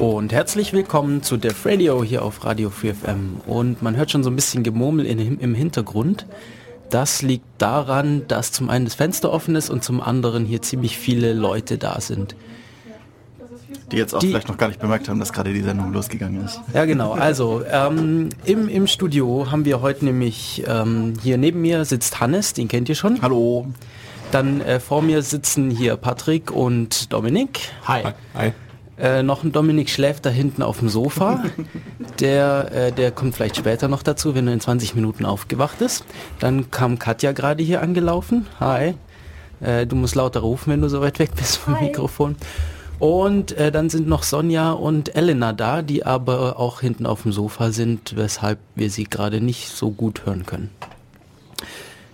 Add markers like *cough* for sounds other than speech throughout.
und herzlich willkommen zu Def Radio hier auf Radio 4FM. Und man hört schon so ein bisschen Gemurmel in, im Hintergrund. Das liegt daran, dass zum einen das Fenster offen ist und zum anderen hier ziemlich viele Leute da sind. Die jetzt auch die, vielleicht noch gar nicht bemerkt haben, dass gerade die Sendung losgegangen ist. Ja, genau. Also ähm, im, im Studio haben wir heute nämlich, ähm, hier neben mir sitzt Hannes, den kennt ihr schon. Hallo. Dann äh, vor mir sitzen hier Patrick und Dominik. Hi. Hi. Äh, noch ein Dominik schläft da hinten auf dem Sofa. Der, äh, der kommt vielleicht später noch dazu, wenn er in 20 Minuten aufgewacht ist. Dann kam Katja gerade hier angelaufen. Hi. Äh, du musst lauter rufen, wenn du so weit weg bist vom Hi. Mikrofon. Und äh, dann sind noch Sonja und Elena da, die aber auch hinten auf dem Sofa sind, weshalb wir sie gerade nicht so gut hören können.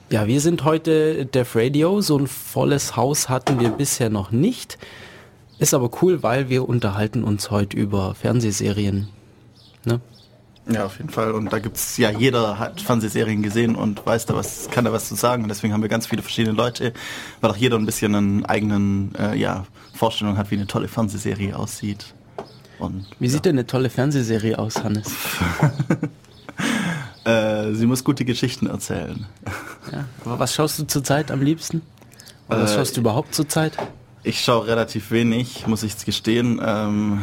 Ja, wir sind heute Def Radio. So ein volles Haus hatten wir bisher noch nicht. Ist aber cool, weil wir unterhalten uns heute über Fernsehserien. Ne? Ja, auf jeden Fall. Und da gibt's ja, jeder hat Fernsehserien gesehen und weiß da was, kann da was zu sagen. Und deswegen haben wir ganz viele verschiedene Leute, weil auch jeder ein bisschen einen eigenen, äh, ja, Vorstellung hat, wie eine tolle Fernsehserie aussieht. Und, wie ja. sieht denn eine tolle Fernsehserie aus, Hannes? *laughs* äh, sie muss gute Geschichten erzählen. Ja, aber was schaust du zurzeit am liebsten? Oder was äh, schaust du überhaupt zurzeit? Ich schaue relativ wenig, muss ich gestehen. Ähm,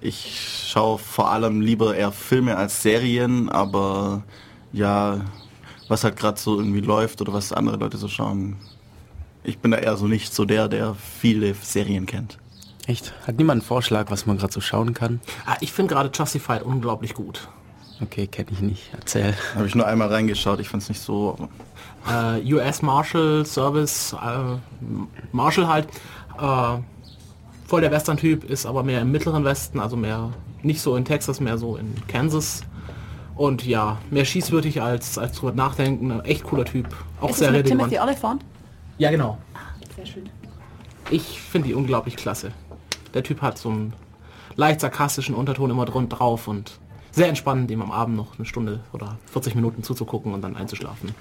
ich schaue vor allem lieber eher Filme als Serien, aber ja, was halt gerade so irgendwie läuft oder was andere Leute so schauen. Ich bin da eher so nicht so der, der viele Serien kennt. Echt? Hat niemand einen Vorschlag, was man gerade so schauen kann? Ah, ich finde gerade Justified unglaublich gut. Okay, kenne ich nicht. Erzähl. Habe ich nur einmal reingeschaut, ich fand es nicht so. Äh, US Marshal Service, äh, Marshal halt, äh, voll der Western-Typ, ist aber mehr im mittleren Westen, also mehr nicht so in Texas, mehr so in Kansas. Und ja, mehr schießwürdig als, als drüber nachdenken. Ein echt cooler Typ. Auch Ist sehr mit relevant. Timothy Oliphant? Ja, genau. Sehr schön. Ich finde die unglaublich klasse. Der Typ hat so einen leicht sarkastischen Unterton immer drun drauf und sehr entspannend, ihm am Abend noch eine Stunde oder 40 Minuten zuzugucken und dann einzuschlafen.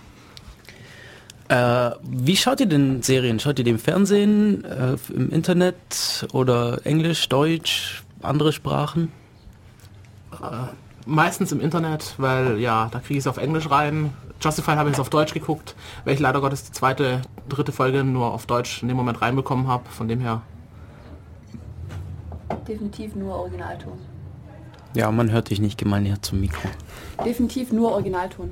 Äh, wie schaut ihr denn Serien? Schaut ihr die im Fernsehen, äh, im Internet oder Englisch, Deutsch, andere Sprachen? Meistens im Internet, weil ja, da kriege ich es auf Englisch rein. Justified habe ich jetzt auf Deutsch geguckt, weil ich leider Gottes die zweite, dritte Folge nur auf Deutsch in dem Moment reinbekommen habe. Von dem her, Definitiv nur Originalton. Ja, man hört dich nicht gemein hier zum Mikro. Definitiv nur Originalton.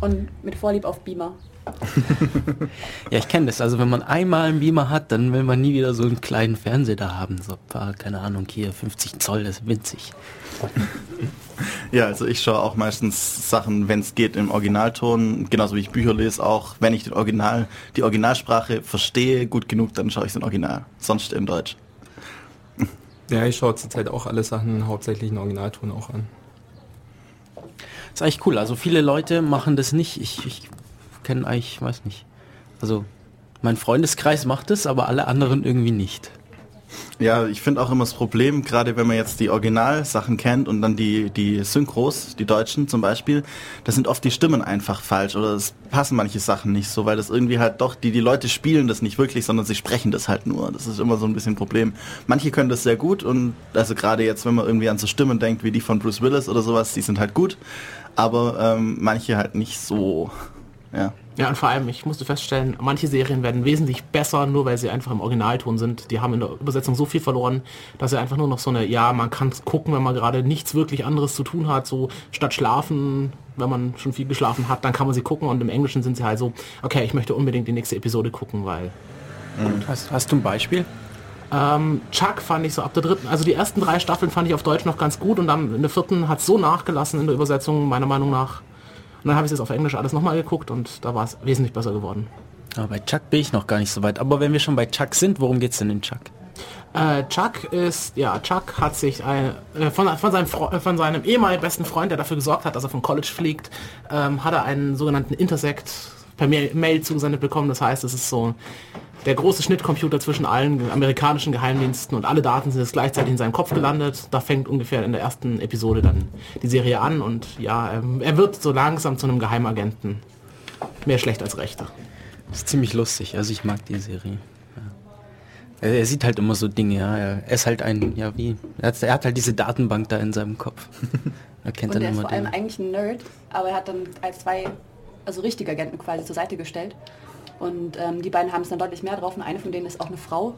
Und mit Vorlieb auf Beamer. *laughs* Ja, ich kenne das. Also wenn man einmal einen Beamer hat, dann will man nie wieder so einen kleinen Fernseher da haben. So, paar, keine Ahnung, hier 50 Zoll, das ist winzig. *laughs* Ja, also ich schaue auch meistens Sachen, wenn es geht, im Originalton, genauso wie ich Bücher lese auch. Wenn ich den Original, die Originalsprache verstehe gut genug, dann schaue ich den Original, sonst in Deutsch. *laughs* Ja, ich schaue zurzeit auch alle Sachen hauptsächlich in Originalton auch an. ist eigentlich cool. Also viele Leute machen das nicht. Ich, ich kenne eigentlich, weiß nicht. Also mein Freundeskreis macht es, aber alle anderen irgendwie nicht. Ja, ich finde auch immer das Problem, gerade wenn man jetzt die Originalsachen kennt und dann die, die Synchros, die Deutschen zum Beispiel, da sind oft die Stimmen einfach falsch oder es passen manche Sachen nicht so, weil das irgendwie halt doch, die, die Leute spielen das nicht wirklich, sondern sie sprechen das halt nur. Das ist immer so ein bisschen ein Problem. Manche können das sehr gut und also gerade jetzt, wenn man irgendwie an so Stimmen denkt, wie die von Bruce Willis oder sowas, die sind halt gut, aber ähm, manche halt nicht so, ja. Ja, und vor allem, ich musste feststellen, manche Serien werden wesentlich besser, nur weil sie einfach im Originalton sind. Die haben in der Übersetzung so viel verloren, dass sie einfach nur noch so eine, ja, man kann gucken, wenn man gerade nichts wirklich anderes zu tun hat, so statt schlafen, wenn man schon viel geschlafen hat, dann kann man sie gucken und im Englischen sind sie halt so, okay, ich möchte unbedingt die nächste Episode gucken, weil Hast, hast du ein Beispiel? ähm, Chuck fand ich so ab der dritten, also die ersten drei Staffeln fand ich auf Deutsch noch ganz gut und dann in der vierten hat so nachgelassen in der Übersetzung, meiner Meinung nach. Und dann habe ich es jetzt auf Englisch alles nochmal geguckt und da war es wesentlich besser geworden. Aber bei Chuck bin ich noch gar nicht so weit. Aber wenn wir schon bei Chuck sind, worum geht's denn in Chuck? Äh, Chuck ist, ja, Chuck hat sich ein, äh, von, von, seinem, Fre- von seinem ehemaligen besten Freund, der dafür gesorgt hat, dass er vom College fliegt, ähm, hat er einen sogenannten Intersect per Mail, Mail zugesendet bekommen. Das heißt, es ist so der große Schnittcomputer zwischen allen amerikanischen Geheimdiensten und alle Daten sind jetzt gleichzeitig in seinem Kopf gelandet. Da fängt ungefähr in der ersten Episode dann die Serie an und ja, ähm, er wird so langsam zu einem Geheimagenten. Mehr schlecht als recht. Das ist ziemlich lustig. Also ich mag die Serie. Ja. Er, er sieht halt immer so Dinge, ja. Er ist halt ein, ja wie, er hat, er hat halt diese Datenbank da in seinem Kopf. *laughs* Er kennt Und dann der ist immer vor allem Dinge. eigentlich ein Nerd, aber er hat dann als zwei, also richtige Agenten quasi zur Seite gestellt. Und ähm, die beiden haben es dann deutlich mehr drauf und eine von denen ist auch eine Frau.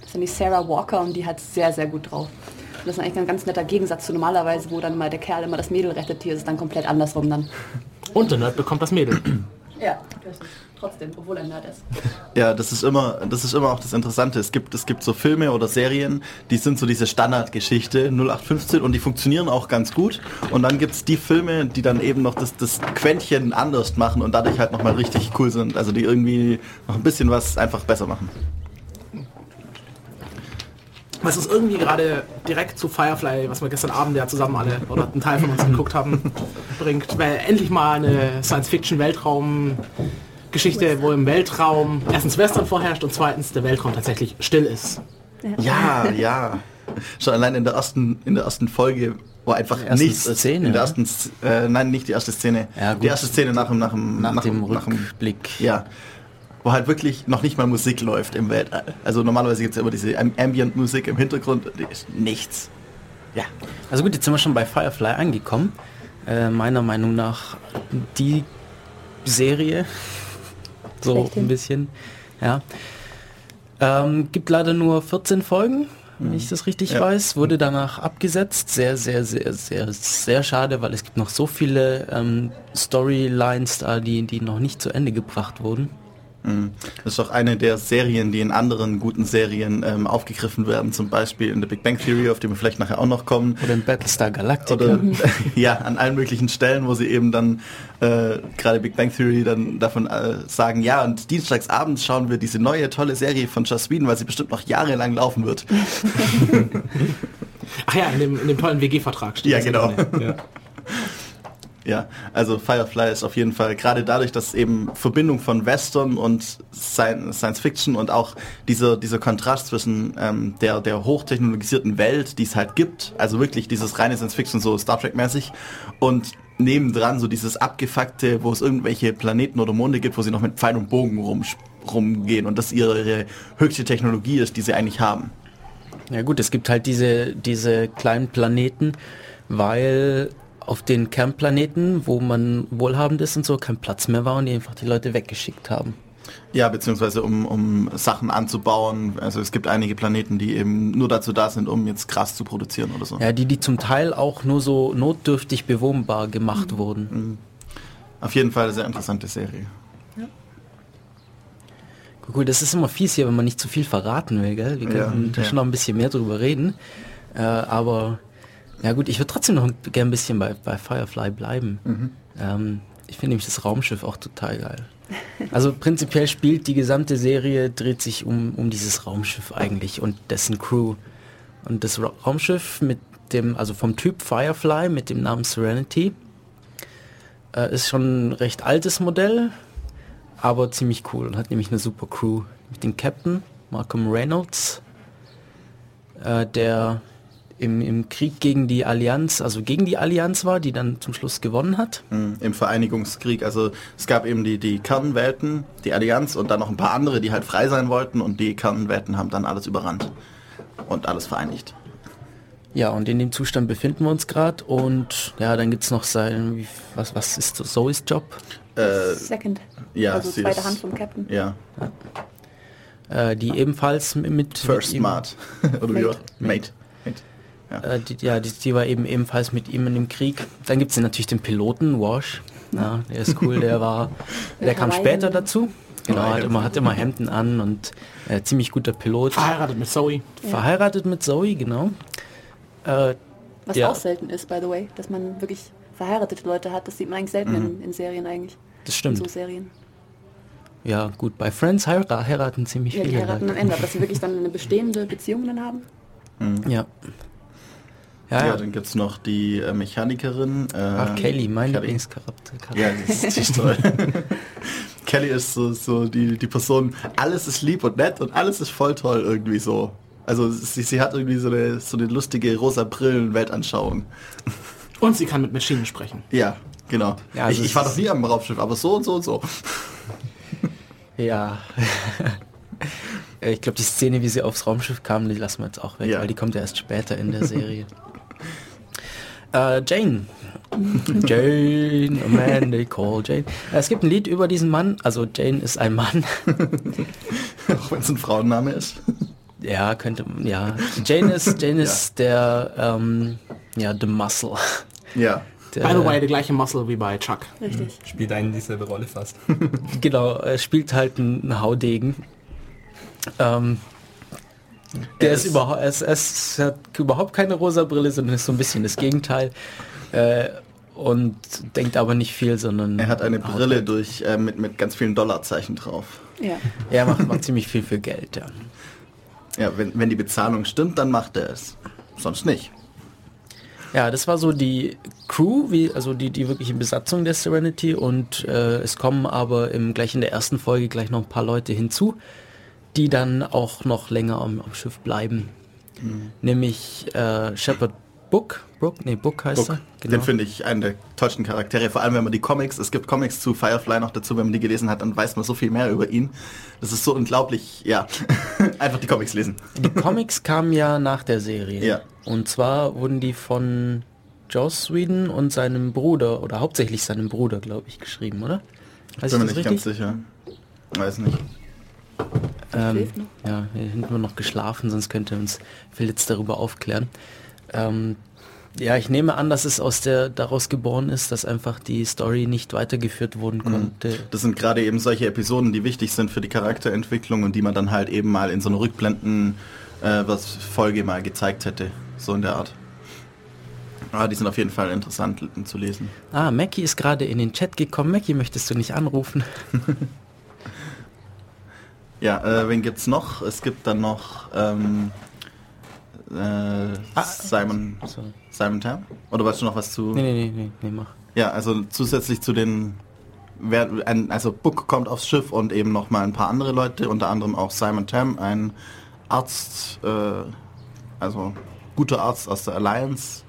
Das ist die Sarah Walker und die hat sehr, sehr gut drauf. Und das ist eigentlich ein ganz netter Gegensatz zu normalerweise, wo dann mal der Kerl immer das Mädel rettet. Hier ist es dann komplett andersrum dann. Und der Nerd bekommt das Mädel. Ja, trotzdem, obwohl er Nerd ist. *laughs* Ja, das ist immer, das ist immer auch das Interessante. Es gibt, es gibt so Filme oder Serien, die sind so diese Standardgeschichte 0815 und die funktionieren auch ganz gut. Und dann gibt's die Filme, die dann eben noch das, das Quäntchen anders machen und dadurch halt nochmal richtig cool sind. Also die irgendwie noch ein bisschen was einfach besser machen. Was uns irgendwie gerade direkt zu Firefly, was wir gestern Abend ja zusammen alle oder einen Teil von uns *laughs* geguckt haben, bringt. Weil endlich mal eine Science-Fiction-Weltraum-Geschichte, wo im Weltraum erstens Western vorherrscht und zweitens der Weltraum tatsächlich still ist. Ja, ja. Schon allein in der ersten, in der ersten Folge, wo einfach nichts. Szene, In der oder? ersten, äh, nein, nicht die erste Szene. Ja, die erste Szene nach dem, nach dem, Nach, dem nach dem- Rückblick. Ja. Wo halt wirklich noch nicht mal Musik läuft im Weltall. Also normalerweise gibt es ja immer diese Am- Ambient-Musik im Hintergrund. Die ist nichts. Ja. Also gut, jetzt sind wir schon bei Firefly angekommen. Äh, meiner Meinung nach die Serie. So Schlechthin. ein bisschen. Ja. Ähm, gibt leider nur 14 Folgen, wenn ich das richtig Ja. weiß. Wurde danach abgesetzt. Sehr, sehr, sehr, sehr, sehr schade, weil es gibt noch so viele ähm, Storylines da, die, die noch nicht zu Ende gebracht wurden. Das ist doch eine der Serien, die in anderen guten Serien ähm, aufgegriffen werden, zum Beispiel in The Big Bang Theory, auf die wir vielleicht nachher auch noch kommen. Oder in Battlestar Galactica. Oder *laughs* ja, an allen möglichen Stellen, wo sie eben dann äh, gerade Big Bang Theory dann davon äh, sagen, ja, und dienstags abends schauen wir diese neue tolle Serie von Joss Whedon, weil sie bestimmt noch jahrelang laufen wird. *laughs* Ach ja, in dem, in dem tollen WG-Vertrag steht Ja, genau. Ja. *laughs* Ja, also Firefly ist auf jeden Fall gerade dadurch, dass eben Verbindung von Western und Sci- Science Fiction und auch dieser, dieser Kontrast zwischen ähm, der, der hochtechnologisierten Welt, die es halt gibt, also wirklich dieses reine Science Fiction, so Star Trek mäßig und nebendran so dieses abgefuckte, wo es irgendwelche Planeten oder Monde gibt, wo sie noch mit Pfeil und Bogen rum, rumgehen und das ihre, ihre höchste Technologie ist, die sie eigentlich haben. Ja gut, es gibt halt diese, diese kleinen Planeten, weil auf den Kernplaneten, wo man wohlhabend ist und so, kein Platz mehr war und die einfach die Leute weggeschickt haben. Ja, beziehungsweise um, um Sachen anzubauen. Also es gibt einige Planeten, die eben nur dazu da sind, um jetzt Gras zu produzieren oder so. Ja, die, die zum Teil auch nur so notdürftig bewohnbar gemacht wurden. Auf jeden Fall eine sehr interessante Serie. Cool, das ist immer fies hier, wenn man nicht zu viel verraten will, gell? Wir Ja, können da ja. schon noch ein bisschen mehr drüber reden. Äh, aber ja gut, ich würde trotzdem noch gern ein bisschen bei, bei Firefly bleiben. Mhm. Ähm, ich finde nämlich das Raumschiff auch total geil. Also prinzipiell spielt die gesamte Serie, dreht sich um, um dieses Raumschiff eigentlich und dessen Crew. Und das Ra Raumschiff mit dem, also vom Typ Firefly mit dem Namen Serenity, äh, ist schon ein recht altes Modell, aber ziemlich cool und hat nämlich eine super Crew mit dem Captain Malcolm Reynolds, äh, der im, im Krieg gegen die Allianz, also gegen die Allianz war, die dann zum Schluss gewonnen hat. Mhm, Im Vereinigungskrieg. Also es gab eben die, die Kernwelten, die Allianz und dann noch ein paar andere, die halt frei sein wollten und die Kernwelten haben dann alles überrannt und alles vereinigt. Ja, und in dem Zustand befinden wir uns gerade und ja, dann gibt's noch sein, wie, was, was ist so Zoes Job? Äh, Second. ja, also sie zweite ist- Hand vom Captain. ja, Äh, die ebenfalls mit, First mit Smart. *laughs* Oder Mate. Mate. Mate. Ja. Äh, die, ja, die, die war eben ebenfalls mit ihm in dem Krieg. Dann gibt es natürlich den Piloten, Wash. Ja, der ist cool, der war, *laughs* der kam später dazu. Genau, hat immer, hat immer Hemden an und äh, ziemlich guter Pilot. Verheiratet mit Zoe. Verheiratet mit Zoe, genau. Äh, Was Ja. auch selten ist, by the way, dass man wirklich verheiratete Leute hat. Das sieht man eigentlich selten in, in Serien eigentlich. das In stimmt. so Serien. Ja, gut, bei Friends heira heiraten ziemlich Ja, die viele. heiraten am Leute. Ende, aber dass sie wirklich *laughs* dann eine bestehende Beziehung dann haben. Ja. Ja, Ja, ja. dann gibt's noch die äh, Mechanikerin. Äh, Ach, Kelly, mein. Lieblingscharakter. Ja, die ist, toll. *laughs* Kelly ist so, so die, die Person, alles ist lieb und nett und alles ist voll toll irgendwie so. Also sie, sie hat irgendwie so eine, so eine lustige rosa Brillen-Weltanschauung. Und sie kann mit Maschinen sprechen. Ja, genau. Ja, also ich, ich es war noch nie am Raumschiff, aber so und so und so. *laughs* Ja. *laughs* Äh, ich glaube, die Szene, wie sie aufs Raumschiff kam, die lassen wir jetzt auch weg, Ja. weil die kommt ja erst später in der Serie. Äh, Jane. *laughs* Jane, a man they call Jane. Es gibt ein Lied über diesen Mann, also Jane ist ein Mann. *laughs* Auch wenn es ein Frauenname ist. ja, könnte, ja. Jane ist, Jane ist der, ähm, ja, the muscle. Ja. Der, By the way, der gleiche Muscle wie bei Chuck. Richtig. Spielt einen dieselbe Rolle fast. Genau, er spielt halt einen Haudegen. Ähm, der Er ist, ist- überhaupt, es, es hat überhaupt keine rosa Brille, sondern ist so ein bisschen das Gegenteil. Äh, und denkt aber nicht viel, sondern Er hat eine Brille halt. durch äh, mit, mit ganz vielen Dollarzeichen drauf. Ja. Er macht, macht ziemlich viel für Geld, ja. Ja, wenn, wenn die Bezahlung stimmt, dann macht er es. Sonst nicht. Ja, das war so die Crew, wie, also die, die wirkliche Besatzung der Serenity und äh, es kommen aber im, gleich in der ersten Folge gleich noch ein paar Leute hinzu, die dann auch noch länger am, am Schiff bleiben. Nämlich äh, Shepard Book, Brook, nee, Book heißt Guck, er. Genau. Den finde ich einen der tollsten Charaktere, vor allem wenn man die Comics, es gibt Comics zu Firefly noch dazu, wenn man die gelesen hat, dann weiß man so viel mehr über ihn. Das ist so unglaublich, ja, *laughs* einfach die Comics lesen. Die Comics kamen ja nach der Serie. Ja. Und zwar wurden die von Joss Whedon und seinem Bruder, oder hauptsächlich seinem Bruder, glaube ich, geschrieben, oder? Weiß Bin mir ich nicht das ganz richtig? sicher. Weiß nicht. Ähm, ja, hier hinten noch geschlafen, sonst könnte uns Felix darüber aufklären. Ähm, ja, ich nehme an, dass es aus der daraus geboren ist, dass einfach die Story nicht weitergeführt worden konnte. Das sind gerade eben solche Episoden, die wichtig sind für die Charakterentwicklung und die man dann halt eben mal in so einer Rückblenden äh, was Folge mal gezeigt hätte. So in der Art. Aber die sind auf jeden Fall interessant zu lesen. Ah, Mackie ist gerade in den Chat gekommen. Mackie, möchtest du nicht anrufen? *laughs* Ja, äh, wen gibt's noch? Es gibt dann noch ähm, äh, Simon So. Simon Tam? Oder weißt du noch was zu? Nee, nee, nee, nee, nee, mach. Ja, also zusätzlich zu den wer, ein, also Book kommt aufs Schiff und eben noch mal ein paar andere Leute, unter anderem auch Simon Tam, ein Arzt, äh, also guter Arzt aus der Alliance.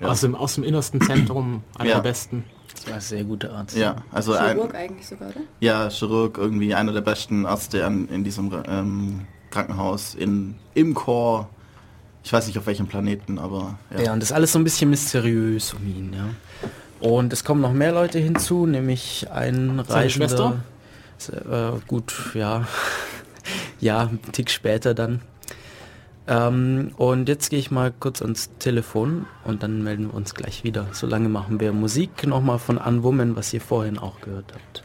Ja. Aus, dem, aus dem innersten Zentrum, *clears throat* einer Ja. der besten. Das war ein sehr guter Arzt. Ja, also ein, Chirurg eigentlich sogar, oder? ja, Chirurg, irgendwie einer der besten Ärzte an, in diesem ähm, Krankenhaus in, im Chor. Ich weiß nicht auf welchem Planeten, aber ja. Ja, und das ist alles so ein bisschen mysteriös um ihn, ja. Und es kommen noch mehr Leute hinzu, nämlich ein Seine Reisender. Äh, gut, ja. *laughs* ja, ein Tick später dann. Ähm, und jetzt gehe ich mal kurz ans Telefon und dann melden wir uns gleich wieder. Solange machen wir Musik nochmal von Unwoman, was ihr vorhin auch gehört habt.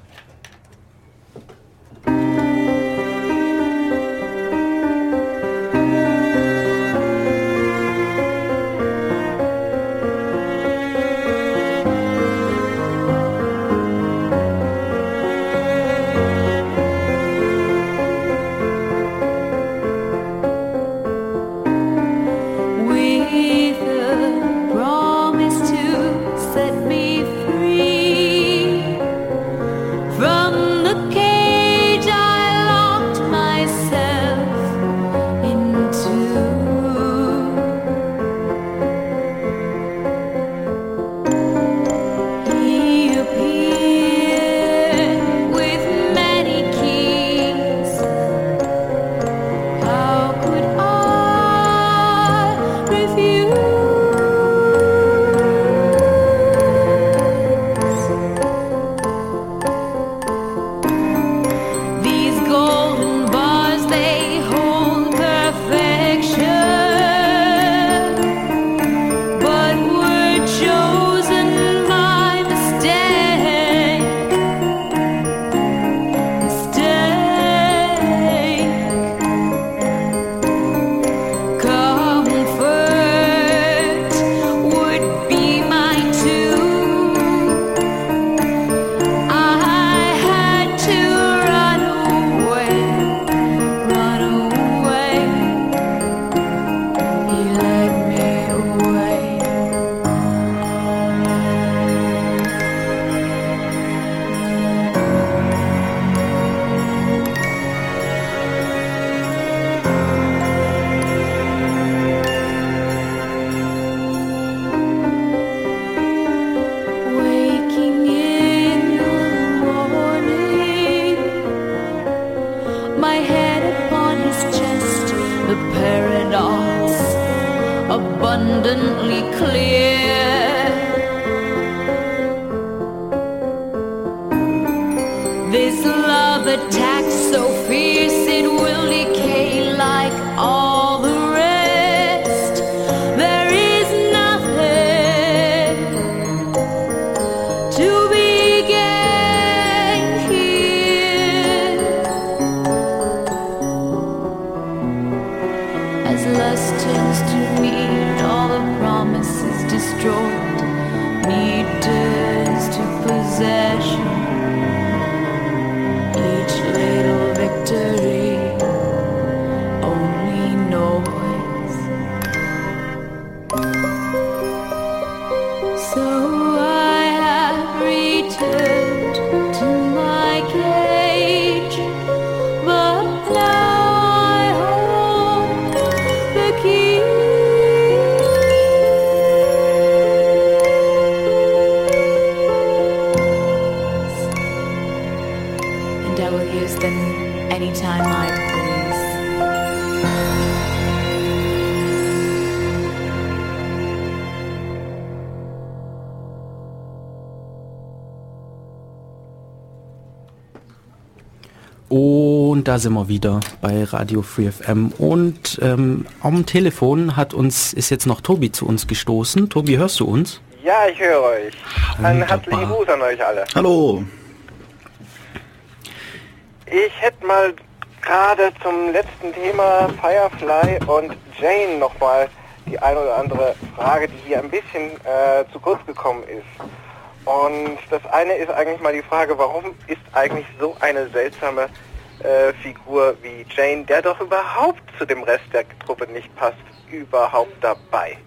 Abundantly clear. This love attacks so fierce sind wir wieder bei Radio Free FM. Und ähm, am Telefon hat uns, ist jetzt noch Tobi zu uns gestoßen. Tobi, hörst du uns? Ja, ich höre euch. Einen herzlichen Gruß an euch alle. Hallo. Ich hätte mal gerade zum letzten Thema Firefly und Jane nochmal die ein oder andere Frage, die hier ein bisschen äh, zu kurz gekommen ist. Und das eine ist eigentlich mal die Frage, warum ist eigentlich so eine seltsame äh, Figur wie Jane, der doch überhaupt zu dem Rest der Truppe nicht passt, überhaupt dabei?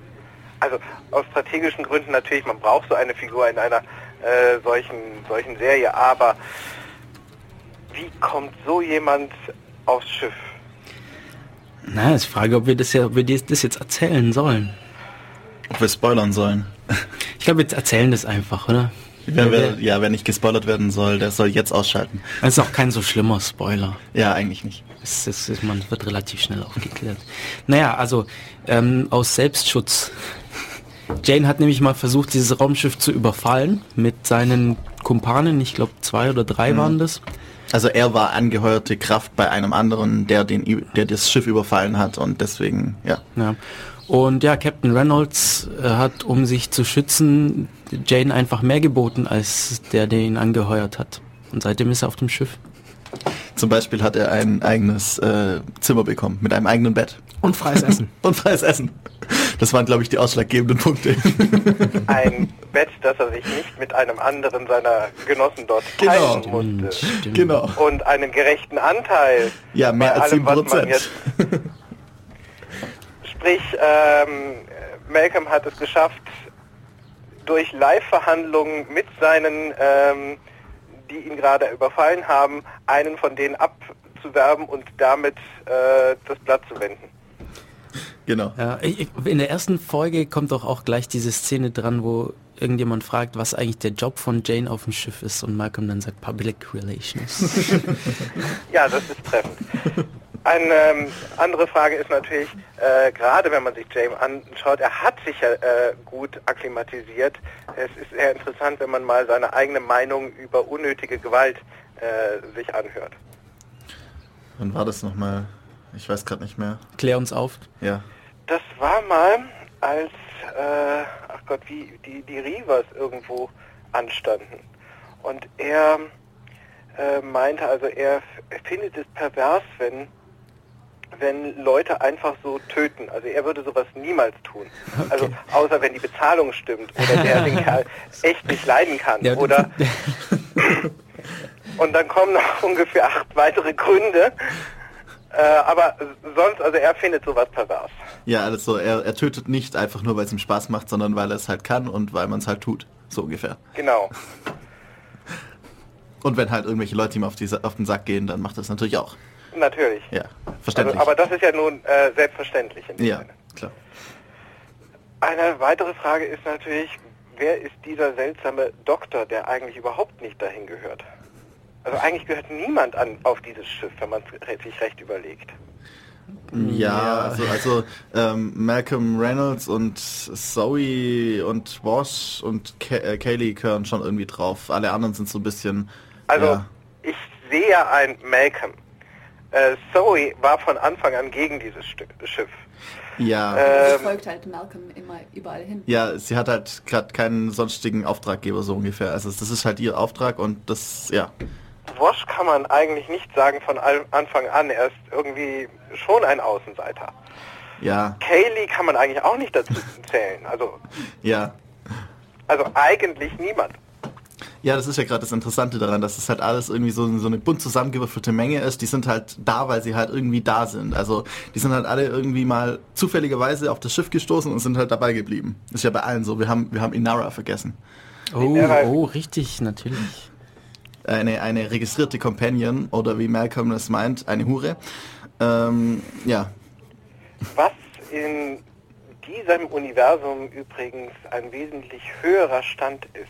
Also aus strategischen Gründen natürlich, man braucht so eine Figur in einer äh, solchen, solchen Serie, aber wie kommt so jemand aufs Schiff? Na, ist die Frage, ob wir das ja, ob wir das das jetzt erzählen sollen. Ob wir spoilern sollen. Ich glaube, wir erzählen das einfach, oder? Wer, wer, ja, wer nicht gespoilert werden soll, der soll jetzt ausschalten. Das ist auch kein so schlimmer Spoiler. Ja, eigentlich nicht. Es, es, es, man wird relativ schnell aufgeklärt. Naja, also ähm, aus Selbstschutz. Jane hat nämlich mal versucht, dieses Raumschiff zu überfallen mit seinen Kumpanen. Ich glaube, zwei oder drei waren das. Also er war angeheuerte Kraft bei einem anderen, der den, der das Schiff überfallen hat und deswegen, ja. Ja. Und ja, Captain Reynolds äh, hat, um sich zu schützen, Jane einfach mehr geboten, als der, der ihn angeheuert hat. Und seitdem ist er auf dem Schiff. Zum Beispiel hat er ein eigenes äh, Zimmer bekommen mit einem eigenen Bett Und freies Essen. *laughs* und freies Essen. Das waren, glaube ich, die ausschlaggebenden Punkte. *laughs* Ein Bett, das er sich nicht mit einem anderen seiner Genossen dort Genau. teilen musste. Stimmt. genau. Und einen gerechten Anteil. Ja, mehr bei als allem, was man 7%. jetzt- Sprich, ähm, Malcolm hat es geschafft, durch Live-Verhandlungen mit seinen, ähm, die ihn gerade überfallen haben, einen von denen abzuwerben und damit äh, das Blatt zu wenden. Genau. Ja, ich, in der ersten Folge kommt doch auch gleich diese Szene dran, wo irgendjemand fragt, was eigentlich der Job von Jane auf dem Schiff ist und Malcolm dann sagt Public Relations. *laughs* Ja, das ist treffend. Eine ähm, andere Frage ist natürlich, äh, gerade wenn man sich James anschaut, er hat sich ja äh, gut akklimatisiert. Es ist sehr interessant, wenn man mal seine eigene Meinung über unnötige Gewalt äh, sich anhört. Wann war das nochmal? Ich weiß gerade nicht mehr. Klär uns auf. Ja. Das war mal, als, äh, ach Gott, wie die, die Rivers irgendwo anstanden. Und er äh, meinte, also er f- findet es pervers, wenn, wenn Leute einfach so töten. Also er würde sowas niemals tun. Also außer wenn die Bezahlung stimmt oder der den Kerl *laughs* echt nicht leiden kann. Ja, oder *laughs* und dann kommen noch ungefähr acht weitere Gründe. Äh, aber sonst, also er findet sowas pervers. Ja, also er, er tötet nicht einfach nur, weil es ihm Spaß macht, sondern weil er es halt kann und weil man es halt tut. So ungefähr. Genau. Und wenn halt irgendwelche Leute ihm auf, die, auf den Sack gehen, dann macht das natürlich auch. Natürlich. Ja, Also, verständlich. aber das ist ja nun äh, selbstverständlich. In dem ja, Sinne. klar. Eine weitere Frage ist natürlich, wer ist dieser seltsame Doktor, der eigentlich überhaupt nicht dahin gehört? Also eigentlich gehört niemand an auf dieses Schiff, wenn man sich recht überlegt. Ja, also, also ähm, Malcolm Reynolds und Zoe und Wash und Ka äh, Kaylee gehören schon irgendwie drauf. Alle anderen sind so ein bisschen... Also ja, ich sehe ja ein Malcolm. Äh, Zoe war von Anfang an gegen dieses Stück, Schiff. ja, Ähm, Es folgt halt Malcolm immer überall hin. ja, sie hat halt gerade keinen sonstigen Auftraggeber so ungefähr. Also das ist halt ihr Auftrag und das, ja. Wosch kann man eigentlich nicht sagen von Anfang an. Er ist irgendwie schon ein Außenseiter. Ja, Kaylee kann man eigentlich auch nicht dazu *laughs* zählen. Also, ja. also eigentlich niemand. Ja, das ist ja gerade das Interessante daran, dass es halt alles irgendwie so, so eine bunt zusammengewürfelte Menge ist. Die sind halt da, weil sie halt irgendwie da sind. Also die sind halt alle irgendwie mal zufälligerweise auf das Schiff gestoßen und sind halt dabei geblieben. Ist ja bei allen so. Wir haben, wir haben Inara vergessen. Oh, weil- oh, richtig, natürlich. Eine, eine registrierte Companion oder wie Malcolm das meint, eine Hure. Ähm, ja, Was in diesem Universum übrigens ein wesentlich höherer Stand ist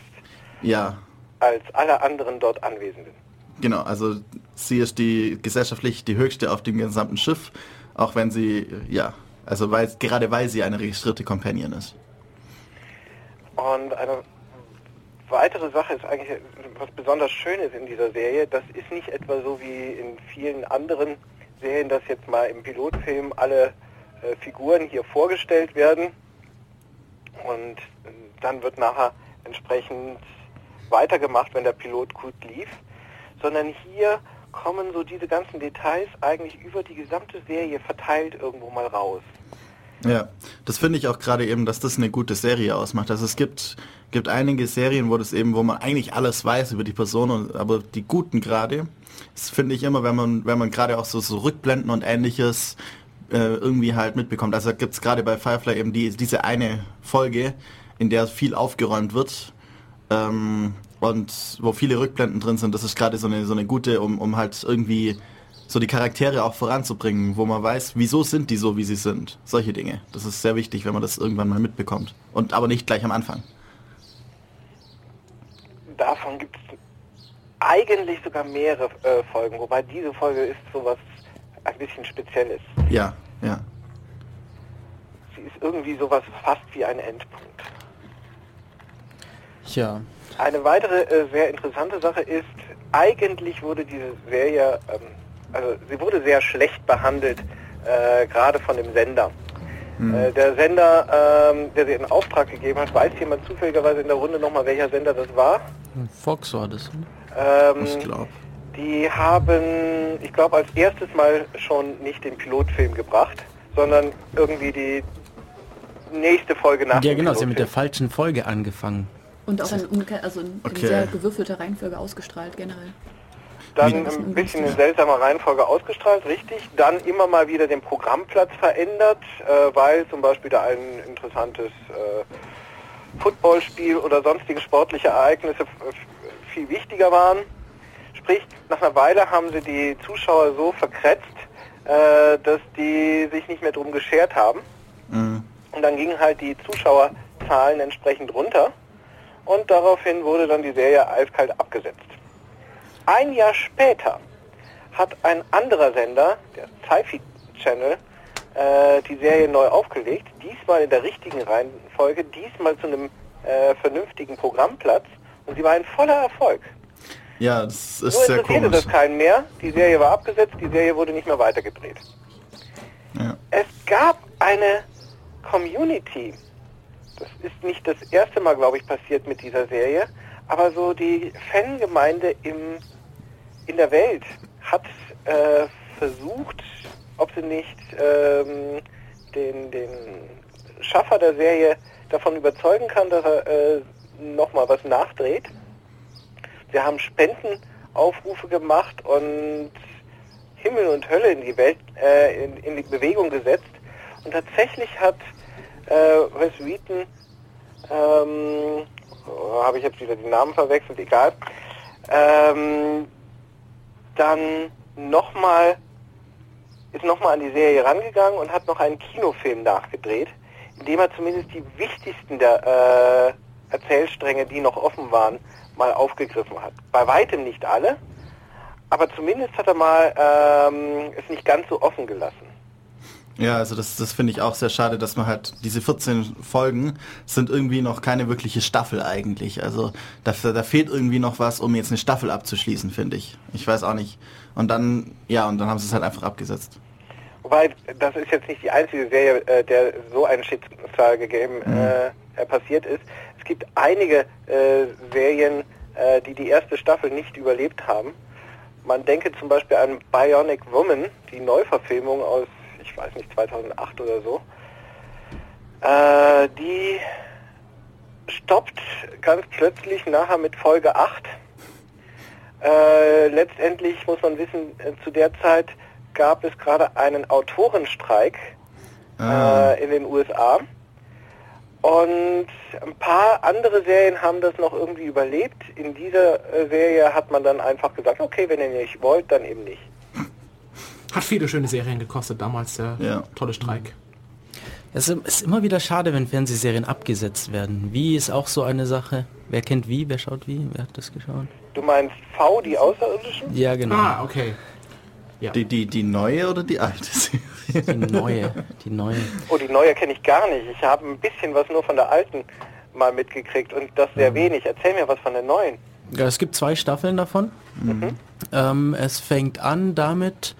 ja, als alle anderen dort Anwesenden. genau. Also sie ist die gesellschaftlich die höchste auf dem gesamten Schiff, auch wenn sie, ja, also weil, gerade weil sie eine registrierte Companion ist. Und eine weitere Sache ist eigentlich, was besonders schön ist in dieser Serie, das ist nicht etwa so wie in vielen anderen Serien, dass jetzt mal im Pilotfilm alle äh, Figuren hier vorgestellt werden und äh, dann wird nachher entsprechend weitergemacht, wenn der Pilot gut lief, sondern hier kommen so diese ganzen Details eigentlich über die gesamte Serie verteilt irgendwo mal raus. Ja, das finde ich auch gerade eben, dass das eine gute Serie ausmacht. Also es gibt, gibt einige Serien, wo das eben, wo man eigentlich alles weiß über die Person, aber die guten gerade, das finde ich immer, wenn man, wenn man gerade auch so, so Rückblenden und ähnliches äh, irgendwie halt mitbekommt. Also gibt es gerade bei Firefly eben die, diese eine Folge, in der viel aufgeräumt wird. Ähm, und wo viele Rückblenden drin sind, das ist gerade so eine, so eine gute, um, um halt irgendwie so die Charaktere auch voranzubringen, wo man weiß, wieso sind die so, wie sie sind. Solche Dinge. Das ist sehr wichtig, wenn man das irgendwann mal mitbekommt. Und aber nicht gleich am Anfang. Davon gibt es eigentlich sogar mehrere äh, Folgen, wobei diese Folge ist sowas ein bisschen Spezielles. Ja, ja. Sie ist irgendwie sowas fast wie ein Endpunkt. Ja, Eine weitere äh, sehr interessante Sache ist, eigentlich wurde diese Serie, ähm, also sie wurde sehr schlecht behandelt, äh, gerade von dem Sender. Äh, der Sender, ähm, der sie in Auftrag gegeben hat, weiß jemand zufälligerweise in der Runde nochmal, welcher Sender das war? Fox war das. Ne? Ähm, Ich glaube. die haben, ich glaube, als erstes Mal schon nicht den Pilotfilm gebracht, sondern irgendwie die nächste Folge nach Ja dem genau, sie haben mit der Pilotfilm. falschen Folge angefangen. Und auch in, also in, Okay. in sehr gewürfelter Reihenfolge ausgestrahlt generell. Dann ein bisschen in seltsamer Reihenfolge ausgestrahlt, richtig. Dann immer mal wieder den Programmplatz verändert, äh, weil zum Beispiel da ein interessantes äh, Footballspiel oder sonstige sportliche Ereignisse viel wichtiger waren. Sprich, nach einer Weile haben sie die Zuschauer so verkretzt, äh, dass die sich nicht mehr drum geschert haben. Mhm. Und dann gingen halt die Zuschauerzahlen entsprechend runter. Und daraufhin wurde dann die Serie eiskalt abgesetzt. Ein Jahr später hat ein anderer Sender, der Sci-Fi Channel, äh, die Serie neu aufgelegt. Diesmal in der richtigen Reihenfolge, diesmal zu einem äh, vernünftigen Programmplatz. Und sie war ein voller Erfolg. Ja, das ist Nur sehr interessierte komisch. das keinen mehr. Die Serie war abgesetzt, die Serie wurde nicht mehr weitergedreht. Ja. Es gab eine Community. Das ist nicht das erste Mal, glaube ich, passiert mit dieser Serie, aber so die Fangemeinde im, in der Welt hat äh, versucht, ob sie nicht ähm, den, den Schaffer der Serie davon überzeugen kann, dass er äh, nochmal was nachdreht. Sie haben Spendenaufrufe gemacht und Himmel und Hölle in die Welt, äh, in, in die Bewegung gesetzt. Und tatsächlich hat äh, Wheaton, ähm, oh, habe ich jetzt wieder die Namen verwechselt, egal, ähm, dann nochmal, ist nochmal an die Serie rangegangen und hat noch einen Kinofilm nachgedreht, in dem er zumindest die wichtigsten der äh, Erzählstränge, die noch offen waren, mal aufgegriffen hat. Bei weitem nicht alle, aber zumindest hat er mal ähm, es nicht ganz so offen gelassen. Ja, also das, das finde ich auch sehr schade, dass man halt diese 14 Folgen sind irgendwie noch keine wirkliche Staffel eigentlich. Also da, da fehlt irgendwie noch was, um jetzt eine Staffel abzuschließen, finde ich. Ich weiß auch nicht. Und dann, ja, und dann haben sie es halt einfach abgesetzt. Wobei, das ist jetzt nicht die einzige Serie, äh, der so ein Schicksal gegeben äh, äh, passiert ist. Es gibt einige äh, Serien, äh, die die erste Staffel nicht überlebt haben. Man denke zum Beispiel an Bionic Woman, die Neuverfilmung aus, ich weiß nicht, 2008 oder so. Äh, die stoppt ganz plötzlich nachher mit Folge 8. Äh, letztendlich muss man wissen, äh, zu der Zeit gab es gerade einen Autorenstreik Ah. äh, in den USA. Und ein paar andere Serien haben das noch irgendwie überlebt. In dieser äh, Serie hat man dann einfach gesagt, okay, wenn ihr nicht wollt, dann eben nicht. Hat viele schöne Serien gekostet damals, der Ja. tolle Streik. Es ist immer wieder schade, wenn Fernsehserien abgesetzt werden. Wie ist auch so eine Sache. Wer kennt wie? Wer schaut wie? Wer hat das geschaut? Du meinst V, die Außerirdischen? Ja, genau. Ah, okay. Die, die, die neue oder die alte Serie? Die neue. Die neue. Oh, die neue kenne ich gar nicht. Ich habe ein bisschen was nur von der alten mal mitgekriegt und das sehr wenig. Erzähl mir was von der neuen. Ja, es gibt zwei Staffeln davon. Ähm, es fängt an damit,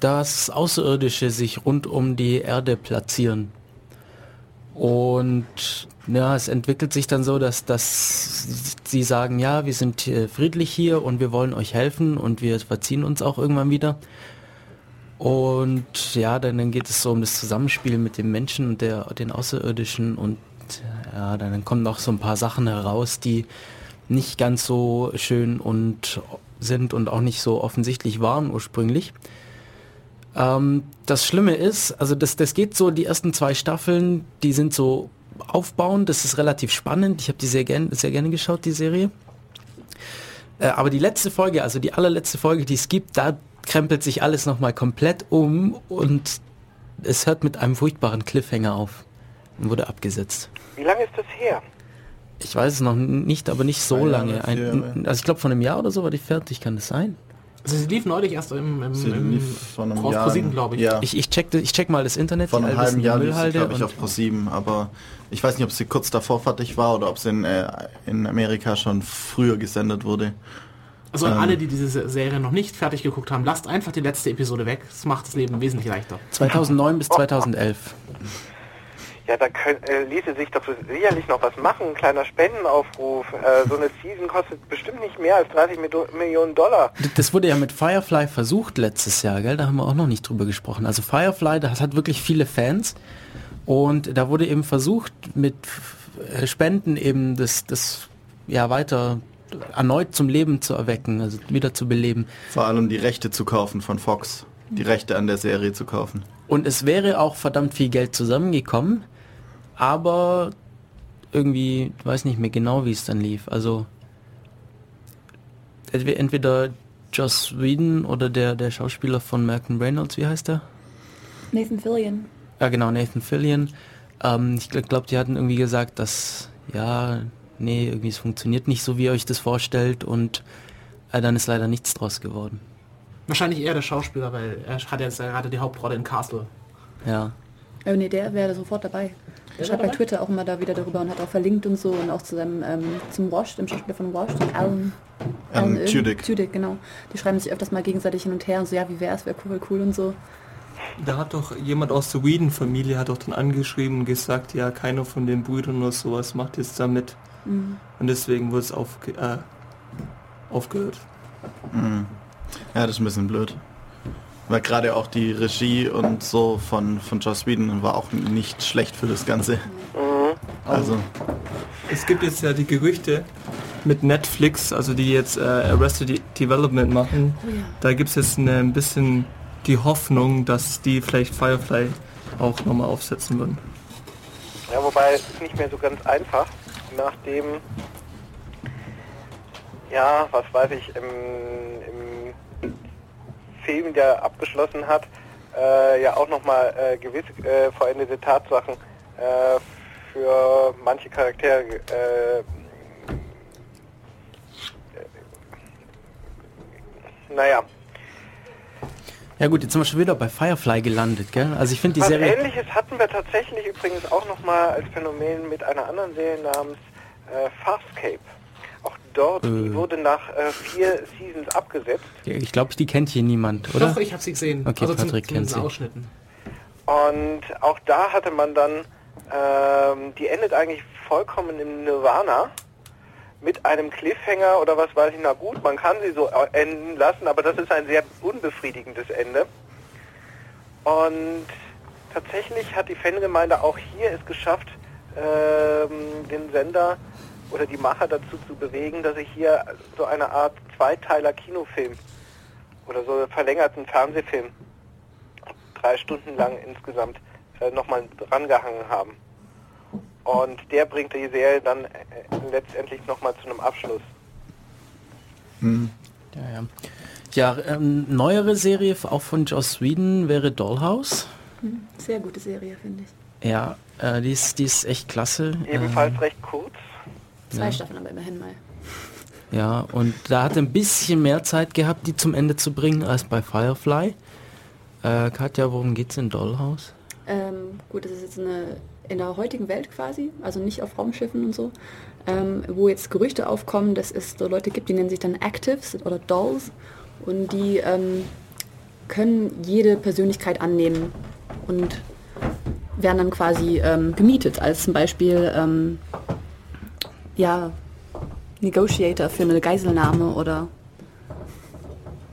dass Außerirdische sich rund um die Erde platzieren. Und ja, es entwickelt sich dann so, dass, dass sie sagen, ja, wir sind äh, friedlich hier und wir wollen euch helfen und wir verziehen uns auch irgendwann wieder. Und ja, dann, dann geht es so um das Zusammenspiel mit dem Menschen und der, den Außerirdischen und ja, dann, dann kommen noch so ein paar Sachen heraus, die nicht ganz so schön und sind und auch nicht so offensichtlich waren ursprünglich. Ähm, das Schlimme ist, also das, das geht so, die ersten zwei Staffeln, die sind so aufbauend, das ist relativ spannend. Ich habe die sehr, gern, sehr gerne geschaut, die Serie. Äh, aber die letzte Folge, also die allerletzte Folge, die es gibt, da krempelt sich alles nochmal komplett um und es hört mit einem furchtbaren Cliffhanger auf und wurde abgesetzt. Wie lange ist das her? Ich weiß es noch nicht, aber nicht so lange. Ein, also ich glaube von einem Jahr oder so war die fertig, kann das sein? Also sie lief neulich erst im, im, Sie im vor einem auf Jahr. ProSieben, glaube ich. Ja. Ich, ich, check, ich check mal das Internet, Vor die einem halben Jahr lief sie, Müllhalde glaube ich, auf Pro7, aber ich weiß nicht, ob sie kurz davor fertig war oder ob sie in, äh, in Amerika schon früher gesendet wurde. Also Ähm. alle, die diese Serie noch nicht fertig geguckt haben, lasst einfach die letzte Episode weg. Das macht das Leben wesentlich leichter. 2009 bis 2011. Ja, da könnt, äh, ließe sich doch sicherlich noch was machen. Ein kleiner Spendenaufruf. Äh, so eine Season kostet bestimmt nicht mehr als 30 Mio- Millionen Dollar. Das wurde ja mit Firefly versucht letztes Jahr, gell? Da haben wir auch noch nicht drüber gesprochen. Also Firefly, das hat wirklich viele Fans. Und da wurde eben versucht, mit äh, Spenden eben das, das ja weiter erneut zum Leben zu erwecken, also wieder zu beleben. Vor allem die Rechte zu kaufen von Fox. Die Rechte an der Serie zu kaufen. Und es wäre auch verdammt viel Geld zusammengekommen, aber irgendwie, ich weiß nicht mehr genau, wie es dann lief. Also entwe- entweder Joss Whedon oder der, der Schauspieler von Malcolm Reynolds, wie heißt der? Nathan Fillion. Ja genau, Nathan Fillion. Ähm, ich glaube, die hatten irgendwie gesagt, dass ja, nee, irgendwie es funktioniert nicht so, wie ihr euch das vorstellt und äh, dann ist leider nichts draus geworden. Wahrscheinlich eher der Schauspieler, weil er hat jetzt ja gerade die Hauptrolle in Castle. Ja. Oh nee, der wäre sofort dabei. Der schreibt bei Twitter auch immer da wieder darüber und hat auch verlinkt und so und auch zu seinem, ähm, zum Wash, dem Schauspieler von Wash, Alan, Alan irgend- Tudyk. Tudyk, genau. Die schreiben sich öfters mal gegenseitig hin und her und so, ja, wie wär's, wäre cool, cool und so. Da hat doch jemand aus der Whedon-Familie hat doch dann angeschrieben und gesagt, ja, keiner von den Brüdern oder sowas macht jetzt da mit. Mhm. Und deswegen wurde es aufge äh, aufgehört. Ja, das ist ein bisschen blöd. Weil gerade auch die Regie und so von, von Joss Whedon war auch nicht schlecht für das Ganze. Also, Es gibt jetzt ja die Gerüchte mit Netflix, also die jetzt äh, Arrested Development machen. Da gibt es jetzt eine, ein bisschen die Hoffnung, dass die vielleicht Firefly auch nochmal aufsetzen würden. Ja, wobei es ist nicht mehr so ganz einfach, nachdem, ja, was weiß ich, im, im Film, der abgeschlossen hat, äh, ja auch nochmal äh, gewisse äh, vollendete Tatsachen äh, für manche Charaktere äh, naja, Ja gut, jetzt sind wir schon wieder bei Firefly gelandet, gell? Also ich finde die Was Serie... ähnliches hatten wir tatsächlich übrigens auch nochmal als Phänomen mit einer anderen Serie namens äh, Farscape. Dort, die Äh. wurde nach äh, vier Seasons abgesetzt. Ich glaube, die kennt hier niemand, oder? Doch, ich habe sie gesehen. Okay, also zum- Patrick kennt zumindest sie. Ausschnitten. Und auch da hatte man dann, ähm, die endet eigentlich vollkommen im Nirvana mit einem Cliffhanger oder was weiß ich, na gut, man kann sie so enden lassen, aber das ist ein sehr unbefriedigendes Ende. Und tatsächlich hat die Fangemeinde auch hier es geschafft, ähm, den Sender oder die Macher dazu zu bewegen, dass ich hier so eine Art Zweiteiler Kinofilm oder so verlängerten Fernsehfilm drei Stunden lang insgesamt äh, nochmal drangehangen haben. Und der bringt die Serie dann äh, letztendlich nochmal zu einem Abschluss. Ja, ja. Ja, ähm, neuere Serie, auch von Joss Whedon, wäre Dollhouse. Sehr gute Serie, finde ich. Ja, äh, die, ist, die ist echt klasse. Ebenfalls recht kurz. Zwei Ja. Staffeln aber immerhin mal. Ja, und da hat er ein bisschen mehr Zeit gehabt, die zum Ende zu bringen, als bei Firefly. Äh, Katja, worum geht's in Dollhouse? Ähm, gut, das ist jetzt eine in der heutigen Welt quasi, also nicht auf Raumschiffen und so, ähm, wo jetzt Gerüchte aufkommen, dass es so Leute gibt, die nennen sich dann Actives oder Dolls und die ähm, können jede Persönlichkeit annehmen und werden dann quasi ähm, gemietet als zum Beispiel ähm, ja, Negotiator für eine Geiselnahme oder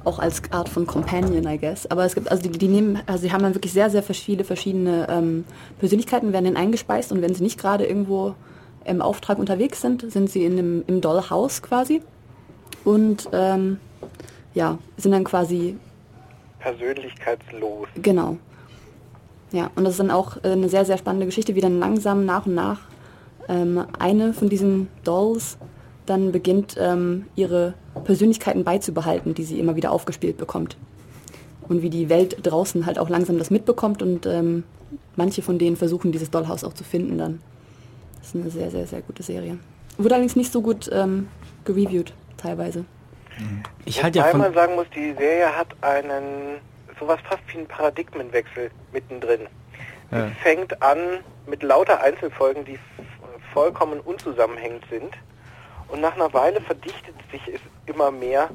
auch als Art von Companion, I guess. Aber es gibt, also die, die nehmen, also sie haben dann wirklich sehr, sehr viele verschiedene ähm, Persönlichkeiten, werden dann eingespeist und wenn sie nicht gerade irgendwo im Auftrag unterwegs sind, sind sie in dem, im Dollhouse quasi und ähm, ja, sind dann quasi Persönlichkeitslos. Genau. Ja, und das ist dann auch äh, eine sehr, sehr spannende Geschichte, wie dann langsam nach und nach ähm, eine von diesen Dolls dann beginnt, ähm, ihre Persönlichkeiten beizubehalten, die sie immer wieder aufgespielt bekommt. Und wie die Welt draußen halt auch langsam das mitbekommt und ähm, manche von denen versuchen, dieses Dollhaus auch zu finden dann. Das ist eine sehr, sehr, sehr gute Serie. Wurde allerdings nicht so gut ähm, gereviewt, teilweise. Ich halte ja man von... sagen muss, die Serie hat einen sowas fast wie einen Paradigmenwechsel mittendrin. Ja. Es fängt an mit lauter Einzelfolgen, die vollkommen unzusammenhängend sind. Und nach einer Weile verdichtet sich es immer mehr,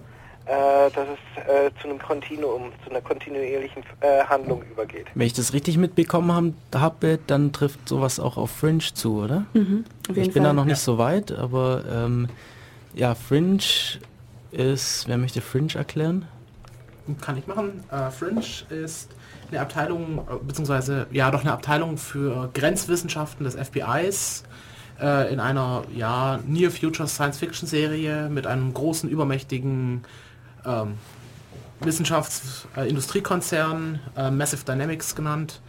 äh, dass es äh, zu einem Kontinuum, zu einer kontinuierlichen äh, Handlung übergeht. Wenn ich das richtig mitbekommen habe, dann trifft sowas auch auf Fringe zu, oder? Mhm, auf jeden Ich bin da Fall. noch nicht so weit, aber ähm, ja, Fringe ist... Wer möchte Fringe erklären? Kann ich machen. Äh, Fringe ist eine Abteilung, äh, beziehungsweise ja doch eine Abteilung für Grenzwissenschaften des FBIs äh, in einer ja, Near Future Science Fiction Serie mit einem großen, übermächtigen ähm, Wissenschafts-Industriekonzern, äh, Massive Dynamics genannt.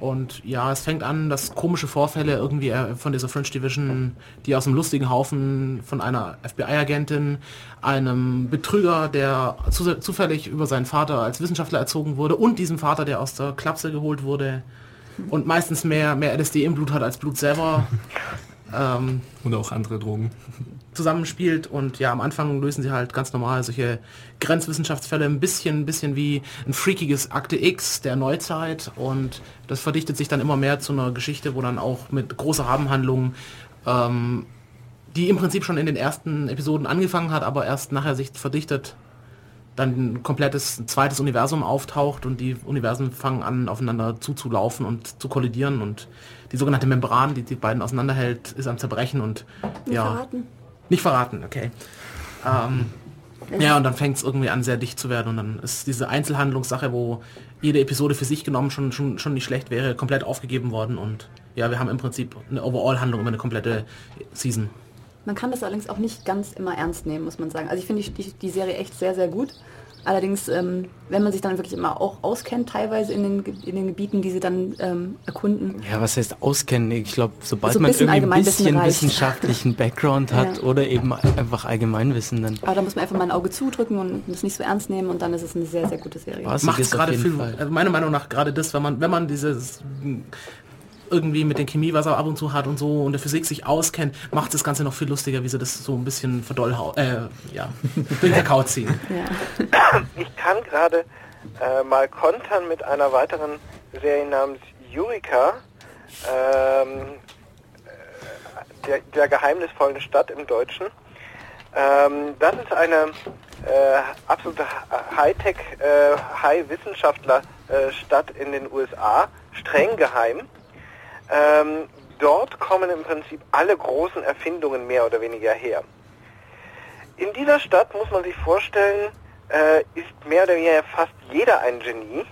Und ja, es fängt an, dass komische Vorfälle irgendwie äh, von dieser French Division, die aus einem lustigen Haufen von einer FBI-Agentin, einem Betrüger, der zu, zufällig über seinen Vater als Wissenschaftler erzogen wurde und diesem Vater, der aus der Klapse geholt wurde und meistens mehr, mehr LSD im Blut hat als Blut selber, ähm, Oder auch andere Drogen. zusammenspielt und ja, am Anfang lösen sie halt ganz normal solche Grenzwissenschaftsfälle ein bisschen, ein bisschen wie ein freakiges Akte X der Neuzeit und das verdichtet sich dann immer mehr zu einer Geschichte, wo dann auch mit großer Rabenhandlung, ähm, die im Prinzip schon in den ersten Episoden angefangen hat, aber erst nachher sich verdichtet, dann ein komplettes zweites Universum auftaucht und die Universen fangen an aufeinander zuzulaufen und zu kollidieren und die sogenannte Membran, die die beiden auseinanderhält, ist am Zerbrechen und Nicht ja, verraten. nicht verraten, okay. Ähm, ja, und dann fängt es irgendwie an, sehr dicht zu werden. Und dann ist diese Einzelhandlungssache, wo jede Episode für sich genommen schon, schon, schon nicht schlecht wäre, komplett aufgegeben worden. Und ja, wir haben im Prinzip eine Overall-Handlung über eine komplette Season. Man kann das allerdings auch nicht ganz immer ernst nehmen, muss man sagen. Also ich finde die, die, die Serie echt sehr, sehr gut. Allerdings, ähm, wenn man sich dann wirklich immer auch auskennt, teilweise in den, in den Gebieten, die sie dann ähm, erkunden, Ja, was heißt auskennen? Ich glaube, sobald So ein man irgendwie ein bisschen wissenschaftlichen *laughs* Background hat Ja. oder eben einfach Allgemeinwissen, dann aber da muss man einfach mal ein Auge zudrücken und das nicht so ernst nehmen und dann ist es eine sehr, sehr gute Serie. Was? Macht es gerade viel, Fall. also meiner Meinung nach gerade das, wenn man, wenn man dieses mh, irgendwie mit den Chemiewasser ab und zu hat und so und der Physik sich auskennt, macht das Ganze noch viel lustiger, wie sie das so ein bisschen verdollhau, äh, ja, *laughs* durch den Kakao ziehen. Ja. Ich kann gerade äh, mal kontern mit einer weiteren Serie namens Eureka, ähm, äh, der, der geheimnisvollen Stadt im Deutschen. Ähm, das ist eine äh, absolute Hightech, äh, High-Wissenschaftler-Stadt in den USA, streng geheim. Ähm, dort kommen im Prinzip alle großen Erfindungen mehr oder weniger her. In dieser Stadt muss man sich vorstellen, äh, ist mehr oder weniger fast jeder ein Genie.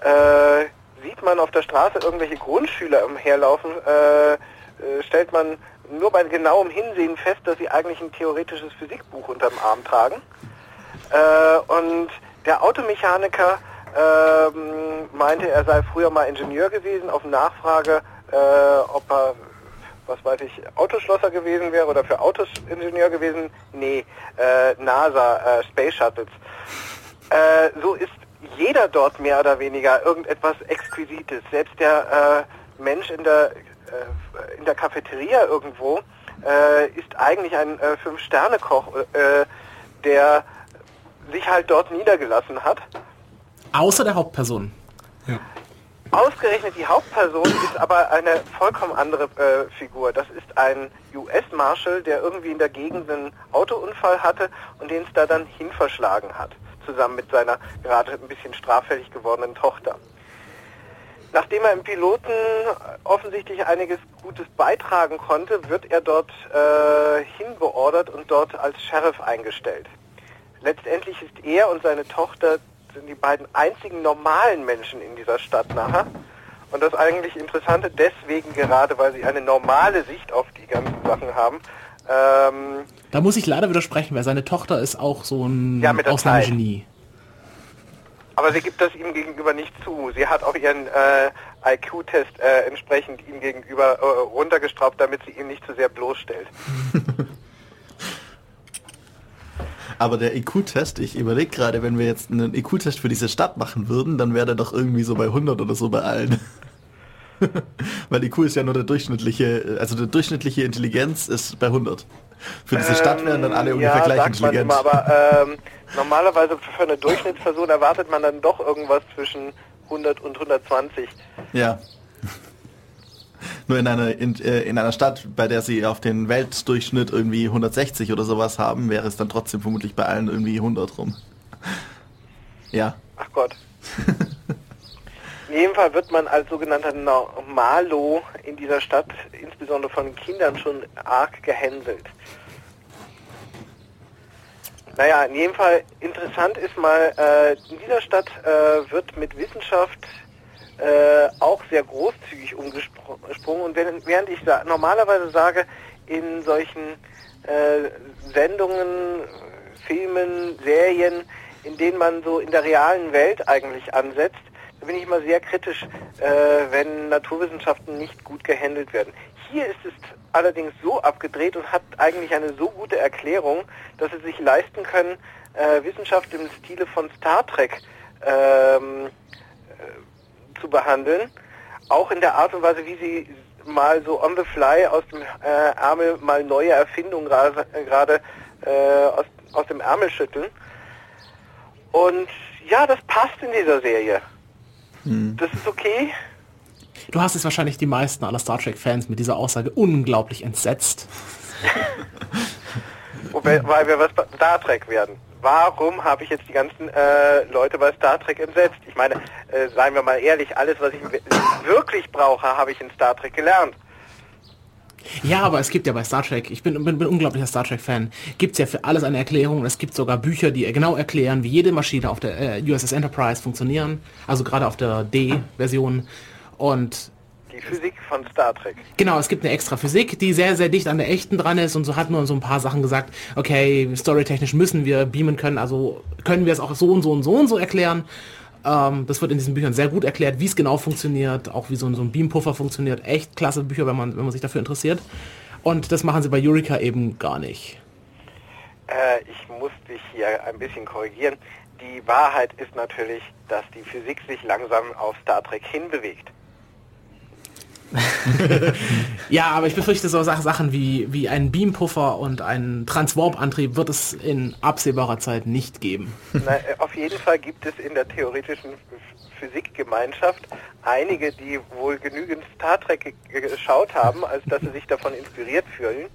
Äh, sieht man auf der Straße irgendwelche Grundschüler umherlaufen, äh, äh, stellt man nur bei genauem Hinsehen fest, dass sie eigentlich ein theoretisches Physikbuch unterm Arm tragen. Äh, und der Automechaniker ähm, meinte, er sei früher mal Ingenieur gewesen. Auf Nachfrage, äh, ob er, was weiß ich, Autoschlosser gewesen wäre oder für Autos Ingenieur gewesen. Nee, äh, NASA, äh, Space Shuttles. Äh, so ist jeder dort mehr oder weniger irgendetwas Exquisites. Selbst der äh, Mensch in der, äh, in der Cafeteria irgendwo äh, ist eigentlich ein äh, Fünf-Sterne-Koch, äh, der sich halt dort niedergelassen hat. Außer der Hauptperson. Ja. Ausgerechnet die Hauptperson ist aber eine vollkommen andere äh, Figur. Das ist ein US-Marshal, der irgendwie in der Gegend einen Autounfall hatte und den es da dann hinverschlagen hat, zusammen mit seiner gerade ein bisschen straffällig gewordenen Tochter. Nachdem er im Piloten offensichtlich einiges Gutes beitragen konnte, wird er dort äh, hinbeordert und dort als Sheriff eingestellt. Letztendlich ist er und seine Tochter sind die beiden einzigen normalen Menschen in dieser Stadt nachher. Und das eigentlich Interessante deswegen gerade, weil sie eine normale Sicht auf die ganzen Sachen haben. Ähm, Da muss ich leider widersprechen, weil seine Tochter ist auch so ein Ja, Ausnahmegenie. aber sie gibt das ihm gegenüber nicht zu. Sie hat auch ihren äh, IQ-Test äh, entsprechend ihm gegenüber äh, runtergestraubt, damit sie ihn nicht zu sehr bloßstellt. *laughs* Aber der IQ-Test, ich überlege gerade, wenn wir jetzt einen IQ-Test für diese Stadt machen würden, dann wäre der doch irgendwie so bei 100 oder so bei allen. *laughs* Weil IQ ist ja nur der durchschnittliche, also der durchschnittliche Intelligenz ist bei 100. Für diese Stadt wären dann alle Ähm, ungefähr ja, gleich sagt man intelligent. immer, aber *laughs* ähm, normalerweise für eine Durchschnittsperson erwartet man dann doch irgendwas zwischen 100 und 120. Ja. *laughs* Nur in einer, in, äh, in einer Stadt, bei der sie auf den Weltdurchschnitt irgendwie 160 oder sowas haben, wäre es dann trotzdem vermutlich bei allen irgendwie 100 rum. Ja. Ach Gott. In jedem Fall wird man als sogenannter Normalo in dieser Stadt, insbesondere von Kindern, schon arg gehänselt. Naja, in jedem Fall interessant ist mal, äh, in dieser Stadt äh, wird mit Wissenschaft äh, auch sehr großzügig umgesprungen. Und wenn, während ich sa normalerweise sage, in solchen äh, Sendungen, Filmen, Serien, in denen man so in der realen Welt eigentlich ansetzt, da bin ich immer sehr kritisch, äh, wenn Naturwissenschaften nicht gut gehandelt werden. Hier ist es allerdings so abgedreht und hat eigentlich eine so gute Erklärung, dass sie sich leisten können, äh, Wissenschaft im Stile von Star Trek ähm, äh, zu behandeln. Auch in der Art und Weise, wie sie mal so on the fly aus dem äh, Ärmel mal neue Erfindungen gerade äh, gerade, aus, aus dem Ärmel schütteln. Und ja, das passt in dieser Serie. Das ist okay. Du hast es wahrscheinlich die meisten aller Star Trek-Fans mit dieser Aussage unglaublich entsetzt. *laughs* Wobei, weil wir was Star Trek werden. Warum habe ich jetzt die ganzen äh, Leute bei Star Trek entsetzt? Ich meine, äh, seien wir mal ehrlich, alles, was ich wirklich brauche, habe ich in Star Trek gelernt. Ja, aber es gibt ja bei Star Trek, ich bin, bin, bin unglaublicher Star Trek-Fan, gibt es ja für alles eine Erklärung. Es gibt sogar Bücher, die genau erklären, wie jede Maschine auf der äh, USS Enterprise funktionieren. Also gerade auf der D-Version. Und Die Physik von Star Trek. Genau, es gibt eine extra Physik, die sehr, sehr dicht an der echten dran ist und so hat nur so ein paar Sachen gesagt, okay, storytechnisch müssen wir beamen können, also können wir es auch so und so und so und so erklären. Ähm, das wird in diesen Büchern sehr gut erklärt, wie es genau funktioniert, auch wie so ein, so ein Beampuffer funktioniert. Echt klasse Bücher, wenn man, wenn man sich dafür interessiert. Und das machen sie bei Eureka eben gar nicht. Äh, ich muss dich hier ein bisschen korrigieren. Die Wahrheit ist natürlich, dass die Physik sich langsam auf Star Trek hinbewegt. *laughs* Ja, aber ich befürchte, so Sach- Sachen wie, wie einen Beampuffer und einen Transwarp-Antrieb wird es in absehbarer Zeit nicht geben. Na, äh, auf jeden Fall gibt es in der theoretischen Ph- Physikgemeinschaft einige, die wohl genügend Star Trek ge- geschaut haben, als dass sie sich davon inspiriert fühlen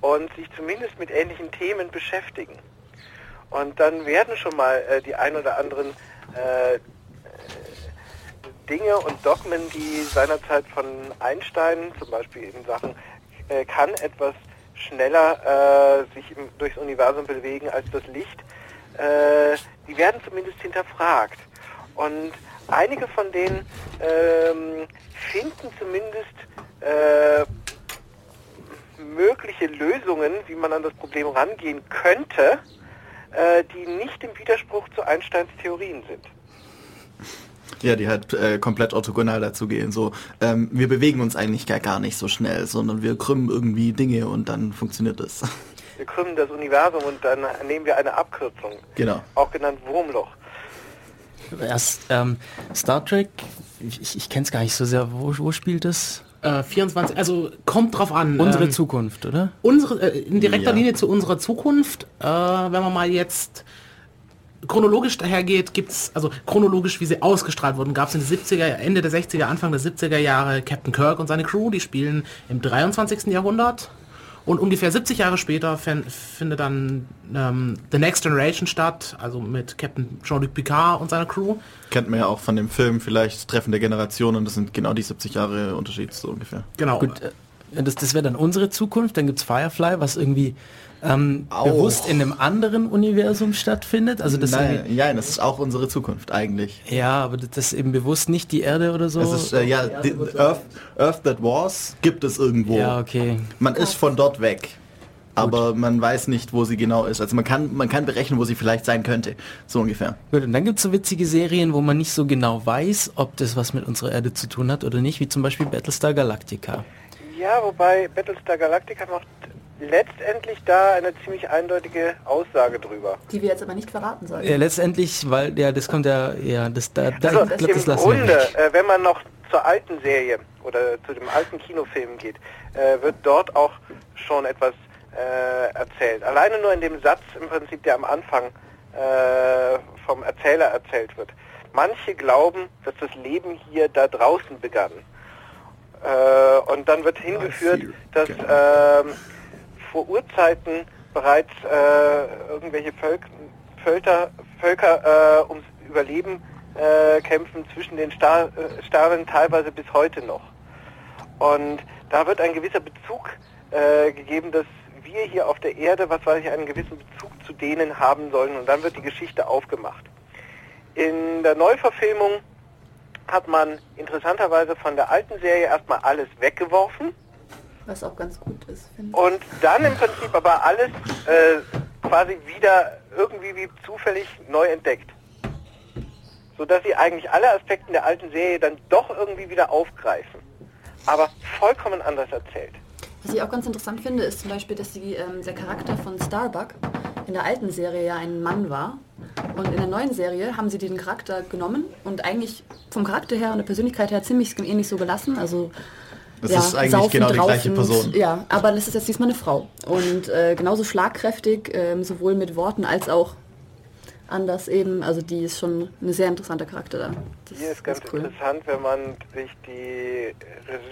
und sich zumindest mit ähnlichen Themen beschäftigen. Und dann werden schon mal äh, die ein oder anderen äh, Dinge und Dogmen, die seinerzeit von Einstein, zum Beispiel in Sachen, äh, kann etwas schneller äh, sich im, durchs Universum bewegen als das Licht, äh, die werden zumindest hinterfragt. Und einige von denen ähm, finden zumindest äh, mögliche Lösungen, wie man an das Problem rangehen könnte, äh, die nicht im Widerspruch zu Einsteins Theorien sind. Ja, die halt äh, komplett orthogonal dazu gehen. So, ähm, wir bewegen uns eigentlich gar, gar nicht so schnell, sondern wir krümmen irgendwie Dinge und dann funktioniert es. Wir krümmen das Universum und dann nehmen wir eine Abkürzung, genau. auch genannt Wurmloch. Erst, ähm, Star Trek, ich, ich kenne es gar nicht so sehr. Wo, wo spielt es? Äh, 24, also kommt drauf an. Unsere ähm, Zukunft, oder? unsere, äh, in direkter Ja. Linie zu unserer Zukunft, äh, wenn man mal jetzt chronologisch dahergeht, gibt's also chronologisch, wie sie ausgestrahlt wurden, gab es in den 70er, Ende der 60er, Anfang der 70er Jahre Captain Kirk und seine Crew, die spielen im 23. Jahrhundert. Und ungefähr 70 Jahre später fin- findet dann ähm, The Next Generation statt, also mit Captain Jean-Luc Picard und seiner Crew. Kennt man ja auch von dem Film vielleicht Treffen der Generationen. Das sind genau die 70 Jahre Unterschied so ungefähr. Genau. Gut, äh, das, das wäre dann unsere Zukunft. Dann gibt's Firefly, was irgendwie ähm, bewusst in einem anderen Universum stattfindet. Also das Nein, ja, das ist auch unsere Zukunft eigentlich. ja, aber das ist eben bewusst nicht die Erde oder so. Es ist, äh, ja, die, Earth, Earth That Was gibt es irgendwo. ja, okay. Man ist von dort weg. Aber man weiß nicht, wo sie genau ist. Also man kann, man kann berechnen, wo sie vielleicht sein könnte. So ungefähr. Gut, und dann gibt's so witzige Serien, wo man nicht so genau weiß, ob das was mit unserer Erde zu tun hat oder nicht, wie zum Beispiel Battlestar Galactica. Ja, wobei Battlestar Galactica macht letztendlich da eine ziemlich eindeutige Aussage drüber. Die wir jetzt aber nicht verraten sollen. Ja, letztendlich, weil ja, das kommt ja, ja, das da, da Also ich glaub, das im lassen wir Grunde, weg. äh, wenn man noch zur alten Serie oder zu dem alten Kinofilm geht, äh, wird dort auch schon etwas äh, erzählt. Alleine nur in dem Satz im Prinzip, der am Anfang äh, vom Erzähler erzählt wird. Manche glauben, dass das Leben hier da draußen begann. Äh, und dann wird hingeführt, dass ähm, vor Urzeiten bereits äh, irgendwelche Völk Völker, Völker äh, ums Überleben äh, kämpfen zwischen den Star äh, Staaten teilweise bis heute noch. Und da wird ein gewisser Bezug äh, gegeben, dass wir hier auf der Erde, was weiß ich, einen gewissen Bezug zu denen haben sollen. Und dann wird die Geschichte aufgemacht. In der Neuverfilmung hat man interessanterweise von der alten Serie erstmal alles weggeworfen Was auch ganz gut ist, finde ich. und dann im Prinzip aber alles äh, quasi wieder irgendwie wie zufällig neu entdeckt. Sodass sie eigentlich alle Aspekte der alten Serie dann doch irgendwie wieder aufgreifen. Aber vollkommen anders erzählt. Was ich auch ganz interessant finde, ist zum Beispiel, dass die, ähm, der Charakter von Starbuck in der alten Serie ja ein Mann war. Und in der neuen Serie haben sie den Charakter genommen und eigentlich vom Charakter her und der Persönlichkeit her ziemlich ähnlich so gelassen. Also Das ist eigentlich genau die gleiche Person. Ja, aber das ist jetzt diesmal eine Frau. Und äh, genauso schlagkräftig, ähm, sowohl mit Worten als auch anders eben. Also die ist schon ein sehr interessanter Charakter da. Das Hier ist ganz cool. interessant, wenn man sich die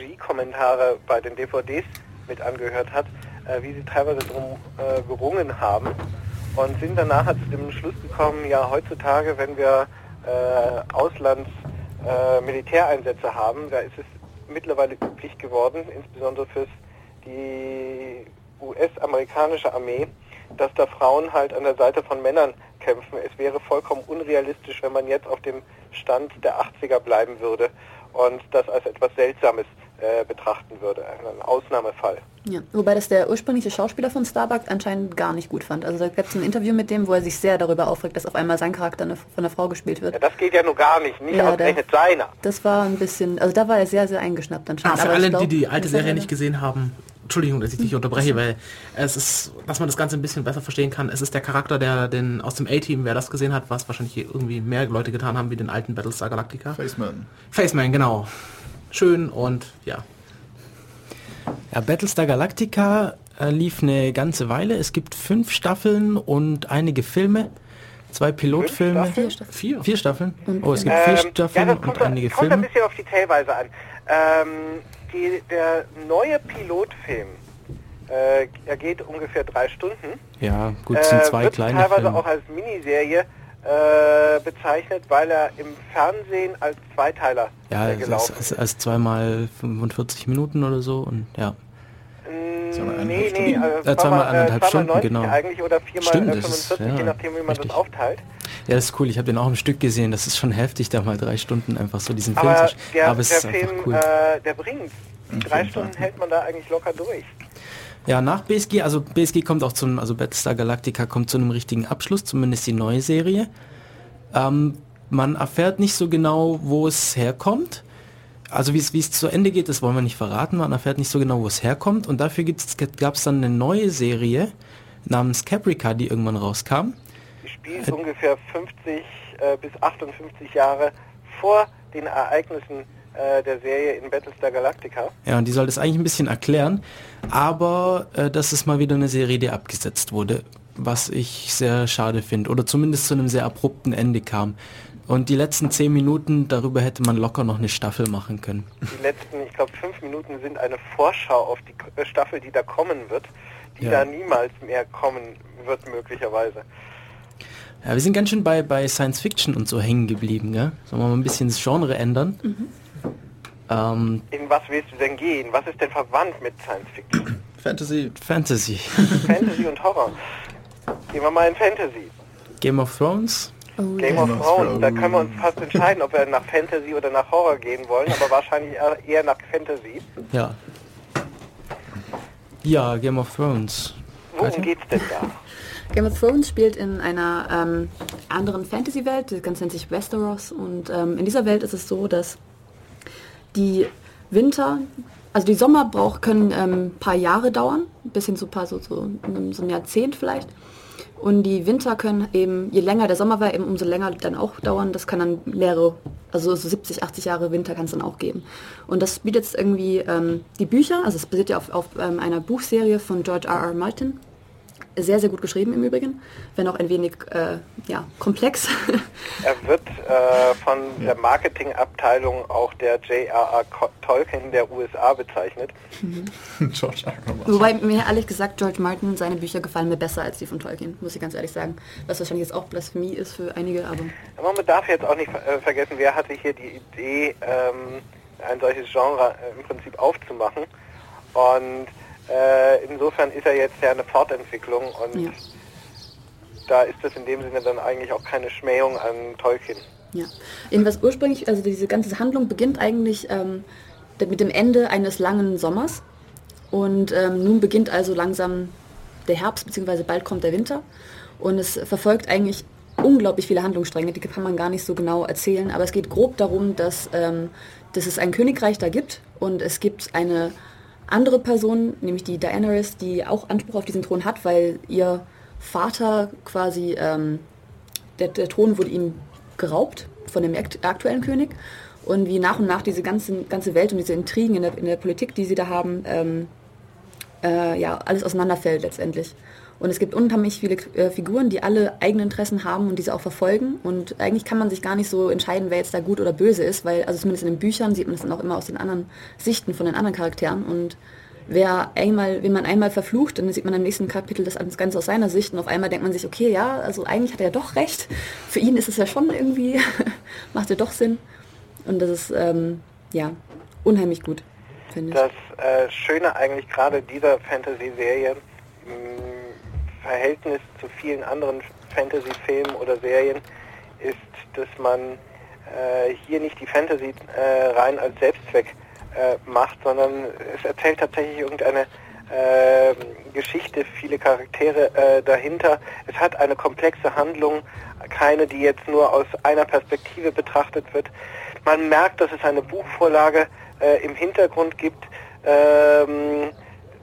Regiekommentare bei den DVDs mit angehört hat, äh, wie sie teilweise drum äh, gerungen haben und sind danach zu dem Schluss gekommen, ja heutzutage, wenn wir äh, Auslands äh, haben, da ist es mittlerweile üblich geworden, insbesondere für die US-amerikanische Armee, dass da Frauen halt an der Seite von Männern kämpfen. Es wäre vollkommen unrealistisch, wenn man jetzt auf dem Stand der 80er bleiben würde und das als etwas Seltsames äh, betrachten würde, ein Ausnahmefall. Ja, wobei das der ursprüngliche Schauspieler von Starbuck anscheinend gar nicht gut fand. Also da gab es ein Interview mit dem, wo er sich sehr darüber aufregt, dass auf einmal sein Charakter eine, von einer Frau gespielt Ja, wird. das geht ja nur gar nicht, nicht Ja, ausgerechnet seiner. Das war ein bisschen, also da war er sehr, sehr eingeschnappt Ah, anscheinend. für Aber ich alle, glaub, die die alte Serie nicht gesehen haben, Entschuldigung, dass ich dich unterbreche, weil es ist, dass man das Ganze ein bisschen besser verstehen kann. Es ist der Charakter, der den aus dem A-Team, wer das gesehen hat, was wahrscheinlich irgendwie mehr Leute getan haben wie den alten Battlestar Galactica. Faceman. Faceman, genau. Schön und ja. Ja, Battlestar Galactica äh, lief eine ganze Weile. Es gibt fünf Staffeln und einige Filme. Zwei Pilotfilme. Staffeln? Staffeln? Vier. Vier Staffeln? Oh, es gibt Ähm, vier ja, Staffeln das kommt, und einige kommt ein Filme. bisschen auf die Zählweise an. Ähm, die, der neue Pilotfilm äh, er geht ungefähr drei Stunden. Ja, gut, es sind äh, zwei wird kleine teilweise Filme. auch als Miniserie äh, bezeichnet, weil er im Fernsehen als Zweiteiler Ja, äh, gelaufen ist, es ist zweimal 45 Minuten oder so und ja. Mm, Zweimal Nee, eineinhalb nee, Stunden? also Äh, zweimal anderthalb Stunden, 90 genau. eigentlich oder viermal Stimmt, äh, das ist- 45, je ja, nachdem wie man richtig. das aufteilt. Ja, das ist cool. Ich habe den auch im Stück gesehen. Das ist schon heftig, da mal drei Stunden einfach so diesen Film Aber zu der, Aber es der ist einfach Film, cool. äh, der bringt. Drei. Stunden hält man da eigentlich locker durch. Ja, nach BSG, also BSG kommt auch zum, also Battlestar Galactica kommt zu einem richtigen Abschluss, zumindest die neue Serie. Ähm, man erfährt nicht so genau, wo es herkommt. Also wie es zu Ende geht, das wollen wir nicht verraten. Man erfährt nicht so genau, wo es herkommt. Und dafür gab es dann eine neue Serie namens Caprica, die irgendwann rauskam. Die spielt ungefähr 50 äh, bis 58 Jahre vor den Ereignissen äh, der Serie in Battlestar Galactica. Ja, und die soll das eigentlich ein bisschen erklären. Aber äh, das ist mal wieder eine Serie, die abgesetzt wurde. was ich sehr schade finde. Oder zumindest zu einem sehr abrupten Ende kam. Und die letzten zehn Minuten, darüber hätte man locker noch eine Staffel machen können. Die letzten, ich glaube, fünf Minuten sind eine Vorschau auf die K- Staffel, die da kommen wird, die Ja. da niemals mehr kommen wird, möglicherweise. Ja, wir sind ganz schön bei, bei Science Fiction und so hängen geblieben, gell? Sollen wir mal ein bisschen das Genre ändern? Ähm, In was willst du denn gehen? Was ist denn verwandt mit Science Fiction? Fantasy. Fantasy. *laughs* Fantasy und Horror. Gehen wir mal in Fantasy. Game of Thrones? Oh, Game ja. of Thrones, da können wir uns fast entscheiden, ob wir nach Fantasy oder nach Horror gehen wollen, aber wahrscheinlich eher- nach Fantasy. Ja. Ja, Game of Thrones. Worum geht's denn da? Game of Thrones spielt in einer ähm, anderen Fantasy-Welt, das Ganze nennt sich Westeros und ähm, in dieser Welt ist es so, dass die Winter, also die Sommer braucht, können ein ähm, paar Jahre dauern, bis hin zu paar, so, so, so ein Jahrzehnt vielleicht. Und die Winter können eben, je länger der Sommer war, eben umso länger dann auch dauern. Das kann dann mehrere, also so 70, 80 Jahre Winter kann es dann auch geben. Und das bietet jetzt irgendwie ähm, die Bücher, also es basiert ja auf, auf ähm, einer Buchserie von George R. R. Martin. Sehr, sehr gut geschrieben im Übrigen, wenn auch ein wenig äh, ja, komplex. *laughs* Er wird äh, von der Marketingabteilung auch der J.R.R. Tolkien der USA bezeichnet. *laughs* George. R. Martin. Wobei mir ehrlich gesagt George Martin, seine Bücher gefallen mir besser als die von Tolkien, muss ich ganz ehrlich sagen. Was wahrscheinlich jetzt auch Blasphemie ist für einige, aber Aber man darf jetzt auch nicht äh, vergessen, wer hatte hier die Idee, ähm, ein solches Genre äh, im Prinzip aufzumachen. Und äh, insofern ist er jetzt ja eine Fortentwicklung und Ja. da ist das in dem Sinne dann eigentlich auch keine Schmähung an Tolkien. Ja, jedenfalls ursprünglich, also diese ganze Handlung beginnt eigentlich ähm, mit dem Ende eines langen Sommers und ähm, nun beginnt also langsam der Herbst, beziehungsweise bald kommt der Winter und es verfolgt eigentlich unglaublich viele Handlungsstränge, die kann man gar nicht so genau erzählen, aber es geht grob darum, dass, ähm, dass es ein Königreich da gibt und es gibt eine andere Person, nämlich die Daenerys, die auch Anspruch auf diesen Thron hat, weil ihr Vater quasi ähm, der, der Thron wurde ihm geraubt von dem akt- aktuellen König. Und wie nach und nach diese ganze, ganze Welt und diese Intrigen in der, in der Politik, die sie da haben, ähm, äh, ja, alles auseinanderfällt letztendlich. Und es gibt unheimlich viele äh, Figuren, die alle eigene Interessen haben und diese auch verfolgen. Und eigentlich kann man sich gar nicht so entscheiden, wer jetzt da gut oder böse ist, weil, also zumindest in den Büchern sieht man es dann auch immer aus den anderen Sichten von den anderen Charakteren. Und wer einmal, wenn man einmal verflucht, dann sieht man im nächsten Kapitel das Ganze aus seiner Sicht und auf einmal denkt man sich, okay, ja, also eigentlich hat er ja doch recht. *laughs* Für ihn ist es ja schon irgendwie, *laughs* macht ja doch Sinn. Und das ist, ähm, ja, unheimlich gut, finde ich. Das äh, Schöne eigentlich gerade dieser Fantasy-Serie im Verhältnis zu vielen anderen Fantasy-Filmen oder Serien ist, dass man äh, hier nicht die Fantasy äh, rein als Selbstzweck äh, macht, sondern es erzählt tatsächlich irgendeine äh, Geschichte, viele Charaktere äh, dahinter. Es hat eine komplexe Handlung, keine, die jetzt nur aus einer Perspektive betrachtet wird. Man merkt, dass es eine Buchvorlage äh, im Hintergrund gibt, ähm,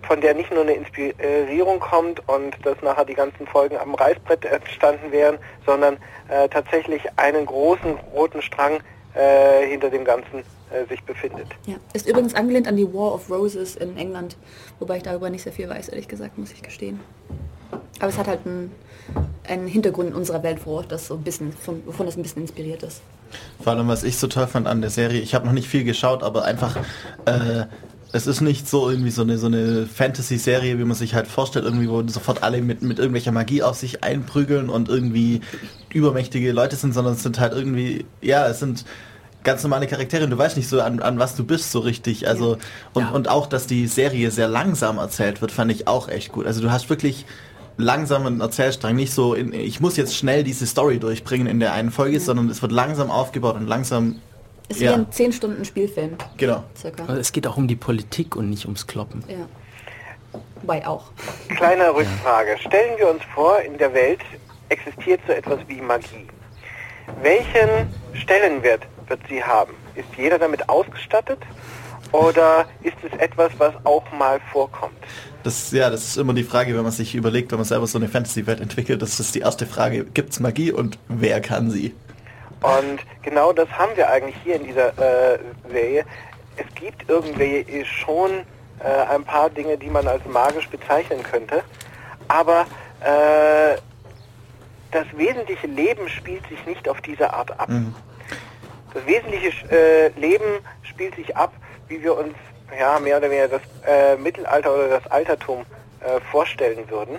von der nicht nur eine Inspirierung kommt und dass nachher die ganzen Folgen am Reißbrett entstanden wären, sondern äh, tatsächlich einen großen roten Strang äh, hinter dem Ganzen äh, sich befindet. Ja, ist übrigens angelehnt an die War of Roses in England, wobei ich darüber nicht sehr viel weiß, ehrlich gesagt, muss ich gestehen. Aber es hat halt einen, einen Hintergrund in unserer Welt, wo das so ein bisschen, von, wovon das ein bisschen inspiriert ist. Vor allem, was ich so toll fand an der Serie, ich habe noch nicht viel geschaut, aber einfach, äh, es ist nicht so irgendwie so eine, so eine Fantasy-Serie, wie man sich halt vorstellt, irgendwie, wo sofort alle mit, mit irgendwelcher Magie auf sich einprügeln und irgendwie übermächtige Leute sind, sondern es sind halt irgendwie, ja, es sind ganz normale Charaktere und du weißt nicht so, an, an was du bist so richtig. Also, und, Ja. und auch, dass die Serie sehr langsam erzählt wird, fand ich auch echt gut. Also du hast wirklich langsamen Erzählstrang, nicht so, in, ich muss jetzt schnell diese Story durchbringen in der einen Folge, sondern es wird langsam aufgebaut und langsam, Ist Ja. wie ein 10 Stunden Spielfilm, genau. circa. Also es geht auch um die Politik und nicht ums Kloppen. Ja. Wobei auch. Kleine Rückfrage. Stellen wir uns vor, in der Welt existiert so etwas wie Magie. Welchen Stellenwert wird sie haben? Ist jeder damit ausgestattet? Oder ist es etwas, was auch mal vorkommt? Das, ja, das ist immer die Frage, wenn man sich überlegt, wenn man selber so eine Fantasy-Welt entwickelt, das ist die erste Frage, gibt es Magie und wer kann sie? Und genau das haben wir eigentlich hier in dieser äh, Serie. Es gibt irgendwie schon äh, ein paar Dinge, die man als magisch bezeichnen könnte, aber äh, das wesentliche Leben spielt sich nicht auf diese Art ab. Das wesentliche äh, Leben spielt sich ab, wie wir uns ja mehr oder weniger das äh, Mittelalter oder das Altertum äh, vorstellen würden.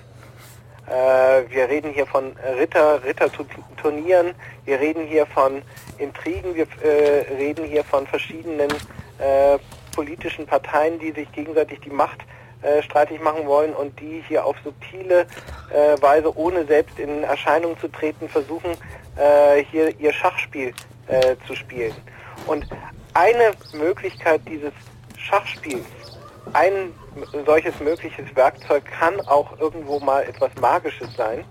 Äh, wir reden hier von Ritter, Ritterturnieren, wir reden hier von Intrigen, wir äh, reden hier von verschiedenen äh, politischen Parteien, die sich gegenseitig die Macht streitig machen wollen und die hier auf subtile Weise, ohne selbst in Erscheinung zu treten, versuchen, hier ihr Schachspiel zu spielen. Und eine Möglichkeit dieses Schachspiels, ein solches mögliches Werkzeug kann auch irgendwo mal etwas Magisches sein.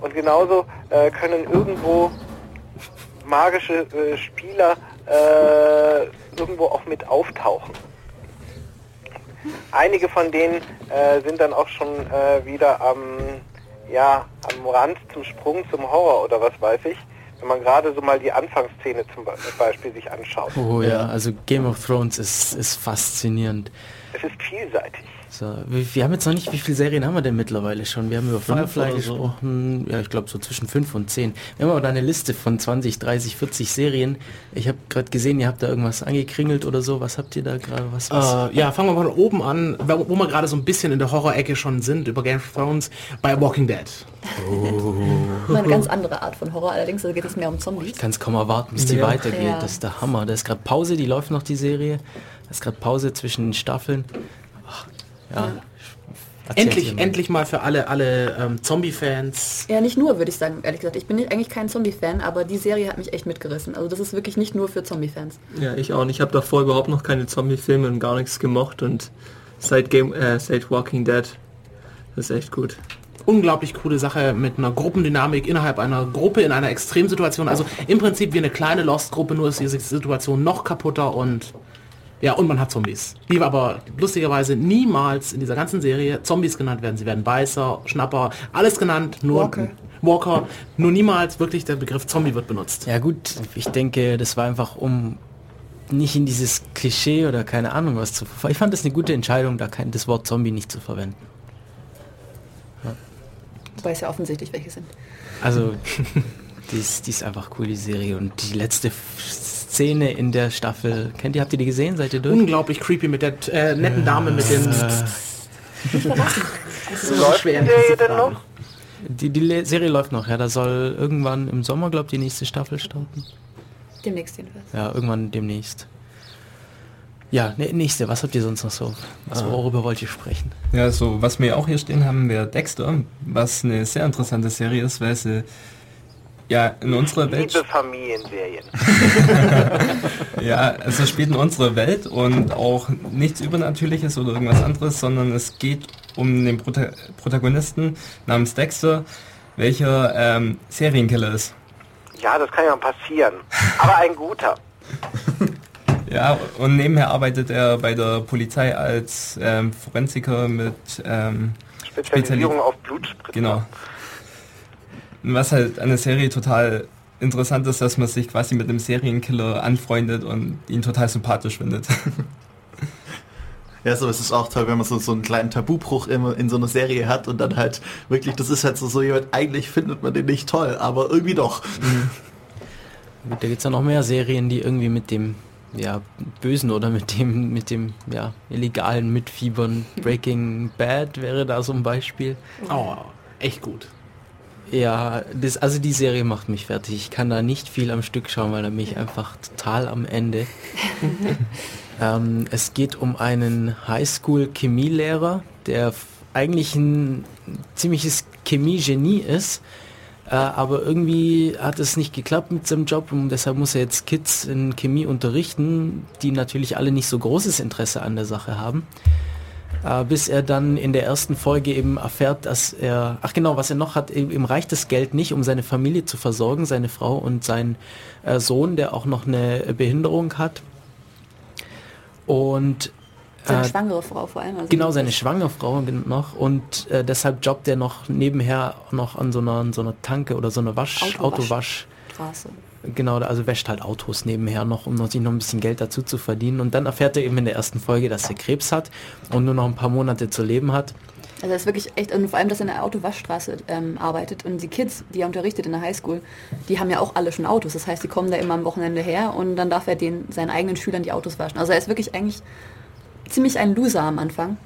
Und genauso äh, können irgendwo magische äh, Spieler äh, irgendwo auch mit auftauchen. Einige von denen äh, sind dann auch schon äh, wieder am, ja, am Rand zum Sprung zum Horror oder was weiß ich. Wenn man gerade so mal die Anfangsszene zum Be- Beispiel sich anschaut. Oh ja, also Game of Thrones ist, ist faszinierend. Es ist vielseitig. So, wir, wir haben jetzt noch nicht, wie viele Serien haben wir denn mittlerweile schon? Wir haben über Firefly so. gesprochen, ja, ich glaube so zwischen 5 und 10. Wir haben aber da eine Liste von 20, 30, 40 Serien. Ich habe gerade gesehen, ihr habt da irgendwas angekringelt oder so. Was habt ihr da gerade? Was, was? Äh, ja, fangen wir mal von oben an, wo, wo wir gerade so ein bisschen in der Horror-Ecke schon sind, über Game of Thrones, bei Walking Dead. Mal eine ganz andere Art von Horror, allerdings da geht es mehr um Zombies. Ich kann es kaum erwarten, bis die Ja. weitergeht. Ja. Das ist der Hammer. Da ist gerade Pause, die läuft noch die Serie. Da ist gerade Pause zwischen den Staffeln. Ach, ja. Erzählt Endlich, endlich mal für alle, alle ähm, Zombie-Fans. Ja, nicht nur, würde ich sagen, ehrlich gesagt. Ich bin nicht, eigentlich kein Zombie-Fan, aber die Serie hat mich echt mitgerissen. Also das ist wirklich nicht nur für Zombie-Fans. Ja, ich auch. Und ich habe davor überhaupt noch keine Zombie-Filme und gar nichts gemocht und seit Game, äh, seit Walking Dead, das ist echt gut. Unglaublich coole Sache mit einer Gruppendynamik innerhalb einer Gruppe in einer Extremsituation. Also im Prinzip wie eine kleine Lost-Gruppe, nur ist diese Situation noch kaputter und ja, und man hat Zombies. Die aber lustigerweise niemals in dieser ganzen Serie Zombies genannt werden. Sie werden Beißer, Schnapper, alles genannt, nur Walker. Walker, nur niemals wirklich der Begriff Zombie wird benutzt. Ja gut, ich denke, das war einfach um nicht in dieses Klischee oder keine Ahnung was zu ver- Ich fand das eine gute Entscheidung, da kein, das Wort Zombie nicht zu verwenden. Wobei es ja offensichtlich welche sind. Also, *laughs* die ist, die ist einfach cool, die Serie. Und die letzte Szene in der Staffel, kennt ihr, habt ihr die gesehen? Seid ihr durch? Unglaublich creepy mit der äh, netten Dame mit den... *laughs* so Läuft schwer, die? Die, Serie läuft noch, ja. Da soll irgendwann im Sommer, glaubt die nächste Staffel starten. Demnächst jedenfalls. Ja, irgendwann demnächst. Ja, ne, nächste, was habt ihr sonst noch so? Was, worüber wollt ihr sprechen? Ja, so was wir auch hier stehen haben, wäre Dexter, was eine sehr interessante Serie ist, weil sie ja in unserer Welt Liebe Familienserien. *laughs* ja, also spielt in unserer Welt und auch nichts Übernatürliches oder irgendwas anderes, sondern es geht um den Prota Protagonisten namens Dexter, welcher ähm, Serienkiller ist. Ja, das kann ja passieren. Aber ein guter. *laughs* Ja, und nebenher arbeitet er bei der Polizei als ähm, Forensiker mit ähm, Spezialisierung Speziali- auf Blutspritze. Genau. Was halt an der Serie total interessant ist, dass man sich quasi mit einem Serienkiller anfreundet und ihn total sympathisch findet. *laughs* Ja, so es ist auch toll, wenn man so, so einen kleinen Tabubruch immer in so einer Serie hat und dann halt wirklich, das ist halt so, so jemand, eigentlich findet man den nicht toll, aber irgendwie doch. Gut, da gibt's ja noch mehr Serien, die irgendwie mit dem ja, Bösen oder mit dem, mit dem ja, illegalen mitfiebern. Breaking Bad wäre da so ein Beispiel. Oh, echt gut. Ja, das, also die Serie macht mich fertig. Ich kann da nicht viel am Stück schauen, weil da bin ich einfach total am Ende. *laughs* ähm, es geht um einen Highschool-Chemielehrer, der eigentlich ein ziemliches Chemie-Genie ist, äh, aber irgendwie hat es nicht geklappt mit seinem Job und deshalb muss er jetzt Kids in Chemie unterrichten, die natürlich alle nicht so großes Interesse an der Sache haben. Äh, bis er dann in der ersten Folge eben erfährt, dass er, ach genau, was er noch hat, ihm reicht das Geld nicht, um seine Familie zu versorgen, seine Frau und seinen äh, Sohn, der auch noch eine Behinderung hat. Und Seine äh, schwangere Frau vor allem. Also Genau, seine schwangere Frau noch und äh, deshalb jobbt er noch nebenher noch an so einer, an so einer Tanke oder so einer Wasch, Autowasch. Autowasch. Genau, also wäscht halt Autos nebenher noch, um sich noch ein bisschen Geld dazu zu verdienen. Und dann erfährt er eben in der ersten Folge, dass er Krebs hat und nur noch ein paar Monate zu leben hat. Also er ist wirklich echt, und vor allem, dass er in der Autowaschstraße ähm, arbeitet und die Kids, die er unterrichtet in der Highschool, die haben ja auch alle schon Autos. Das heißt, die kommen da immer am Wochenende her und dann darf er den seinen eigenen Schülern die Autos waschen. Also er ist wirklich eigentlich ziemlich ein Loser am Anfang.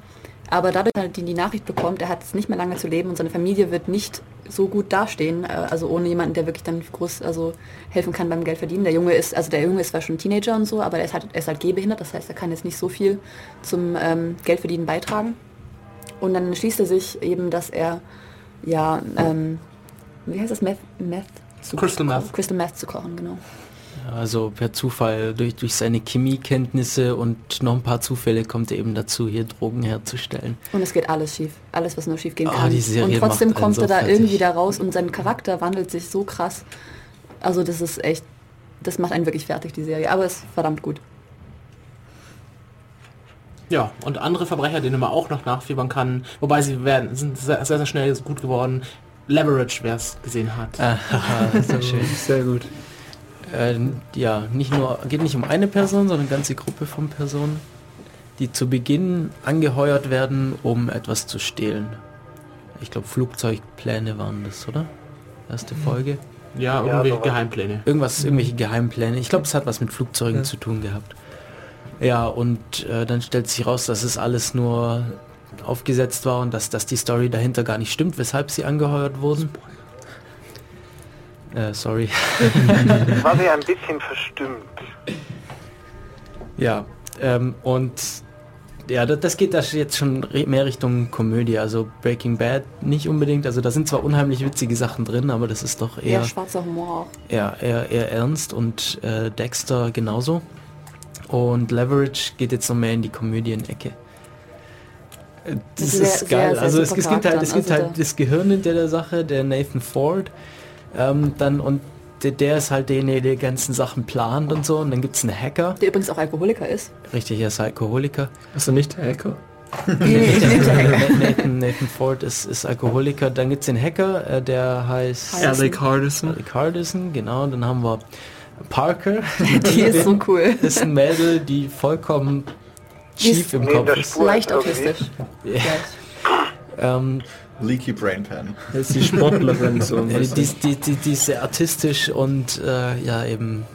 Aber dadurch, dass er die, Nachricht bekommt, er hat es nicht mehr lange zu leben und seine Familie wird nicht so gut dastehen, äh, also ohne jemanden, der wirklich dann groß also helfen kann beim Geld verdienen. Der Junge ist, also der Junge ist zwar schon Teenager und so, aber er ist halt, er ist halt gehbehindert, das heißt, er kann jetzt nicht so viel zum ähm, Geldverdienen beitragen. Und dann schließt er sich eben, dass er ja, ähm, wie heißt das, Meth, Meth zu Crystal kochen- Meth. Crystal Meth zu kochen, genau. Also per Zufall, durch, durch seine Chemiekenntnisse und noch ein paar Zufälle kommt er eben dazu, hier Drogen herzustellen. Und es geht alles schief. Alles, was nur schief gehen Ah, kann. die Serie und trotzdem kommt so er da fertig. irgendwie da raus und sein Charakter wandelt sich so krass. Also das ist echt, das macht einen wirklich fertig, die Serie. Aber es ist verdammt gut. Ja, und andere Verbrecher, denen man auch noch nachfiebern kann, wobei sie werden, sind sehr, sehr, sehr schnell gut geworden. Leverage, wer es gesehen hat. Ah, *laughs* sehr schön. Sehr gut. Äh, ja, nicht nur, geht nicht um eine Person, sondern eine ganze Gruppe von Personen, die zu Beginn angeheuert werden, um etwas zu stehlen. Ich glaube, Flugzeugpläne waren das, oder? Erste Folge. Ja, irgendwie sowas. Geheimpläne. Irgendwas, irgendwelche Geheimpläne. Ich glaube, es hat was mit Flugzeugen zu tun gehabt. Ja, und äh, dann stellt sich raus, dass es alles nur aufgesetzt war und dass, dass die Story dahinter gar nicht stimmt, weshalb sie angeheuert wurden. Äh, sorry. Das *laughs* war sie ein bisschen verstimmt. Ja, ähm, und ja, das, das geht da jetzt schon mehr Richtung Komödie. Also Breaking Bad nicht unbedingt. Also da sind zwar unheimlich witzige Sachen drin, aber das ist doch Eher eher, schwarzer Humor auch. eher, eher, eher ernst und äh, Dexter genauso. Und Leverage geht jetzt noch mehr in die Komödien-Ecke. Äh, Das Sehr- ist sehr, geil. sehr also es, es gibt halt, es gibt Also halt da- das Gehirn hinter der Sache, der Nathan Ford. Ähm, dann und der, der ist halt derjenige, der die ganzen Sachen plant und so. Und dann gibt es einen Hacker. Der übrigens auch Alkoholiker ist. Richtig, er ist Alkoholiker. Also nicht der Hacker. *laughs* Nathan, Nathan Ford ist, ist Alkoholiker. Dann gibt es den Hacker, äh, der heißt. Alec Hardison. Alec Hardison, genau. Dann haben wir Parker. *laughs* Die ist so cool. ist ein Mädel, die vollkommen schief im Kopf ist. Leicht autistisch. Ja. Ähm, Leaky Brain Pan. Das ist die Sportlerin so. *laughs* ja, die, die, die, die ist sehr artistisch und äh, ja eben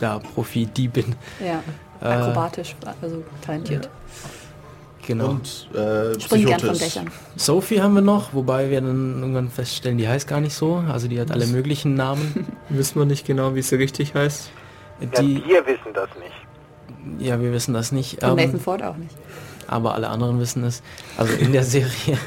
ja, Profi-Diebin. Ja. Äh, Akrobatisch, also talentiert. Genau. Und äh, Springt gern von. Dächern. Sophie haben wir noch, wobei wir dann irgendwann feststellen, die heißt gar nicht so. Also die hat alle möglichen Namen. *laughs* Wissen wir nicht genau, wie sie richtig heißt. Ja, Die, wir wissen das nicht. ja, wir wissen das nicht. Und ähm, Nathan Ford auch nicht. Aber alle anderen wissen es. Also in der *laughs* Serie.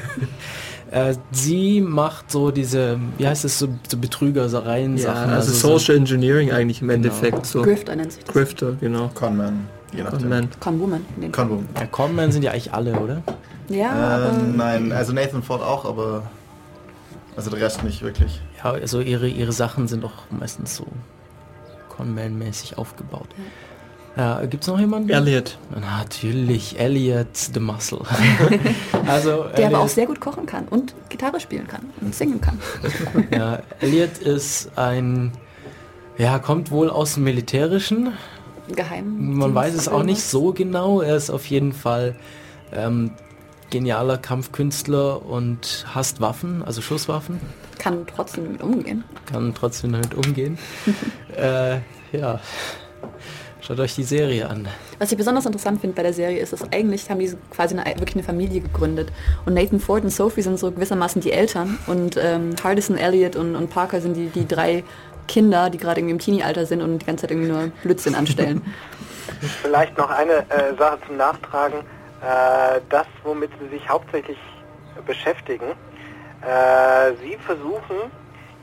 äh, sie macht so diese, wie heißt es, so, so Betrügereien Ja, Sachen. also, so, Social Engineering eigentlich im Endeffekt. So. Grifter nennt sich das. Grifter, genau. Conman. Je nachdem. Conman. Conwoman. Conwoman. ja, Conman sind ja eigentlich alle, oder? Ja, aber Ähm, nein, also Nathan Ford auch, aber also der Rest nicht wirklich. Ja, also ihre, ihre Sachen sind auch meistens so Conman-mäßig aufgebaut. Ja, gibt's noch jemanden? Elliot. Natürlich, Elliot the Muscle. *laughs* also, der aber auch Elliot, sehr gut kochen kann und Gitarre spielen kann und singen kann. *laughs* ja, Elliot ist ein, ja, kommt wohl aus dem Militärischen. Geheim. Man weiß es auch nicht so genau. Er ist auf jeden Fall ähm, genialer Kampfkünstler und hasst Waffen, also Schusswaffen. Kann trotzdem damit umgehen. Kann trotzdem damit umgehen. *laughs* äh, ja. Schaut euch die Serie an. Was ich besonders interessant finde bei der Serie ist, dass eigentlich haben die quasi eine, wirklich eine Familie gegründet. Und Nathan Ford und Sophie sind so gewissermaßen die Eltern. Und ähm, Hardison, Elliot und, und Parker sind die, die drei Kinder, die gerade irgendwie im Teenie-Alter sind und die ganze Zeit irgendwie nur Blödsinn anstellen. *laughs* Vielleicht noch eine äh, Sache zum Nachtragen. Äh, das, womit Sie sich hauptsächlich beschäftigen. Äh, Sie versuchen,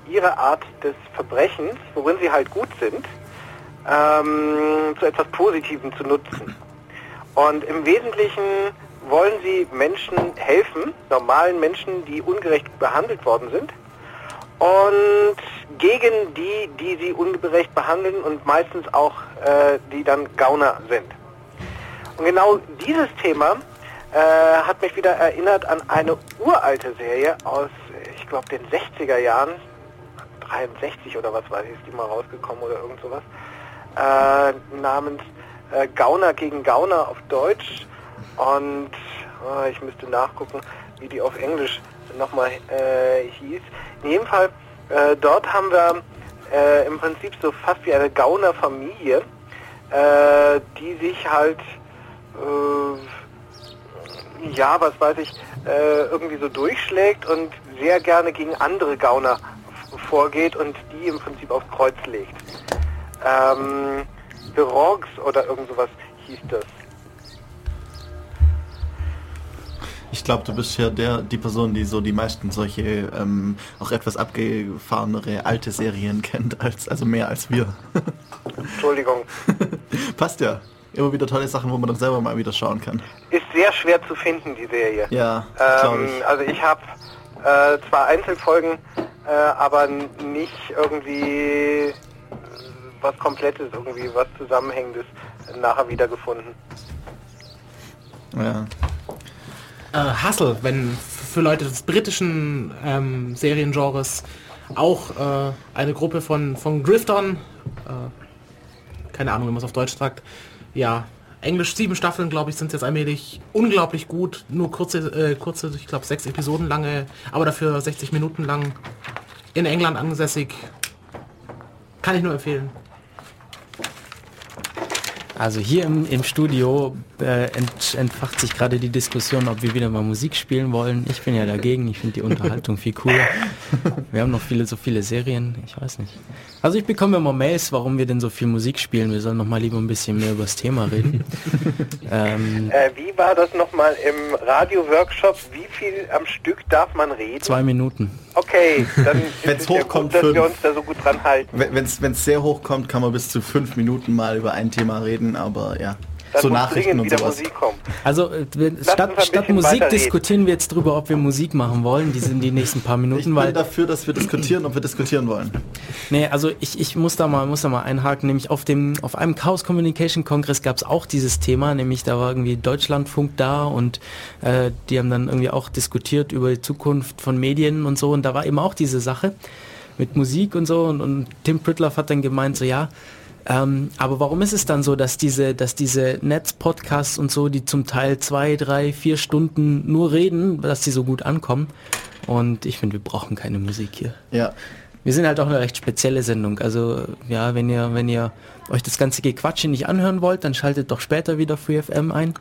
Ihre Art des Verbrechens, worin Sie halt gut sind, ähm, zu etwas Positivem zu nutzen. Und im Wesentlichen wollen Sie Menschen helfen, normalen Menschen, die ungerecht behandelt worden sind, und gegen die, die sie ungerecht behandeln und meistens auch äh, die dann Gauner sind. Und genau dieses Thema äh, hat mich wieder erinnert an eine uralte Serie aus, ich glaube, den 60er Jahren, 63 oder was weiß ich, ist die mal rausgekommen oder irgend sowas, äh, namens äh, Gauner gegen Gauner auf Deutsch. Und ah, ich müsste nachgucken, wie die auf Englisch nochmal äh, hieß. In jedem Fall, äh, dort haben wir äh, im Prinzip so fast wie eine Gaunerfamilie, äh, die sich halt, ja, was weiß ich, irgendwie so durchschlägt und sehr gerne gegen andere Gauner vorgeht und die im Prinzip aufs Kreuz legt. Ähm, The Rogues oder irgend sowas hieß das. Ich glaube, du bist ja der, die Person, die so die meisten solche ähm, auch etwas abgefahrenere alte Serien kennt, als also mehr als wir. *laughs* Entschuldigung. Passt ja. Immer wieder tolle Sachen, wo man dann selber mal wieder schauen kann. Ist sehr schwer zu finden, die Serie. Ja, Ähm, ich. also ich habe äh, zwar Einzelfolgen, äh, aber nicht irgendwie was Komplettes, irgendwie was Zusammenhängendes nachher wiedergefunden. Ja. äh, Hustle, wenn für Leute des britischen ähm, Seriengenres auch äh, eine Gruppe von, von Griftern, äh, keine Ahnung, wie man es auf Deutsch sagt, ja, Englisch sieben Staffeln, glaube ich, sind jetzt allmählich unglaublich gut, nur kurze, äh, kurze, ich glaube sechs Episoden lange, aber dafür 60 Minuten lang in England ansässig. Kann ich nur empfehlen. Also hier im, im Studio äh, ent, entfacht sich gerade die Diskussion, ob wir wieder mal Musik spielen wollen. Ich bin ja dagegen, ich finde die Unterhaltung viel cooler. Wir haben noch viele, so viele Serien, ich weiß nicht. Also ich bekomme immer Mails, warum wir denn so viel Musik spielen. Wir sollen noch mal lieber ein bisschen mehr über das Thema reden. *laughs* ähm, Äh, wie war das nochmal im Radio-Workshop? Wie viel am Stück darf man reden? zwei Minuten. Okay, dann *laughs* Wenn's ist es ja hochkommt, gut, dass wir fünf. uns da so gut dran halten. Wenn es sehr hoch kommt, kann man bis zu fünf Minuten mal über ein Thema reden, aber ja. Dann so muss Nachrichten und sowas. Musik kommen. Also äh, wir, statt, statt Musik diskutieren wir jetzt drüber, ob wir Musik machen wollen. Die sind die nächsten paar Ich Minuten, bin weil dafür, dass wir diskutieren, ob wir diskutieren wollen. Nee, also ich, ich muss da mal muss da mal einhaken, nämlich auf dem auf einem Chaos Communication Kongress gab es auch dieses Thema, nämlich da war irgendwie Deutschlandfunk da und äh, die haben dann irgendwie auch diskutiert über die Zukunft von Medien und so und da war eben auch diese Sache mit Musik und so und, und Tim Pritloff hat dann gemeint so ja, ähm, aber warum ist es dann so, dass diese, dass diese Netzpodcasts und so, die zum Teil zwei, drei, vier Stunden nur reden, dass die so gut ankommen? Und ich finde, wir brauchen keine Musik hier. Ja. Wir sind halt auch eine recht spezielle Sendung. Also ja, wenn ihr, wenn ihr euch das ganze Gequatsche nicht anhören wollt, dann schaltet doch später wieder FreeFM ein.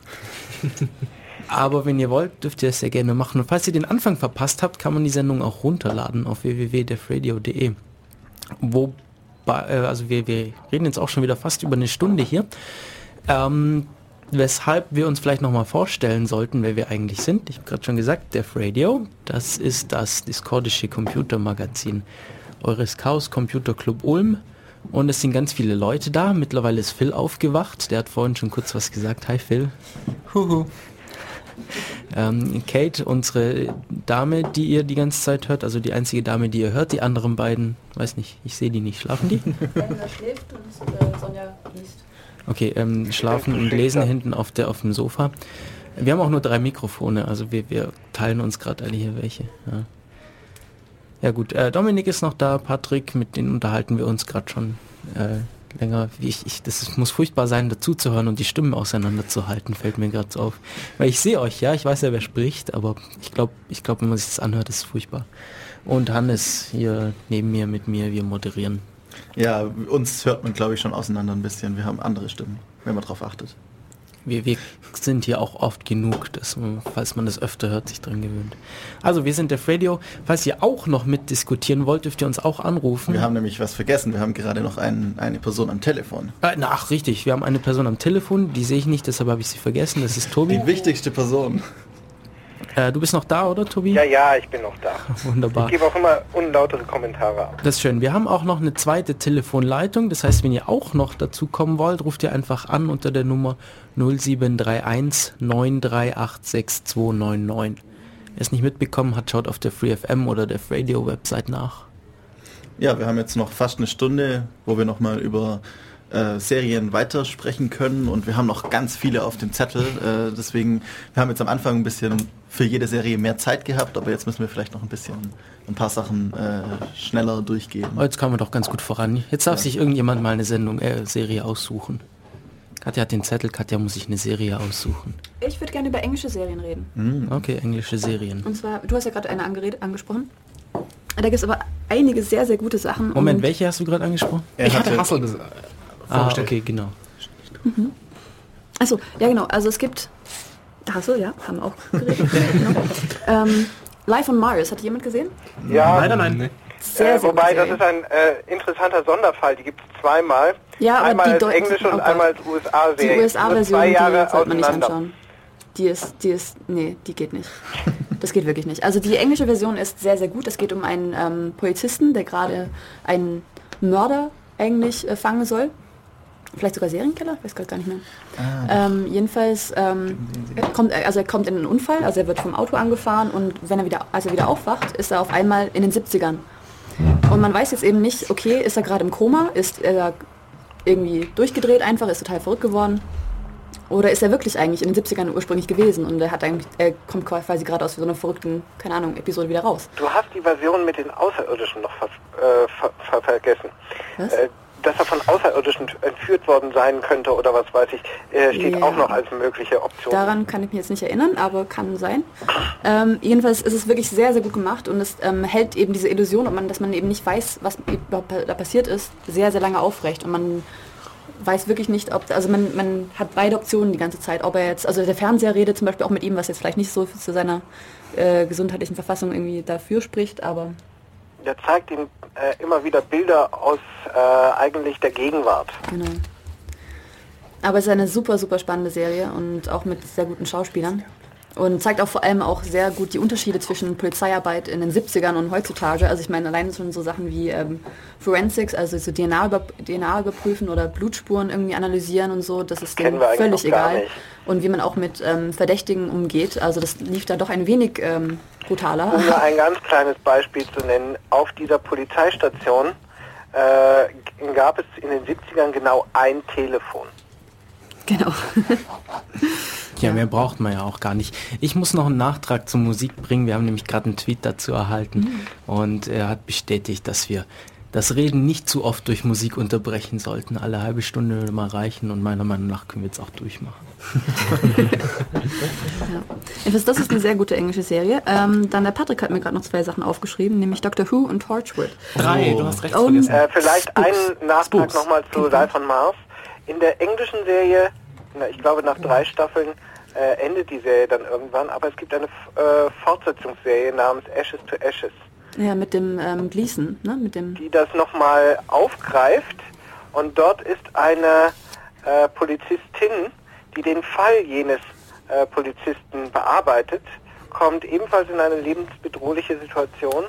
*laughs* Aber wenn ihr wollt, dürft ihr es sehr gerne machen. Und falls ihr den Anfang verpasst habt, kann man die Sendung auch runterladen auf www.defradio.de. Wo, also wir, wir reden jetzt auch schon wieder fast über eine Stunde hier. Ähm, weshalb wir uns vielleicht nochmal vorstellen sollten, wer wir eigentlich sind. Ich habe gerade schon gesagt, Def Radio, das ist das discordische Computermagazin eures Chaos Computer Club Ulm. Und es sind ganz viele Leute da. Mittlerweile ist Phil aufgewacht. Der hat vorhin schon kurz was gesagt. Hi Phil. Huhu. Ähm, Kate, unsere Dame, die ihr die ganze Zeit hört, also die einzige Dame, die ihr hört, die anderen beiden, weiß nicht, ich sehe die nicht. Schlafen die? *laughs* Elsa schläft und äh, Sonja liest. Okay, ähm, schlafen und lesen hinten auf der auf dem Sofa. Wir haben auch nur drei Mikrofone, also wir, wir teilen uns gerade alle hier welche. Ja, ja gut, äh, Dominik ist noch da, Patrick, mit denen unterhalten wir uns gerade schon äh, länger. Ich, ich, das muss furchtbar sein, dazuzuhören und die Stimmen auseinanderzuhalten, fällt mir gerade so auf. Weil ich sehe euch, ja, ich weiß ja, wer spricht, aber ich glaube, ich glaub, wenn man sich das anhört, ist es furchtbar. Und Hannes hier neben mir, mit mir, wir moderieren. Ja, uns hört man, glaube ich, schon auseinander ein bisschen. Wir haben andere Stimmen, wenn man drauf achtet. Wir, wir sind hier auch oft genug, dass man, falls man das öfter hört, sich dran gewöhnt. Also wir sind Def Radio. Falls ihr auch noch mitdiskutieren wollt, dürft ihr uns auch anrufen. Wir haben nämlich was vergessen. Wir haben gerade noch ein, eine Person am Telefon. äh, na, ach, richtig. Wir haben eine Person am Telefon, die sehe ich nicht, deshalb habe ich sie vergessen. Das ist Tobi. Die wichtigste Person. Äh, du bist noch da, oder Tobi? Ja, ja, ich bin noch da. *laughs* Wunderbar. Ich gebe auch immer unlautere Kommentare ab. Das ist schön. Wir haben auch noch eine zweite Telefonleitung. Das heißt, wenn ihr auch noch dazu kommen wollt, ruft ihr einfach an unter der Nummer 0731 938 6299. Wer es nicht mitbekommen hat, schaut auf der FreeFM oder der Radio Website nach. Ja, wir haben jetzt noch fast eine Stunde, wo wir nochmal über äh, Serien weitersprechen können und wir haben noch ganz viele auf dem Zettel. Äh, deswegen, wir haben jetzt am Anfang ein bisschen für jede Serie mehr Zeit gehabt, aber jetzt müssen wir vielleicht noch ein bisschen ein paar Sachen äh, schneller durchgehen. Oh, jetzt kamen wir doch ganz gut voran. Jetzt darf sich irgendjemand mal eine Sendung, äh, Serie aussuchen. Katja hat den Zettel, Katja muss sich eine Serie aussuchen. Ich würde gerne über englische Serien reden. Okay, englische Serien. Und zwar, du hast ja gerade eine angeredet, angesprochen. Da gibt es aber einige sehr, sehr gute Sachen. Moment, welche hast du gerade angesprochen? Er ich hatte Hustle ges- Ah, vorgestellt. okay, genau. Achso, ja genau. Also es gibt. Achso, ja, haben wir auch geredet. *laughs* genau. ähm, Live on Mars, hat jemand gesehen? Ja, Leider nein. Nee. Sehr, äh, sehr wobei gute das ist ein äh, interessanter Sonderfall. Die gibt es zweimal. Ja, aber einmal die als deuten englische und auch einmal als USA-Serie. Die USA-Version, zwei die sollte man nicht anschauen. Die ist, die ist, nee, die geht nicht. Das geht wirklich nicht. Also die englische Version ist sehr, sehr gut. Es geht um einen ähm, Polizisten, der gerade einen Mörder eigentlich äh, fangen soll. Vielleicht sogar Serienkiller, weiß gerade gar nicht mehr. Ähm, jedenfalls ähm, er kommt, er- also er kommt in einen Unfall, also er wird vom Auto angefahren und wenn er wieder, als er wieder aufwacht, ist er auf einmal in den 70ern. Und man weiß jetzt eben nicht, okay, ist er gerade im Koma, ist er irgendwie durchgedreht einfach, ist total verrückt geworden. Oder ist er wirklich eigentlich in den 70ern ursprünglich gewesen und er hat eigentlich, er kommt quasi gerade aus so einer verrückten, keine Ahnung, Episode wieder raus. Du hast die Version mit den Außerirdischen noch ver äh, ver ver vergessen. Was? Äh, dass er von Außerirdischen entführt worden sein könnte oder was weiß ich, äh, steht Ja. auch noch als mögliche Option. Daran kann ich mich jetzt nicht erinnern, aber kann sein. Ähm, jedenfalls ist es wirklich sehr, sehr gut gemacht und es ähm, hält eben diese Illusion, man, dass man eben nicht weiß, was da passiert ist, sehr, sehr lange aufrecht. Und man weiß wirklich nicht, ob, also man, man hat beide Optionen die ganze Zeit. Ob er jetzt, also der Fernseher redet zum Beispiel auch mit ihm, was jetzt vielleicht nicht so zu seiner äh, gesundheitlichen Verfassung irgendwie dafür spricht, aber Der zeigt ihm äh, immer wieder Bilder aus äh, eigentlich der Gegenwart. Genau. Aber es ist eine super, super spannende Serie und auch mit sehr guten Schauspielern. Und zeigt auch vor allem auch sehr gut die Unterschiede zwischen Polizeiarbeit in den 70ern und heutzutage. Also ich meine, allein schon so Sachen wie ähm, Forensics, also so DNA, über, DNA überprüfen oder Blutspuren irgendwie analysieren und so, das ist denen völlig egal. Und wie man auch mit ähm, Verdächtigen umgeht. Also das lief da doch ein wenig ähm, brutaler. Um nur ein ganz kleines Beispiel zu nennen, auf dieser Polizeistation äh, gab es in den 70ern genau ein Telefon. Genau. Ja, mehr braucht man ja auch gar nicht. Ich muss noch einen Nachtrag zur Musik bringen. Wir haben nämlich gerade einen Tweet dazu erhalten und er hat bestätigt, dass wir das Reden nicht zu oft durch Musik unterbrechen sollten. Alle halbe Stunde würde mal reichen und meiner Meinung nach können wir jetzt auch durchmachen. *laughs* Jedenfalls, das ist eine sehr gute englische Serie. Ähm, dann der Patrick hat mir gerade noch zwei Sachen aufgeschrieben, nämlich Doctor Who und Torchwood. Drei, du hast Oh. vergessen. Äh, vielleicht Spooks. einen Nachtrag nochmal zu Life on Mars. In der englischen Serie, na, ich glaube nach drei Staffeln, äh, endet die Serie dann irgendwann, aber es gibt eine F- äh, Fortsetzungsserie namens Ashes to Ashes, Ja, mit dem ähm, Gleason, ne? Mit dem. die das nochmal aufgreift und dort ist eine äh, Polizistin, die den Fall jenes äh, Polizisten bearbeitet, kommt ebenfalls in eine lebensbedrohliche Situation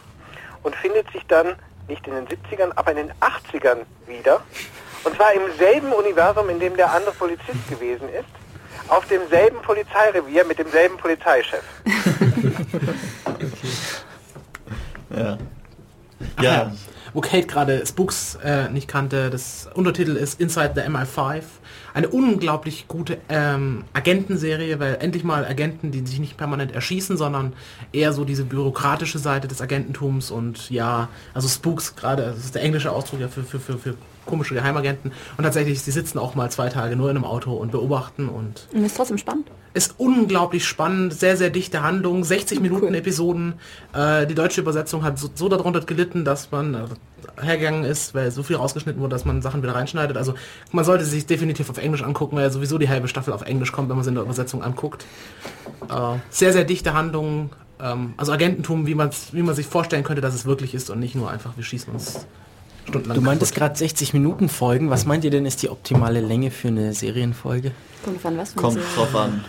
und findet sich dann nicht in den 70ern, aber in den 80ern wieder. Und zwar im selben Universum, in dem der andere Polizist gewesen ist, auf demselben Polizeirevier mit demselben Polizeichef. *laughs* Ja. Ach Ja. ja. Wo Kate gerade Spooks äh, nicht kannte, das Untertitel ist Inside the MI5. Eine unglaublich gute ähm, Agentenserie, weil endlich mal Agenten, die sich nicht permanent erschießen, sondern eher so diese bürokratische Seite des Agententums und ja, also Spooks gerade, das ist der englische Ausdruck ja für, für, für, für komische Geheimagenten. Und tatsächlich, sie sitzen auch mal zwei Tage nur in einem Auto und beobachten und Und ist trotzdem spannend. ist unglaublich spannend, sehr, sehr dichte Handlung, 60 Minuten Cool. Episoden. Äh, die deutsche Übersetzung hat so, so darunter gelitten, dass man äh, hergegangen ist, weil so viel rausgeschnitten wurde, dass man Sachen wieder reinschneidet. Also man sollte sich definitiv auf Englisch angucken, weil ja sowieso die halbe Staffel auf Englisch kommt, wenn man sie in der Übersetzung anguckt. Äh, sehr, sehr dichte Handlung. Ähm, also Agententum, wie, man's, wie man sich vorstellen könnte, dass es wirklich ist und nicht nur einfach, wir schießen uns stundenlang Du meintest gerade 60 Minuten Folgen. Was meint ihr denn ist die optimale Länge für eine Serienfolge? Kommt davon was? Kommt drauf an.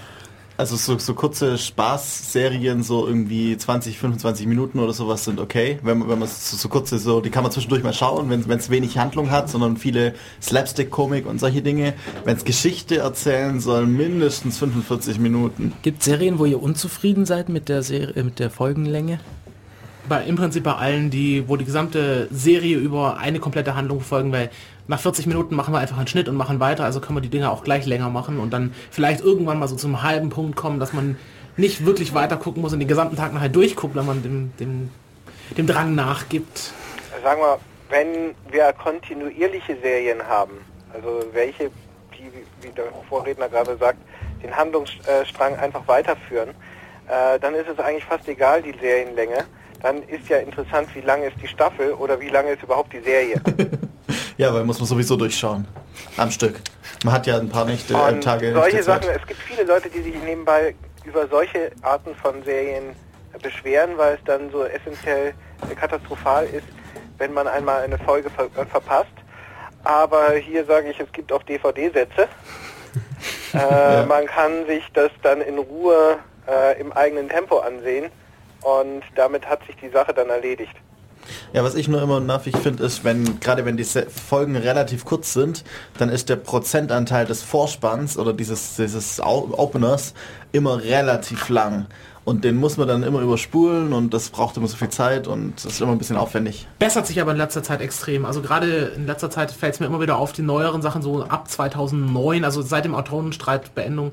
Also so, so kurze Spaßserien, so irgendwie 20, 25 Minuten oder sowas sind okay. Wenn, man- wenn man so, so kurze, so, die kann man zwischendurch mal schauen, wenn es wenig Handlung hat, sondern viele Slapstick-Komik und solche Dinge. Wenn es Geschichte erzählen soll, mindestens 45 Minuten. Gibt Serien, wo ihr unzufrieden seid mit der Serie, mit der Folgenlänge? Bei, im Prinzip bei allen, die, wo die gesamte Serie über eine komplette Handlung folgen, weil nach 40 Minuten machen wir einfach einen Schnitt und machen weiter, also können wir die Dinger auch gleich länger machen und dann vielleicht irgendwann mal so zum halben Punkt kommen, dass man nicht wirklich weiter gucken muss und den gesamten Tag nachher durchguckt, wenn man dem, dem, dem Drang nachgibt. Sagen wir, wenn wir kontinuierliche Serien haben, also welche, die, wie der Vorredner gerade sagt, den Handlungsstrang einfach weiterführen, äh, dann ist es eigentlich fast egal, die Serienlänge. Dann ist ja interessant, wie lange ist die Staffel oder wie lange ist überhaupt die Serie. *laughs* Ja, weil muss man sowieso durchschauen. Am Stück. Man hat ja ein paar Nächte, äh, Tage. solche. Sachen, es gibt viele Leute, die sich nebenbei über solche Arten von Serien beschweren, weil es dann so essentiell äh, katastrophal ist, wenn man einmal eine Folge ver äh, verpasst. Aber hier sage ich, es gibt auch DVD-Sätze. *laughs* äh, Man kann sich das dann in Ruhe äh, im eigenen Tempo ansehen und damit hat sich die Sache dann erledigt. Ja, was ich nur immer nervig finde, ist, wenn, gerade wenn die Folgen relativ kurz sind, dann ist der Prozentanteil des Vorspanns oder dieses, dieses Openers immer relativ lang. Und den muss man dann immer überspulen und das braucht immer so viel Zeit und das ist immer ein bisschen aufwendig. Bessert sich aber in letzter Zeit extrem. Also gerade in letzter Zeit fällt es mir immer wieder auf, die neueren Sachen, so ab 2009, also seit dem Autorenstreitbeendung,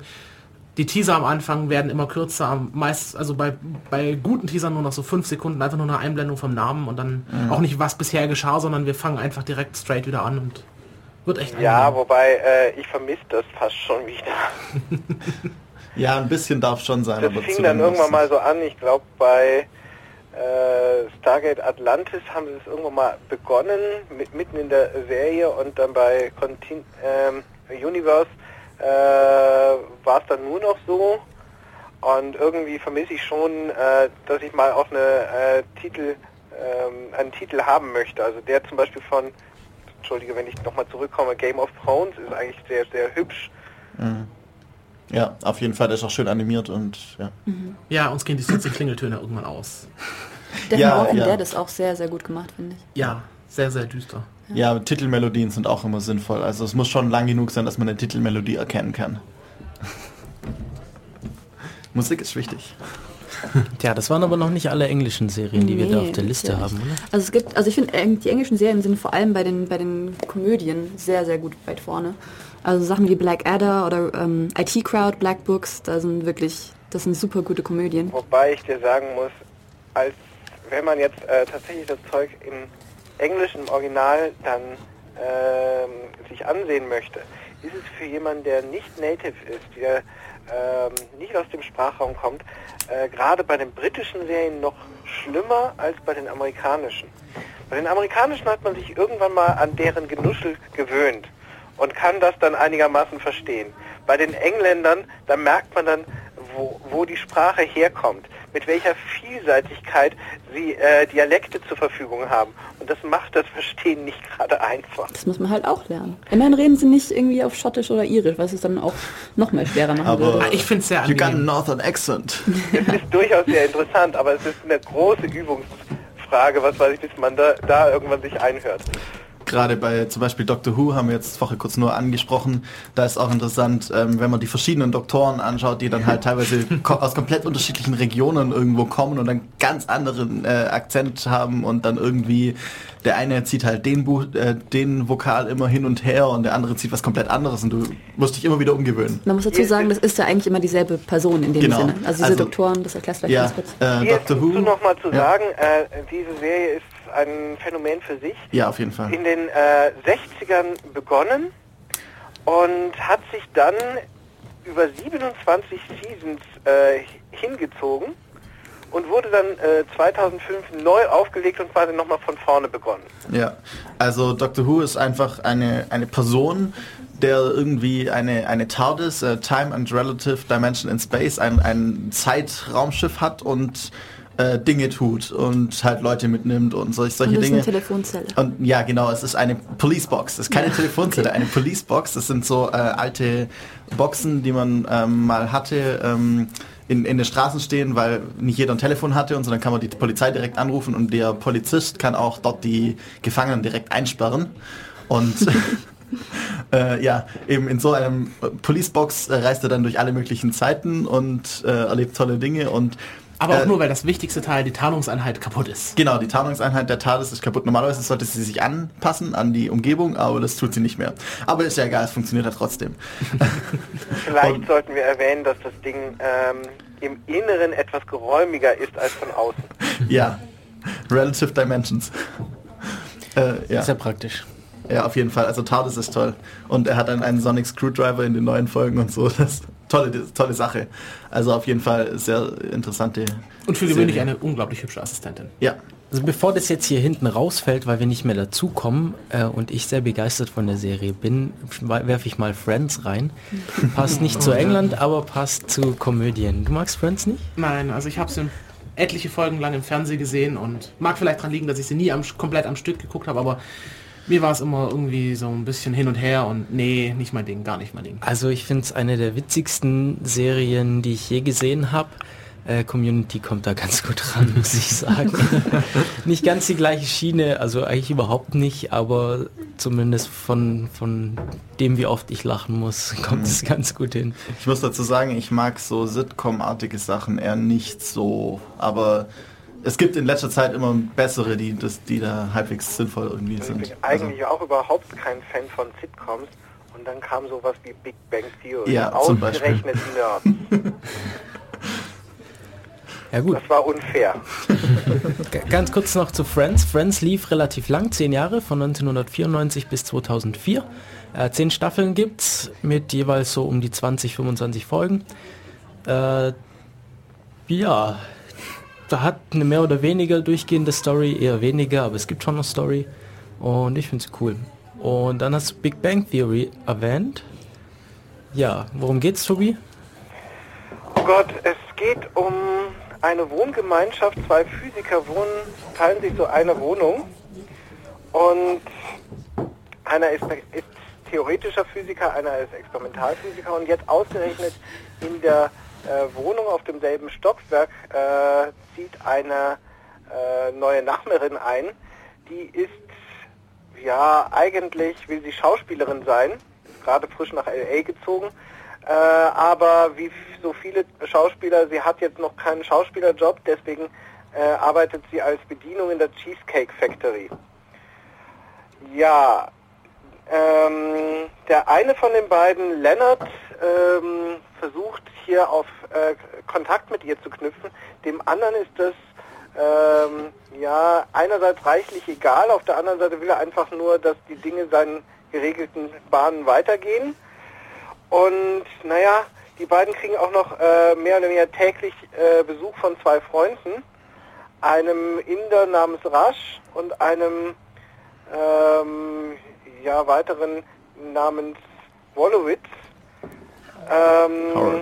die Teaser am Anfang werden immer kürzer, am meist, also bei, bei guten Teasern nur noch so fünf Sekunden, einfach nur eine Einblendung vom Namen und dann auch nicht, was bisher geschah, sondern wir fangen einfach direkt straight wieder an und wird echt Ja, angenehm. wobei äh, ich vermisse das fast schon wieder. *laughs* Ja, ein bisschen darf schon sein. Das aber fing dann irgendwann mal so an, ich glaube bei äh, Stargate Atlantis haben sie es irgendwann mal begonnen, mit, mitten in der Serie und dann bei Contin ähm, Universe äh, war es dann nur noch so. Und irgendwie vermisse ich schon, äh, dass ich mal auch eine äh, Titel, ähm, einen Titel haben möchte. Also der zum Beispiel von, entschuldige, wenn ich nochmal zurückkomme, Game of Thrones ist eigentlich sehr, sehr hübsch. Ja, auf jeden Fall, der ist auch schön animiert und ja. Ja, uns gehen die 14 Klingeltöne irgendwann aus. Der Ja, ja, Walking ja. Dead ist auch sehr, sehr gut gemacht, finde ich. Ja, sehr, sehr düster. Ja, Titelmelodien sind auch immer sinnvoll. Also es muss schon lang genug sein, dass man eine Titelmelodie erkennen kann. *laughs* Musik ist wichtig. *laughs* Tja, das waren aber noch nicht alle englischen Serien, die wir da Nee, auf der Liste haben, oder? Also es gibt, also ich finde, ähm, die englischen Serien sind vor allem bei den, bei den Komödien sehr, sehr gut weit vorne. Also Sachen wie Blackadder oder ähm, IT Crowd, Black Books, da sind wirklich, das sind super gute Komödien. Wobei ich dir sagen muss, als wenn man jetzt äh, tatsächlich das Zeug im Englischen im Original dann ähm, sich ansehen möchte, ist es für jemanden, der nicht native ist, der ähm, nicht aus dem Sprachraum kommt, äh, gerade bei den britischen Serien noch schlimmer als bei den amerikanischen. Bei den amerikanischen hat man sich irgendwann mal an deren Genuschel gewöhnt und kann das dann einigermaßen verstehen. Bei den Engländern, da merkt man dann, wo, wo die Sprache herkommt, mit welcher Vielseitigkeit sie äh, Dialekte zur Verfügung haben. Und das macht das Verstehen nicht gerade einfach. Das muss man halt auch lernen. Immerhin reden sie nicht irgendwie auf Schottisch oder Irisch, was es dann auch noch mal schwerer machen Aber- würde. Ich finde es sehr You got a angenehm. northern accent. *laughs* Es ist durchaus sehr interessant, aber es ist eine große Übungsfrage, was weiß ich, bis man da, da irgendwann sich einhört. Gerade bei zum Beispiel Doctor Who haben wir jetzt vorher kurz nur angesprochen. Da ist auch interessant, ähm, wenn man die verschiedenen Doktoren anschaut, die dann halt *laughs* teilweise ko aus komplett unterschiedlichen Regionen irgendwo kommen und dann ganz anderen äh, Akzent haben und dann irgendwie der eine zieht halt den, Buch, äh, den Vokal immer hin und her und der andere zieht was komplett anderes und du musst dich immer wieder umgewöhnen. Man muss dazu sagen, das ist ja eigentlich immer dieselbe Person in dem Genau. Sinne. Also diese Also- Doktoren, das erklärst du vielleicht Ja, ganz kurz. äh, Hier Doctor ist Who. noch mal zu ja. sagen, äh, diese Serie ist ein Phänomen für sich. Ja, auf jeden Fall. in den äh, 60ern begonnen und hat sich dann über 27 Seasons äh, hingezogen und wurde dann äh, 2005 neu aufgelegt und quasi nochmal von vorne begonnen. Ja, also Doctor Who ist einfach eine, eine Person, der irgendwie eine, eine TARDIS, äh, Time and Relative Dimension in Space, ein, ein Zeitraumschiff hat und äh, Dinge tut und halt Leute mitnimmt und solch, solche Und das ist Dinge. eine Telefonzelle. Und ja, genau, es ist eine Policebox. Das ist keine Telefonzelle, eine Policebox. Das sind so äh, alte Boxen, die man ähm, mal hatte, ähm, in, in den Straßen stehen, weil nicht jeder ein Telefon hatte und so, dann kann man die Polizei direkt anrufen und der Polizist kann auch dort die Gefangenen direkt einsperren. Und *laughs* *laughs* äh, ja, eben in so einem Policebox äh, reist er dann durch alle möglichen Zeiten und äh, erlebt tolle Dinge und Aber auch äh, nur, weil das wichtigste Teil, die Tarnungseinheit, kaputt ist. Genau, die Tarnungseinheit der TARDIS ist kaputt. Normalerweise sollte sie sich anpassen an die Umgebung, aber das tut sie nicht mehr. Aber ist ja egal, es funktioniert ja trotzdem. *laughs* Vielleicht Und- sollten wir erwähnen, dass das Ding ähm, im Inneren etwas geräumiger ist als von außen. *laughs* ja, Relative Dimensions. Äh, ja. Ist ja praktisch. Ja, auf jeden Fall. Also TARDIS ist toll. Und er hat dann einen Sonic Screwdriver in den neuen Folgen und so. Das tolle, tolle Sache. Also auf jeden Fall sehr interessante. Und für gewöhnlich eine unglaublich hübsche Assistentin. Ja. Also bevor das jetzt hier hinten rausfällt, weil wir nicht mehr dazukommen äh, und ich sehr begeistert von der Serie bin, werfe ich mal Friends rein. *laughs* Passt nicht zu England, aber passt zu Komödien. Du magst Friends nicht? Nein, also ich habe sie etliche Folgen lang im Fernsehen gesehen und mag vielleicht daran liegen, dass ich sie nie am, komplett am Stück geguckt habe, aber mir war es immer irgendwie so ein bisschen hin und her und nee, nicht mein Ding, gar nicht mein Ding. Also ich finde es eine der witzigsten Serien, die ich je gesehen habe. Äh, Community kommt da ganz gut ran, *laughs* muss ich sagen. *laughs* nicht ganz die gleiche Schiene, also eigentlich überhaupt nicht, aber zumindest von, von dem, wie oft ich lachen muss, *laughs* kommt es ganz gut hin. Ich muss dazu sagen, ich mag so Sitcom-artige Sachen eher nicht so. Aber es gibt in letzter Zeit immer bessere, die, das, die da halbwegs sinnvoll irgendwie Ich sind. bin eigentlich auch überhaupt kein Fan von Sitcoms. Und dann kam sowas wie Big Bang Theory. Ja, zum Beispiel. Ausgerechnet Nerds. *laughs* Ja gut, Das war unfair. *laughs* Ganz kurz noch zu Friends. Friends lief relativ lang, zehn Jahre, von 1994 bis 2004. Äh, zehn Staffeln gibt's mit jeweils so um die 20, 25 Folgen. Äh, ja, hat eine mehr oder weniger durchgehende Story, eher weniger, aber es gibt schon eine Story und ich finde es cool. Und dann hast du Big Bang Theory erwähnt. Ja, worum geht's, Tobi? Oh Gott, es geht um eine Wohngemeinschaft. Zwei Physiker wohnen, teilen sich so eine Wohnung. Und einer ist, ist theoretischer Physiker, einer ist Experimentalphysiker. Und jetzt ausgerechnet in der äh, Wohnung auf demselben Stockwerk äh, zieht eine äh, neue Nachbarin ein. Die ist, ja, eigentlich will sie Schauspielerin sein, ist gerade frisch nach L.A. gezogen. Äh, aber wie so viele Schauspieler, sie hat jetzt noch keinen Schauspielerjob, deswegen äh, arbeitet sie als Bedienung in der Cheesecake Factory. Ja, ähm, der eine von den beiden, Leonard, ähm, versucht hier auf äh, Kontakt mit ihr zu knüpfen. Dem anderen ist das ähm, ja einerseits reichlich egal, auf der anderen Seite will er einfach nur, dass die Dinge seinen geregelten Bahnen weitergehen. Und naja, die beiden kriegen auch noch äh, mehr oder weniger täglich äh, Besuch von zwei Freunden, einem Inder namens Rash und einem ähm, ja, weiteren namens Wolowitz. Ähm.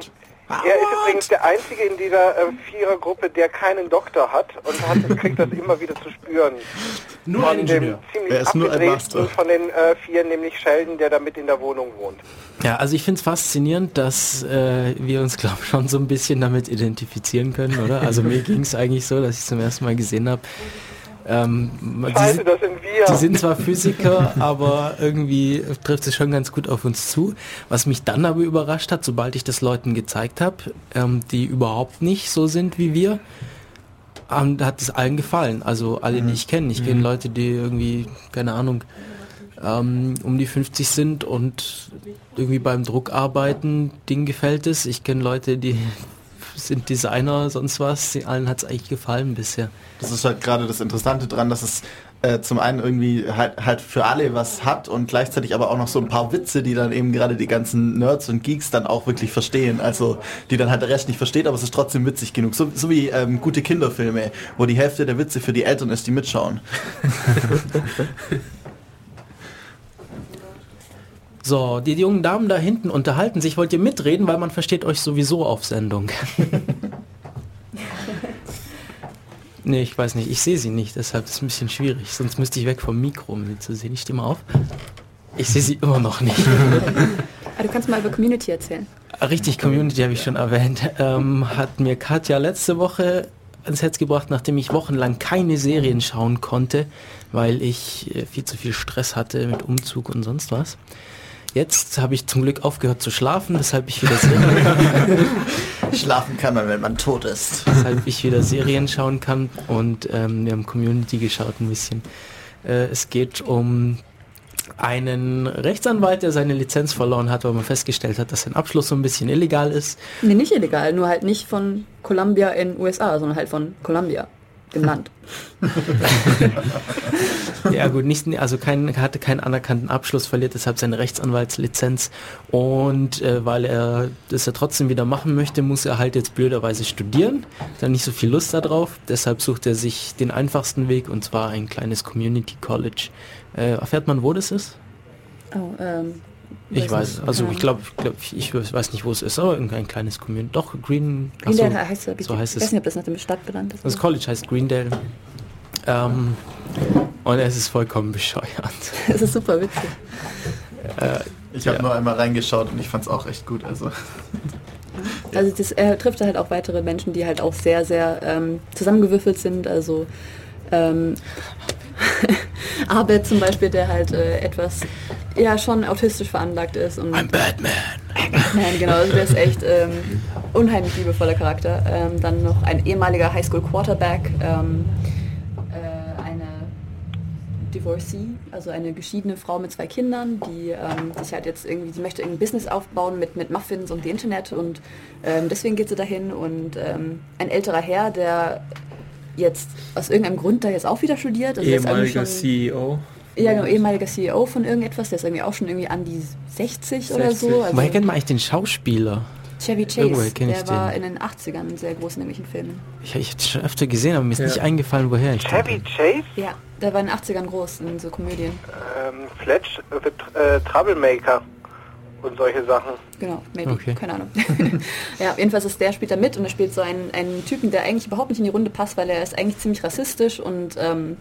Er ist übrigens der Einzige in dieser äh, Vierergruppe, der keinen Doktor hat und hat, kriegt das immer wieder zu spüren. Nur ein Von dem Ingenieur. ziemlich Er ist nur ein abgedrehten Master. von den äh, vier, nämlich Sheldon, der da mit in der Wohnung wohnt. Ja, also ich finde es faszinierend, dass äh, wir uns, glaube ich, schon so ein bisschen damit identifizieren können, oder? Also mir ging es eigentlich so, dass ich zum ersten Mal gesehen habe. Ähm, die, Scheiße, sind- das sind wir. die sind zwar Physiker, *laughs* aber irgendwie trifft es schon ganz gut auf uns zu. Was mich dann aber überrascht hat, sobald ich das Leuten gezeigt habe, ähm, die überhaupt nicht so sind wie wir, ähm, hat es allen gefallen. Also alle, die ich kenne. Ich kenne Leute, die irgendwie, keine Ahnung, ähm, um die 50 sind und irgendwie beim Druck arbeiten, denen gefällt es. Ich kenne Leute, die sind Designer, sonst was. Sie- Allen hat es eigentlich gefallen bisher. Das ist halt gerade das Interessante dran, dass es äh, zum einen irgendwie halt, halt für alle was hat und gleichzeitig aber auch noch so ein paar Witze, die dann eben gerade die ganzen Nerds und Geeks dann auch wirklich verstehen. Also die dann halt der Rest nicht versteht, aber es ist trotzdem witzig genug. So, so wie ähm, gute Kinderfilme, wo die Hälfte der Witze für die Eltern ist, die mitschauen. *laughs* *laughs* So, die jungen Damen da hinten unterhalten sich. Wollt ihr mitreden, weil man versteht euch sowieso auf Sendung. *laughs* nee, ich weiß nicht. Ich sehe sie nicht, deshalb ist es ein bisschen schwierig. Sonst müsste ich weg vom Mikro, um sie zu sehen. Ich stehe mal auf. Ich sehe sie immer noch nicht. *laughs* Ah, du kannst mal über Community erzählen. Richtig, Community habe ich schon erwähnt. Ähm, hat mir Katja letzte Woche ans Herz gebracht, nachdem ich wochenlang keine Serien schauen konnte, weil ich äh, viel zu viel Stress hatte mit Umzug und sonst was. Jetzt habe ich zum Glück aufgehört zu schlafen, weshalb ich wieder Serien, *laughs* Schlafen kann man, wenn man tot ist. weshalb ich wieder Serien schauen kann und ähm, wir haben Community geschaut ein bisschen. Äh, es geht um einen Rechtsanwalt, der seine Lizenz verloren hat, weil man festgestellt hat, dass sein Abschluss so ein bisschen illegal ist. Nee, nicht illegal, nur halt nicht von Columbia in USA, sondern halt von Columbia. Genannt. *laughs* Ja gut, nicht, also kein, hatte keinen anerkannten Abschluss, verliert deshalb seine Rechtsanwaltslizenz und äh, weil er das ja trotzdem wieder machen möchte, muss er halt jetzt blöderweise studieren, hat er nicht so viel Lust darauf, deshalb sucht er sich den einfachsten Weg und zwar ein kleines Community College. Äh, erfährt man, wo das ist? Oh, ähm, Ich weiß, nicht. also Ja. ich glaube, ich, glaub, ich weiß nicht, wo es ist, aber irgendein kleines Community, doch Green, Greendale heißt, es, so heißt ich es. weiß nicht, ob das nach dem Stadt benannt ist. Das College heißt Greendale. Ähm, und es ist vollkommen bescheuert. *laughs* Es ist super witzig. Ich habe Ja. nur einmal reingeschaut und ich fand es auch echt gut. Also *laughs* Also das, er trifft halt auch weitere Menschen, die halt auch sehr, sehr ähm, zusammengewürfelt sind. Also ähm, *laughs* Abed zum Beispiel, der halt äh, etwas ja schon autistisch veranlagt ist und I'm Batman. Nein, genau, also der ist echt ähm, unheimlich liebevoller Charakter. Ähm, dann noch ein ehemaliger Highschool Quarterback, ähm, äh, eine Divorcee, also eine geschiedene Frau mit zwei Kindern, die ähm, sich halt jetzt irgendwie, sie möchte irgendein Business aufbauen mit, mit Muffins und dem Internet und ähm, deswegen geht sie dahin und ähm, ein älterer Herr, der jetzt aus irgendeinem Grund da jetzt auch wieder studiert. Also Ehemaliger schon- CEO. ja, genau, ehemaliger CEO von irgendetwas, der ist irgendwie auch schon irgendwie an die 60, oder 60. so. Also Woher kennt man eigentlich den Schauspieler? Chevy Chase, der war den. in den 80ern sehr groß in irgendwelchen Filmen. Ich, ich habe schon öfter gesehen, aber mir ist Ja. nicht eingefallen, woher ich Chevy Chase, Ja, der war in den 80ern groß in so Komödien. ähm, Fletch, the äh, Troublemaker und solche Sachen. Genau, maybe, Okay. keine Ahnung. *laughs* ja, jedenfalls ist der spielt da mit und er spielt so einen, einen Typen, der eigentlich überhaupt nicht in die Runde passt, weil er ist eigentlich ziemlich rassistisch und ähm,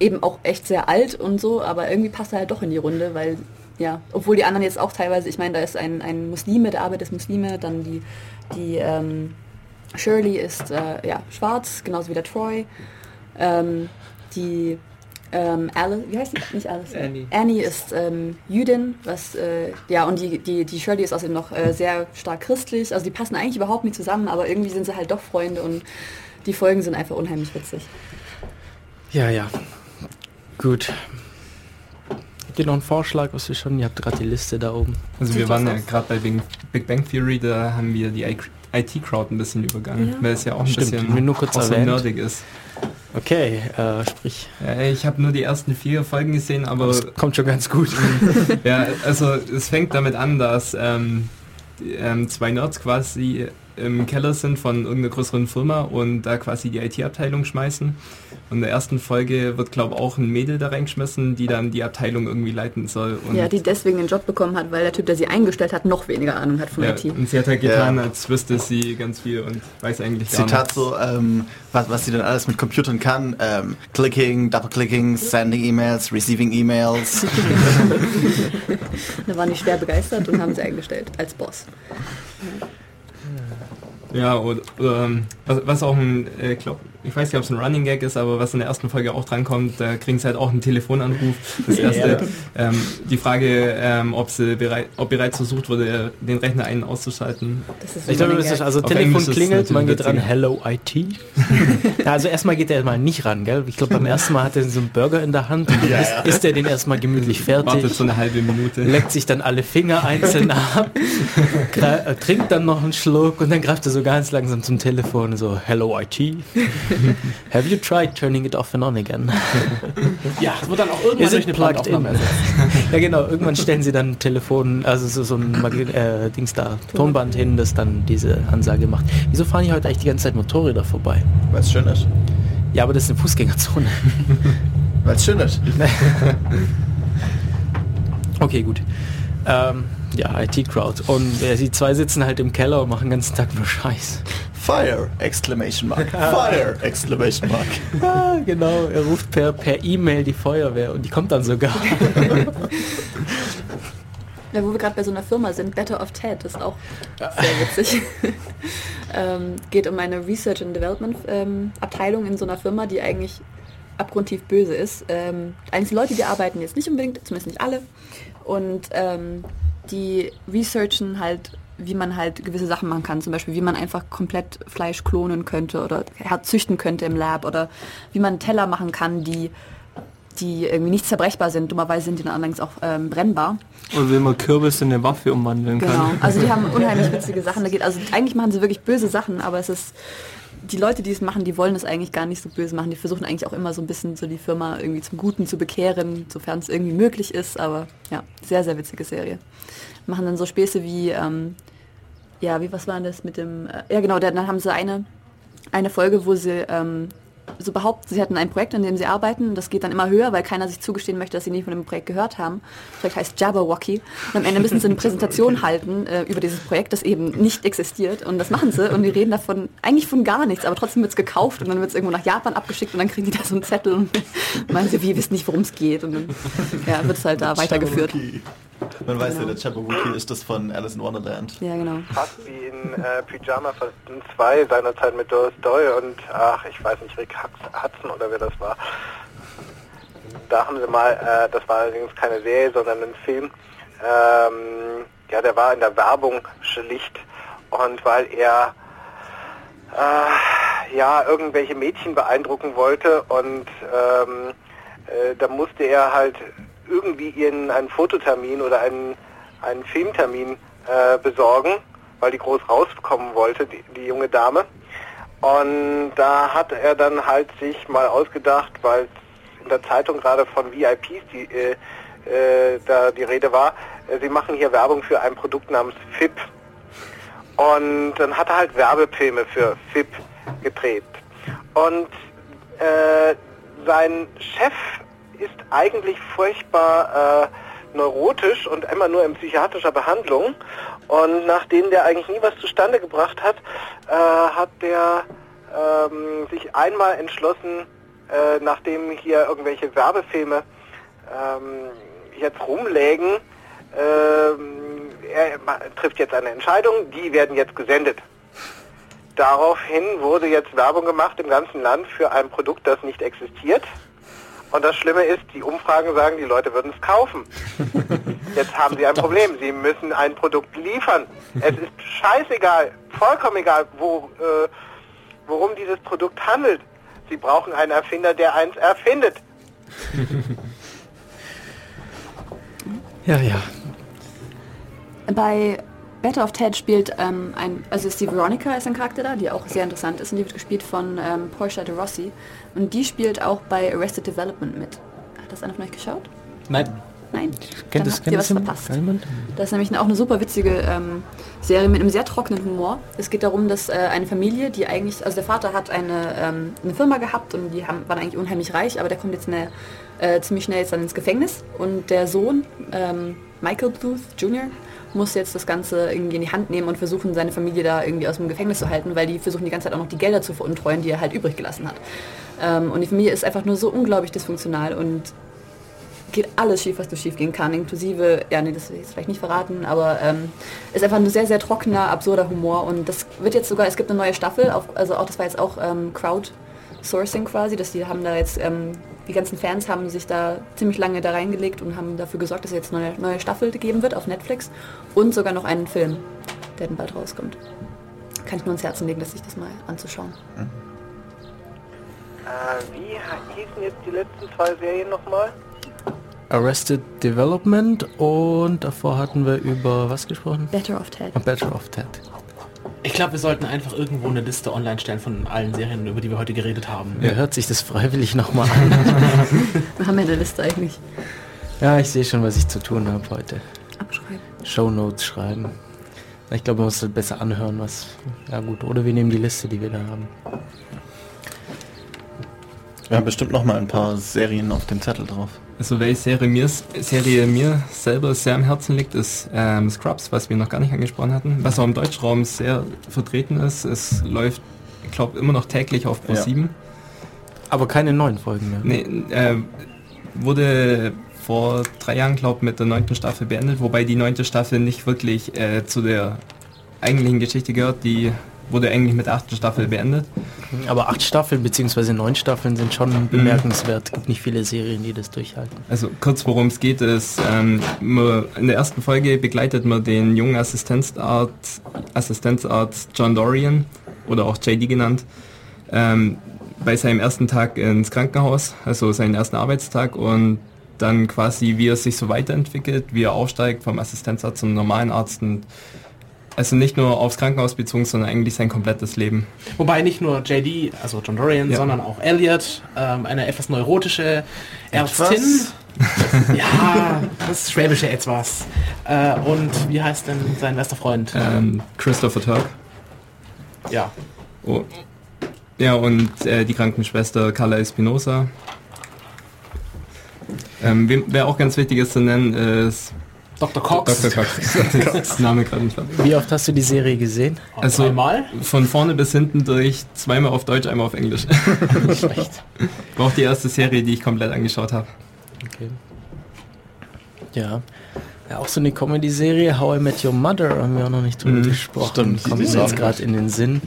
eben auch echt sehr alt und so, aber irgendwie passt er halt doch in die Runde, weil ja, obwohl die anderen jetzt auch teilweise, ich meine, da ist ein, ein Muslime, der arbeitet als Muslime, dann die, die ähm, Shirley ist äh, ja, schwarz, genauso wie der Troy. Ähm, die ähm, Alice, wie heißt die? Nicht Alice. Annie. Annie ist ähm, Jüdin, was äh, ja und die, die, die Shirley ist außerdem noch äh, sehr stark christlich. Also die passen eigentlich überhaupt nicht zusammen, aber irgendwie sind sie halt doch Freunde und die Folgen sind einfach unheimlich witzig. Ja, ja. Gut. Habt ihr noch einen Vorschlag, was wir schon? Ihr habt gerade die Liste da oben. Also Sieht wir waren ja gerade bei Big, Bang Theory, da haben wir die IT-Crowd ein bisschen übergangen, Ja. weil es ja auch ein Stimmt, bisschen nur kurz auch so erwähnt. nerdig ist. Okay, äh, sprich. Ich habe nur die ersten vier Folgen gesehen, aber Das kommt schon ganz gut. *laughs* ja, also es fängt damit an, dass ähm, die, ähm, zwei Nerds quasi im Keller sind von irgendeiner größeren Firma und da quasi die IT-Abteilung schmeißen. Und in der ersten Folge wird, glaube ich, auch ein Mädel da reingeschmissen, die dann die Abteilung irgendwie leiten soll. Und, ja, die deswegen den Job bekommen hat, weil der Typ, der sie eingestellt hat, noch weniger Ahnung hat von ja, IT. und sie hat halt getan, Ja. als wüsste sie ganz viel und weiß eigentlich gar Zitat nichts. so, ähm, was, was sie denn alles mit Computern kann. Ähm, clicking, double-clicking, sending E-Mails, receiving E-Mails. *laughs* Da waren die schwer begeistert und haben sie eingestellt als Boss. Ja, oder, oder ähm, was, was auch ein, äh, glaub, ich weiß nicht, ob es ein Running Gag ist, aber was in der ersten Folge auch drankommt, da kriegen sie halt auch einen Telefonanruf. Das erste, ähm, die Frage, ähm, ob sie bereit, ob bereits versucht wurde, den Rechner einen auszuschalten. Das ist Ich glaube, das ist also Auf Telefon Englisch ist klingelt, man geht ran, hello IT. *laughs* ja, also erstmal geht er mal nicht ran, gell? Ich glaube, beim ersten Mal hat er so einen Burger in der Hand, und isst, isst er den erstmal gemütlich Wartet fertig, so eine halbe Minute. leckt sich dann alle Finger einzeln ab, trinkt dann noch einen Schluck und dann greift er so ganz langsam zum Telefon so, hello IT. *laughs* Have you tried turning it off and on again? *laughs* Ja, es wird dann auch irgendwann Is durch it eine plugged in? *laughs* Ja genau, irgendwann stellen sie dann ein Telefon, also so, so ein äh, Dings da, Tonband hin, das dann diese Ansage macht. Wieso fahren hier heute eigentlich die ganze Zeit Motorräder vorbei? Weil es schön ist. Ja, aber das ist eine Fußgängerzone. Weil es schön ist. Okay, gut. Ähm, ja, IT-Crowd. Und äh, die zwei sitzen halt im Keller und machen den ganzen Tag nur Scheiß. Fire! Exclamation mark. Fire! Exclamation mark. *laughs* Ah, genau, er ruft per per E-Mail die Feuerwehr und die kommt dann sogar. *laughs* Ja, wo wir gerade bei so einer Firma sind, Better of Ted ist auch sehr witzig. *laughs* ähm, geht um eine Research and Development ähm, Abteilung in so einer Firma, die eigentlich abgrundtief böse ist. Ähm, einzelne Leute, die arbeiten jetzt nicht unbedingt, zumindest nicht alle. Und ähm, die researchen halt, wie man halt gewisse Sachen machen kann. Zum Beispiel, wie man einfach komplett Fleisch klonen könnte oder züchten könnte im Lab oder wie man Teller machen kann, die die irgendwie nicht zerbrechbar sind. Dummerweise sind die dann allerdings auch ähm, brennbar. Oder wie man Kürbis in eine Waffe umwandeln Genau. kann. Also die *laughs* haben unheimlich witzige Sachen. Da geht, also eigentlich machen sie wirklich böse Sachen, aber es ist die Leute, die es machen, die wollen es eigentlich gar nicht so böse machen. Die versuchen eigentlich auch immer so ein bisschen so die Firma irgendwie zum Guten zu bekehren, sofern es irgendwie möglich ist. Aber ja, sehr, sehr witzige Serie. Machen dann so Späße wie, ähm, ja, wie was war das mit dem, äh, ja genau, dann haben sie eine, eine Folge, wo sie ähm, so behaupten, sie hätten ein Projekt, an dem sie arbeiten. Das geht dann immer höher, weil keiner sich zugestehen möchte, dass sie nie von dem Projekt gehört haben. Das Projekt heißt Jabberwocky. Und am Ende müssen sie eine Präsentation *laughs* halten äh, über dieses Projekt, das eben nicht existiert. Und das machen sie. Und die reden davon eigentlich von gar nichts, aber trotzdem wird es gekauft und dann wird es irgendwo nach Japan abgeschickt und dann kriegen die da so einen Zettel und *laughs* meinen sie, wir wissen nicht, worum es geht. Und dann ja, wird es halt da weitergeführt. Man weiß ja, Genau. der Jabberwocky ist das von Alice in Wonderland. Ja, genau. Fast wie in äh, Pyjama Fasten 2 seinerzeit mit Doris Doyle und ach, ich weiß nicht, Rick Hudson oder wer das war. Da haben sie mal, äh, das war allerdings keine Serie, sondern ein Film, ähm, ja, der war in der Werbung schlicht und weil er äh, ja irgendwelche Mädchen beeindrucken wollte und ähm, äh, da musste er halt irgendwie ihren einen Fototermin oder einen, einen Filmtermin äh, besorgen, weil die groß rauskommen wollte, die, die junge Dame. Und da hat er dann halt sich mal ausgedacht, weil in der Zeitung gerade von VIPs die, äh, äh, da die Rede war, äh, sie machen hier Werbung für ein Produkt namens FIP. Und dann hat er halt Werbefilme für FIP gedreht. Und äh, sein Chef ist eigentlich furchtbar äh, neurotisch und immer nur in psychiatrischer Behandlung. Und nachdem der eigentlich nie was zustande gebracht hat, äh, hat der ähm, sich einmal entschlossen, äh, nachdem hier irgendwelche Werbefilme ähm, jetzt rumlägen, ähm, er trifft jetzt eine Entscheidung, die werden jetzt gesendet. Daraufhin wurde jetzt Werbung gemacht im ganzen Land für ein Produkt, das nicht existiert. Und das Schlimme ist, die Umfragen sagen, die Leute würden es kaufen. *laughs* Jetzt haben sie ein Problem. Sie müssen ein Produkt liefern. Es ist scheißegal, vollkommen egal, wo, äh, worum dieses Produkt handelt. Sie brauchen einen Erfinder, der eins erfindet. *laughs* Ja, ja. Bei Better of Ted spielt ähm, ein, also ist die Veronica ist ein Charakter da, die auch sehr interessant ist und die wird gespielt von ähm, Portia de Rossi und die spielt auch bei Arrested Development mit. Hat das einer von euch geschaut? Nein. Nein? Kennt Dann das, habt ihr was verpasst. Das ist nämlich auch eine super witzige ähm, Serie mit einem sehr trockenen Humor. Es geht darum, dass äh, eine Familie, die eigentlich, also der Vater hat eine, ähm, eine Firma gehabt und die haben, waren eigentlich unheimlich reich, aber der kommt jetzt eine, äh, ziemlich schnell jetzt dann ins Gefängnis und der Sohn, ähm, Michael Bluth Jr., muss jetzt das Ganze irgendwie in die Hand nehmen und versuchen, seine Familie da irgendwie aus dem Gefängnis zu halten, weil die versuchen die ganze Zeit auch noch die Gelder zu veruntreuen, die er halt übrig gelassen hat. Ähm, und die Familie ist einfach nur so unglaublich dysfunktional und geht alles schief, was du schief gehen kann, inklusive, ja nee, das will ich jetzt vielleicht nicht verraten, aber ähm, ist einfach ein sehr, sehr trockener, absurder Humor und das wird jetzt sogar, es gibt eine neue Staffel, auf, also auch das war jetzt auch ähm, Crowdsourcing quasi, dass die haben da jetzt, ähm, die ganzen Fans haben sich da ziemlich lange da reingelegt und haben dafür gesorgt, dass es jetzt eine neue Staffel geben wird auf Netflix und sogar noch einen Film, der dann bald rauskommt. Kann ich nur ins Herzen legen, dass sich das mal anzuschauen. Äh, wie hießen jetzt die letzten zwei Serien nochmal? Arrested Development und davor hatten wir über was gesprochen? Better of Ted. A Better of Ted. Ich glaube, wir sollten einfach irgendwo eine Liste online stellen von allen Serien, über die wir heute geredet haben. Wer hört sich das freiwillig nochmal an? *laughs* Wir haben ja eine Liste eigentlich. ja, ich sehe schon, was ich zu tun habe heute. Abschreiben. Shownotes schreiben. Ich glaube, man muss halt besser anhören, was... Ja gut, oder wir nehmen die Liste, die wir da haben. Wir haben bestimmt noch mal ein paar Serien auf dem Zettel drauf. Also welche Serie mir, Serie mir selber sehr am Herzen liegt, ist ähm, Scrubs, was wir noch gar nicht angesprochen hatten. Was auch im Deutschraum sehr vertreten ist. Es läuft, ich glaube, immer noch täglich auf Pro Ja. 7. Aber keine neuen Folgen mehr. Nee, äh, wurde vor drei Jahren, glaube mit der neunten Staffel beendet, wobei die neunte Staffel nicht wirklich äh, zu der eigentlichen Geschichte gehört. Die wurde eigentlich mit der achten Staffel beendet. Aber acht Staffeln bzw. neun Staffeln sind schon bemerkenswert. gibt nicht viele Serien, die das durchhalten. Also kurz worum es geht ist, ähm, in der ersten Folge begleitet man den jungen Assistenzarzt, Assistenzarzt John Dorian oder auch JD genannt, ähm, bei seinem ersten Tag ins Krankenhaus, also seinen ersten Arbeitstag und dann quasi wie er sich so weiterentwickelt, wie er aufsteigt vom Assistenzarzt zum normalen Arzt und also nicht nur aufs Krankenhaus bezogen, sondern eigentlich sein komplettes Leben. Wobei nicht nur JD, also John Dorian, Ja. sondern auch Elliot, ähm, eine etwas neurotische Ärztin. Ja, das schwäbische etwas. Äh, und wie heißt denn sein bester Freund? Ähm, Christopher Turk. Ja. Oh. Ja, und äh, die Krankenschwester Carla Espinosa. Ähm, wer auch ganz wichtig ist zu nennen, ist Dr. Cox. Dr. Cox. das Name gerade nicht. Wie oft hast du die Serie gesehen? Also Einmal. von vorne bis hinten durch, zweimal auf Deutsch, einmal auf Englisch. Nicht schlecht. War auch die erste Serie, die ich komplett angeschaut habe. Okay. Ja. Ja, auch so eine Comedy-Serie, How I Met Your Mother, haben wir auch noch nicht drüber Mhm, gesprochen. stimmt, Kommt mir jetzt gerade in den Sinn.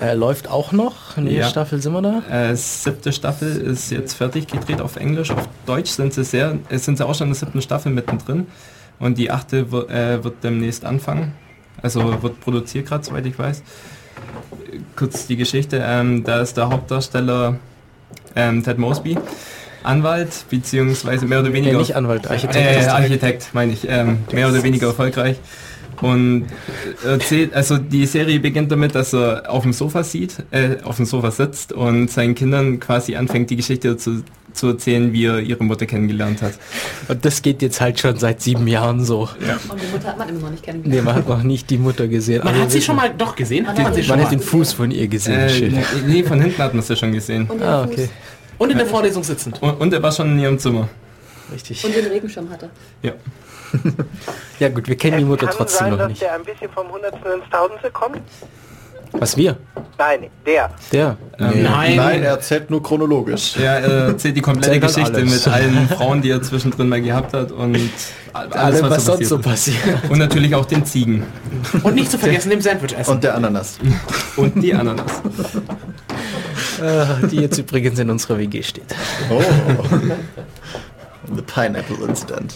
Äh, läuft auch noch. Eine Ja. Staffel sind wir da. Äh, siebte Staffel ist jetzt fertig gedreht auf Englisch. Auf Deutsch sind sie sehr, äh, sind sie auch schon in der siebten Staffel mittendrin. Und die achte wi- äh, wird demnächst anfangen. Also wird produziert gerade, soweit ich weiß. Äh, Kurz die Geschichte. Ähm, da ist der Hauptdarsteller ähm, Ted Mosby. Anwalt, beziehungsweise mehr oder Nee, weniger... nicht Anwalt, Architekt. Äh, Architekt, meine ich. Ähm, mehr oder weniger erfolgreich. Und erzählt, also die Serie beginnt damit, dass er auf dem Sofa sieht, äh, auf dem Sofa sitzt und seinen Kindern quasi anfängt, die Geschichte zu, zu erzählen, wie er ihre Mutter kennengelernt hat. Und das geht jetzt halt schon seit sieben Jahren so. Und die Mutter hat man immer noch nicht Nee, kennengelernt. man hat noch nicht die Mutter gesehen. Man aber hat sie schon mal doch gesehen. Hat Man man sie hat schon Man hat den Fuß von ihr gesehen. Äh, nee, von hinten hat man es ja schon gesehen. Und den Ah, okay. Und in der Vorlesung sitzend. Und, und er war schon in ihrem Zimmer. Richtig. Und den Regenschirm hatte. Ja. *laughs* Ja gut, wir kennen die Mutter Kann trotzdem sein, noch dass nicht. der ein bisschen vom Hundertsten ins Tausendste kommt? Was wir? Nein, der. Der. Ähm, Nein. Nein, er erzählt nur chronologisch. Er erzählt die komplette Geschichte alles. mit allen *laughs* Frauen, die er zwischendrin mal gehabt hat und alles, Alle, was, so sonst so passiert. Und natürlich auch den Ziegen. Und nicht zu vergessen, dem Sandwich essen. Und der Ananas. *laughs* Und die Ananas. Äh, die jetzt übrigens in unserer WG steht. Oh. The Pineapple Incident.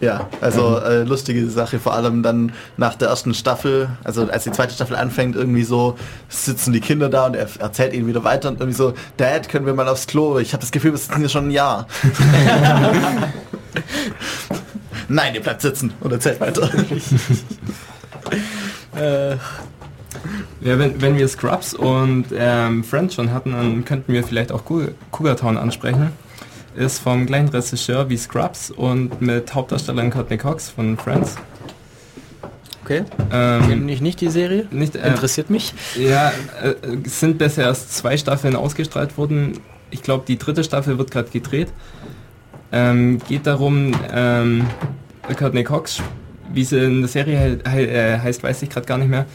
Ja, also äh, lustige Sache, vor allem dann nach der ersten Staffel, also als die zweite Staffel anfängt, irgendwie so sitzen die Kinder da und er erzählt ihnen wieder weiter und irgendwie so, Dad, können wir mal aufs Klo? Ich habe das Gefühl, wir sitzen hier schon ein Jahr. *laughs* Nein, ihr bleibt sitzen und erzählt weiter. *laughs* Äh, Ja, wenn, wenn wir Scrubs und ähm, Friends schon hatten, dann könnten wir vielleicht auch Cougar Cougar Town ansprechen. Ist vom gleichen Regisseur wie Scrubs und mit Hauptdarstellerin Courtney Cox von Friends. okay. Ähm, Kenne ich nicht die Serie. nicht, äh, Interessiert mich. Ja, äh, es sind bisher erst zwei Staffeln ausgestrahlt worden. Ich glaube, die dritte Staffel wird gerade gedreht. Ähm, geht darum, ähm, Courtney Cox, wie sie in der Serie he he äh, heißt, weiß ich gerade gar nicht mehr,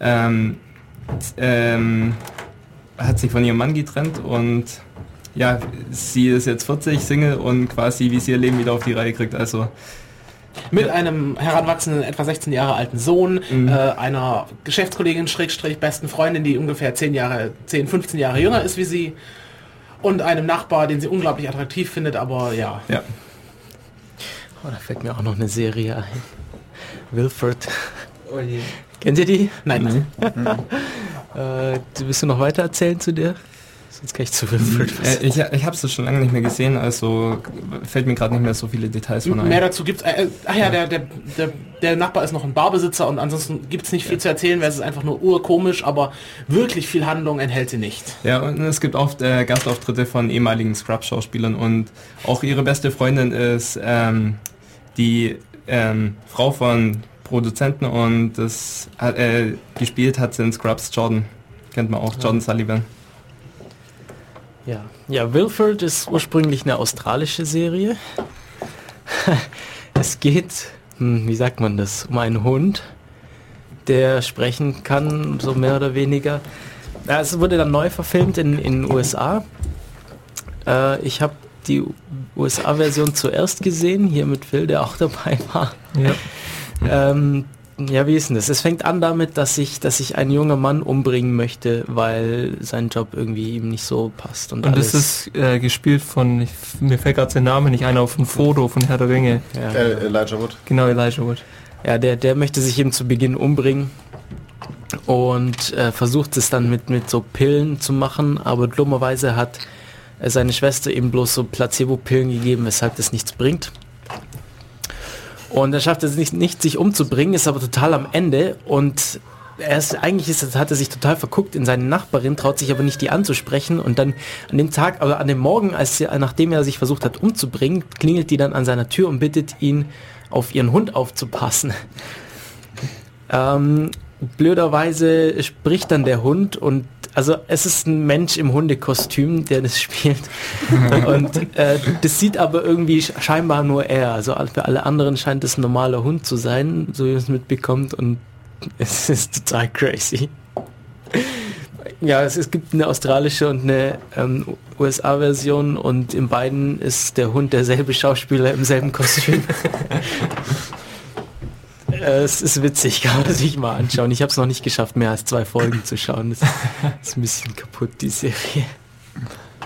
ähm, ähm, hat sich von ihrem Mann getrennt und ja, sie ist jetzt 40, Single und quasi wie sie ihr Leben wieder auf die Reihe kriegt. Also Mit einem heranwachsenden, etwa 16 Jahre alten Sohn, Mhm. äh, einer Geschäftskollegin, Schrägstrich, besten Freundin, die ungefähr 10 Jahre, 10, 15 Jahre jünger ist wie sie. Und einem Nachbar, den sie unglaublich attraktiv findet, aber ja. ja, Oh, da fällt mir auch noch eine Serie ein. Wilford. Kennt ihr die? Nein, *laughs* Äh, du willst du noch weiter erzählen zu der? Sonst kann ich zu was. äh, ich, ich habe es schon lange nicht mehr gesehen, also fällt mir gerade nicht mehr so viele Details von ein. Mehr dazu gibt's. Äh, äh, ach ja, der, der, der, der Nachbar ist noch ein Barbesitzer und ansonsten gibt's nicht viel zu erzählen, weil es ist einfach nur urkomisch, aber wirklich viel Handlung enthält sie nicht. Ja, und es gibt oft äh, Gastauftritte von ehemaligen Scrub-Schauspielern und auch ihre beste Freundin ist ähm, die ähm, Frau von Produzenten und das äh, gespielt hat sie in Scrubs Jordan. Kennt man auch, Jordan Sullivan. Ja. ja, Wilford ist ursprünglich eine australische Serie. es geht, hm, wie sagt man das, um einen Hund, der sprechen kann, so mehr oder weniger. Ja, es wurde dann neu verfilmt in den USA. Äh, ich habe die USA-Version zuerst gesehen, hier mit Phil, der auch dabei war. Ja. Ähm, ja, wie ist denn das? Es fängt an damit, dass ich, dass ich einen jungen Mann umbringen möchte, weil sein Job irgendwie ihm nicht so passt. Und, Und alles. das ist äh, gespielt von, ich, mir fällt gerade der Name nicht ein, auf ein Foto von Herr der Ringe. ja, Äh, Elijah Wood. Genau, Elijah Wood. ja der, der möchte sich eben zu Beginn umbringen und äh, versucht es dann mit, mit so Pillen zu machen, aber dummerweise hat äh, seine Schwester eben bloß so Placebo-Pillen gegeben, weshalb das nichts bringt. Und er schafft es nicht, nicht, sich umzubringen, ist aber total am Ende und er ist, eigentlich ist, hat er sich total verguckt in seine Nachbarin, traut sich aber nicht die anzusprechen und dann an dem Tag, oder an dem Morgen, als sie, nachdem er sich versucht hat umzubringen, klingelt die dann an seiner Tür und bittet ihn, auf ihren Hund aufzupassen. *laughs* Ähm, blöderweise spricht dann der Hund und also es ist ein Mensch im Hundekostüm, der das spielt. *laughs* Und äh, das sieht aber irgendwie scheinbar nur er. Also für alle anderen scheint es ein normaler Hund zu sein, so wie man es mitbekommt. Und es *laughs* ist total crazy. Ja, es, es gibt eine australische und eine ähm, USA-Version und in beiden ist der Hund derselbe Schauspieler im selben Kostüm. *laughs* Äh, es ist witzig, *laughs* kann man sich mal anschauen. Ich habe es noch nicht geschafft, mehr als zwei Folgen zu schauen. Das ist ein bisschen kaputt, die Serie.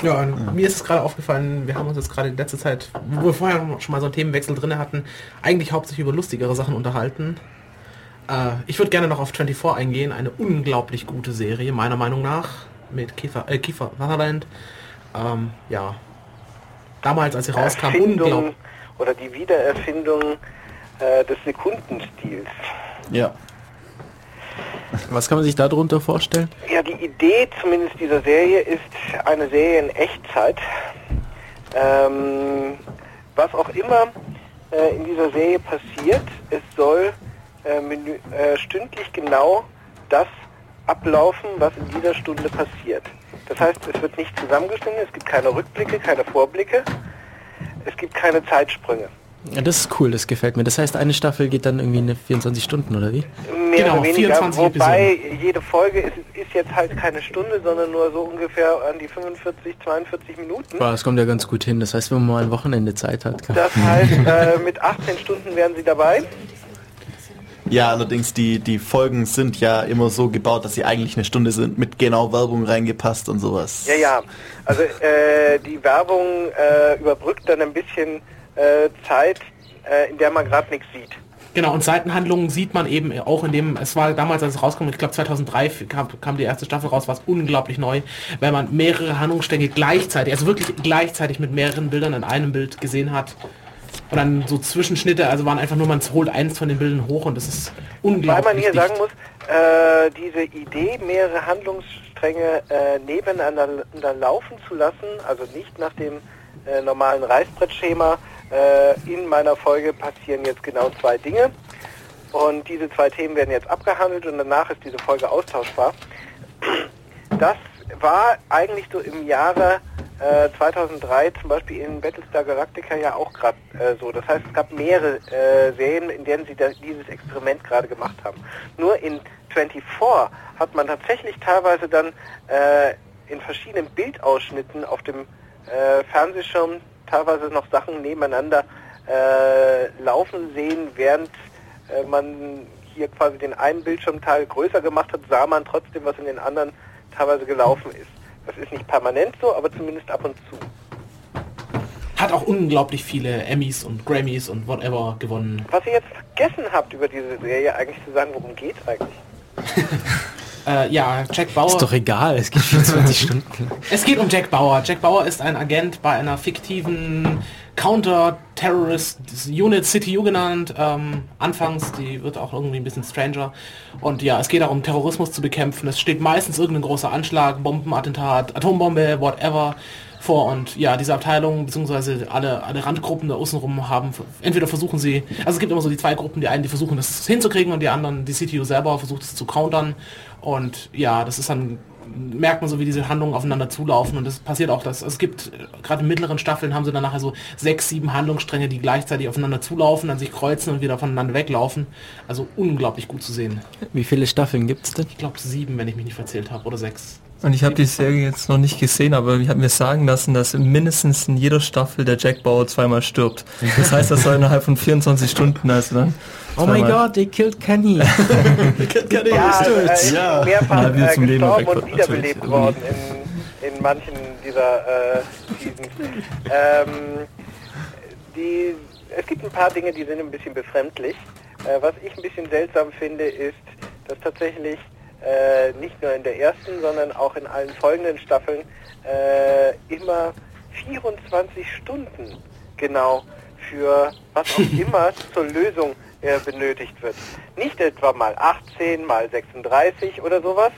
Ja, und mir ist es gerade aufgefallen, wir haben uns jetzt gerade in letzter Zeit, wo wir vorher schon mal so einen Themenwechsel drin hatten, eigentlich hauptsächlich über lustigere Sachen unterhalten. Äh, ich würde gerne noch auf 24 eingehen, eine unglaublich gute Serie, meiner Meinung nach, mit Kiefer, äh, Kiefer Sutherland. Ähm, ja, damals, als sie rauskam, Erfindung unglaublich. oder die Wiedererfindung äh, des Sekundenstils. Ja. Was kann man sich darunter vorstellen? Ja, die Idee zumindest dieser Serie ist eine Serie in Echtzeit. Ähm, was auch immer äh, in dieser Serie passiert, es soll äh, menü, äh, stündlich genau das ablaufen, was in dieser Stunde passiert. Das heißt, es wird nicht zusammengeschnitten, es gibt keine Rückblicke, keine Vorblicke, es gibt keine Zeitsprünge. Ja, das ist cool, das gefällt mir. Das heißt, eine Staffel geht dann irgendwie eine 24 Stunden, oder wie? Mehr Genau, oder weniger, 24 wobei jede Folge ist, ist jetzt halt keine Stunde, sondern nur so ungefähr an die 45, 42 Minuten. Boah, das kommt ja ganz gut hin. Das heißt, wenn man mal ein Wochenende Zeit hat. Kann. Das heißt, *laughs* äh, mit 18 Stunden wären sie dabei. Ja, allerdings die, die Folgen sind ja immer so gebaut, dass sie eigentlich eine Stunde sind, mit genau Werbung reingepasst und sowas. Ja, ja. Also äh, die Werbung äh, überbrückt dann ein bisschen äh, Zeit, äh, in der man gerade nichts sieht. Genau, und Seitenhandlungen sieht man eben auch in dem, es war damals, als es rauskam, ich glaube 2003 kam, kam die erste Staffel raus, war es unglaublich neu, weil man mehrere Handlungsstränge gleichzeitig, also wirklich gleichzeitig mit mehreren Bildern in einem Bild gesehen hat. Und dann so Zwischenschnitte, also waren einfach nur, man holt eins von den Bildern hoch und das ist Weil unglaublich man hier dicht. sagen muss, äh, diese Idee, mehrere Handlungsstränge äh, nebeneinander laufen zu lassen, also nicht nach dem äh, normalen Reißbrettschema, äh, in meiner Folge passieren jetzt genau zwei Dinge. Und diese zwei Themen werden jetzt abgehandelt und danach ist diese Folge austauschbar. Das war eigentlich so im Jahre äh, 2003 zum Beispiel in Battlestar Galactica ja auch gerade äh, so. Das heißt, es gab mehrere äh, Serien, in denen sie da, dieses Experiment gerade gemacht haben. Nur in 24 hat man tatsächlich teilweise dann äh, in verschiedenen Bildausschnitten auf dem äh, Fernsehschirm teilweise noch Sachen nebeneinander äh, laufen sehen, während äh, man hier quasi den einen Bildschirmteil größer gemacht hat, sah man trotzdem, was in den anderen teilweise gelaufen ist. Das ist nicht permanent so, aber zumindest ab und zu. Hat auch unglaublich viele Emmys und Grammys und whatever gewonnen. Was ihr jetzt vergessen habt über diese Serie eigentlich zu sagen, worum geht eigentlich? *laughs* Äh, ja, Jack Bauer. Ist doch egal, es geht 24 *laughs* Stunden. Es geht um Jack Bauer. Jack Bauer ist ein Agent bei einer fiktiven Counter-Terrorist Unit CTU genannt. Ähm, anfangs, die wird auch irgendwie ein bisschen stranger. Und ja, es geht darum, Terrorismus zu bekämpfen. Es steht meistens irgendein großer Anschlag, Bombenattentat, Atombombe, whatever vor und ja, diese Abteilung beziehungsweise alle, alle Randgruppen da außenrum haben, entweder versuchen sie, also es gibt immer so die zwei Gruppen, die einen, die versuchen das hinzukriegen und die anderen, die CTU selber versucht es zu countern und ja, das ist dann merkt man so, wie diese Handlungen aufeinander zulaufen und es passiert auch, dass es gibt, gerade in mittleren Staffeln haben sie dann nachher so sechs, sieben Handlungsstränge, die gleichzeitig aufeinander zulaufen, dann sich kreuzen und wieder voneinander weglaufen. Also unglaublich gut zu sehen. Wie viele Staffeln gibt's denn? Ich glaube sieben, wenn ich mich nicht verzählt habe, oder sechs. Und ich habe die Serie jetzt noch nicht gesehen, aber ich habe mir sagen lassen, dass mindestens in jeder Staffel der Jack Bauer zweimal stirbt. Das heißt, das soll innerhalb von 24 Stunden also dann. Oh my zweimal- god, they killed Kenny. *laughs* Kenny Ja, is äh, Ja. ist mehrfach Ja, wieder äh, zum Leben gestorben erweckt und wiederbelebt natürlich. worden in, in manchen dieser äh, Seasons. Ähm, die, es gibt ein paar Dinge, die sind ein bisschen befremdlich. Äh, was ich ein bisschen seltsam finde, ist, dass tatsächlich äh, nicht nur in der ersten, sondern auch in allen folgenden Staffeln äh, immer 24 Stunden genau für was auch *laughs* immer zur Lösung äh, benötigt wird. Nicht etwa mal 18, mal 36 oder sowas,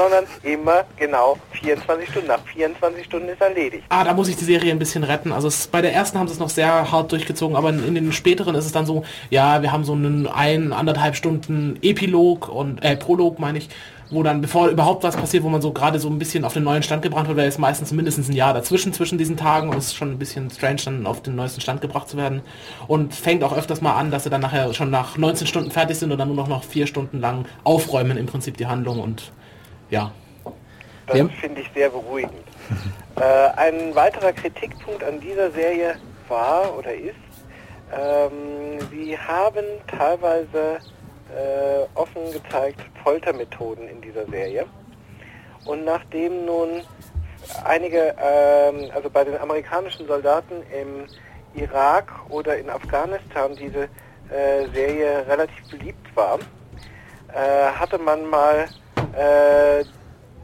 sondern immer genau 24 Stunden. Nach 24 Stunden ist erledigt. Ah, da muss ich die Serie ein bisschen retten. Also es, bei der ersten haben sie es noch sehr hart durchgezogen, aber in, in den späteren ist es dann so, ja, wir haben so einen ein, anderthalb Stunden Epilog und, äh, Prolog meine ich, wo dann, bevor überhaupt was passiert, wo man so gerade so ein bisschen auf den neuen Stand gebracht wird, weil es meistens mindestens ein Jahr dazwischen, zwischen diesen Tagen und es ist schon ein bisschen strange, dann auf den neuesten Stand gebracht zu werden. Und fängt auch öfters mal an, dass sie dann nachher schon nach 19 Stunden fertig sind und dann nur noch, noch vier Stunden lang aufräumen im Prinzip die Handlung und ja. Das finde ich sehr beruhigend. *laughs* äh, ein weiterer Kritikpunkt an dieser Serie war oder ist, ähm, sie haben teilweise äh, offen gezeigt Foltermethoden in dieser Serie. Und nachdem nun einige, ähm, also bei den amerikanischen Soldaten im Irak oder in Afghanistan diese äh, Serie relativ beliebt war, äh, hatte man mal äh,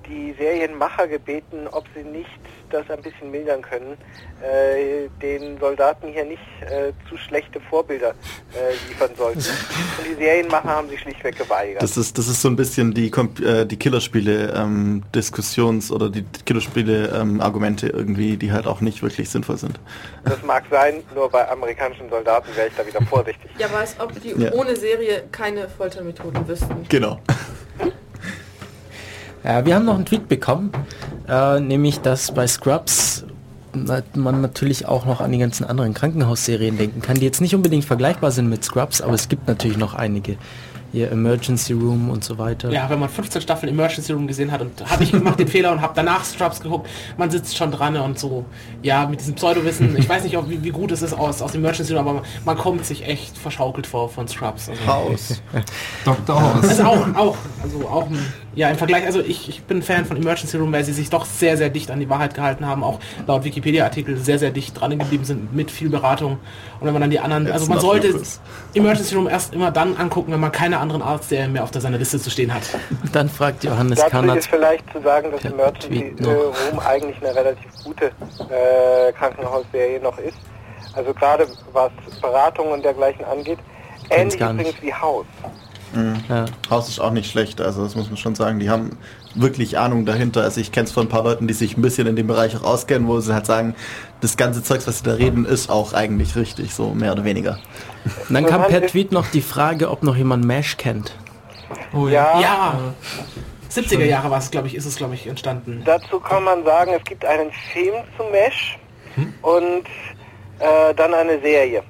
die Serienmacher gebeten, ob sie nicht das ein bisschen mildern können, äh, den Soldaten hier nicht äh, zu schlechte Vorbilder äh, liefern sollten. Und die Serienmacher haben sich schlichtweg geweigert. Das ist, das ist so ein bisschen die, äh, die Killerspiele ähm, Diskussions- oder die Killerspiele ähm, irgendwie, die halt auch nicht wirklich sinnvoll sind. Das mag sein, nur bei amerikanischen Soldaten wäre ich da wieder vorsichtig. Ja, aber als ob die Ja. ohne Serie keine Foltermethoden wüssten. Genau. Ja, wir haben noch einen Tweet bekommen, äh, nämlich dass bei Scrubs man natürlich auch noch an die ganzen anderen Krankenhausserien denken kann, die jetzt nicht unbedingt vergleichbar sind mit Scrubs, aber es gibt natürlich noch einige. Hier Emergency Room und so weiter. Ja, wenn man 15 Staffeln Emergency Room gesehen hat und habe ich gemacht den Fehler und habe danach Scrubs geguckt, man sitzt schon dran und so, ja, mit diesem Pseudowissen, ich weiß nicht, ob, wie, wie gut es ist aus, aus Emergency Room, aber man, man kommt sich echt verschaukelt vor von Scrubs. Also, Haus. Dr. Das House. ist auch, auch, also auch, ein- ja, im Vergleich, also ich, ich bin Fan von Emergency Room, weil sie sich doch sehr, sehr dicht an die Wahrheit gehalten haben, auch laut Wikipedia-Artikel sehr, sehr dicht dran geblieben sind mit viel Beratung. Und wenn man dann die anderen, also man sollte. Emergency Room erst immer dann angucken, wenn man keine anderen Arztserien mehr auf der seiner Liste zu stehen hat. Dann fragt Johannes Dazu Karnat, ist vielleicht zu sagen, dass Emergency äh, noch. Room eigentlich eine relativ gute äh, Krankenhausserie noch ist. Also gerade was Beratung und dergleichen angeht. Ähnlich übrigens wie Haus. Ja, Haus ist auch nicht schlecht, also das muss man schon sagen. Die haben wirklich Ahnung dahinter. Also ich kenne es von ein paar Leuten, die sich ein bisschen in dem Bereich auch auskennen, wo sie halt sagen, das ganze Zeugs, was sie da reden, ist auch eigentlich richtig, so mehr oder weniger. und dann kam per Tweet noch die Frage, ob noch jemand MASH kennt. Oh Ja, Ja, 70er Jahre war es, glaube ich, ist es, glaube ich, entstanden. dazu kann man sagen, es gibt einen Film zu Mesh und äh, dann eine Serie.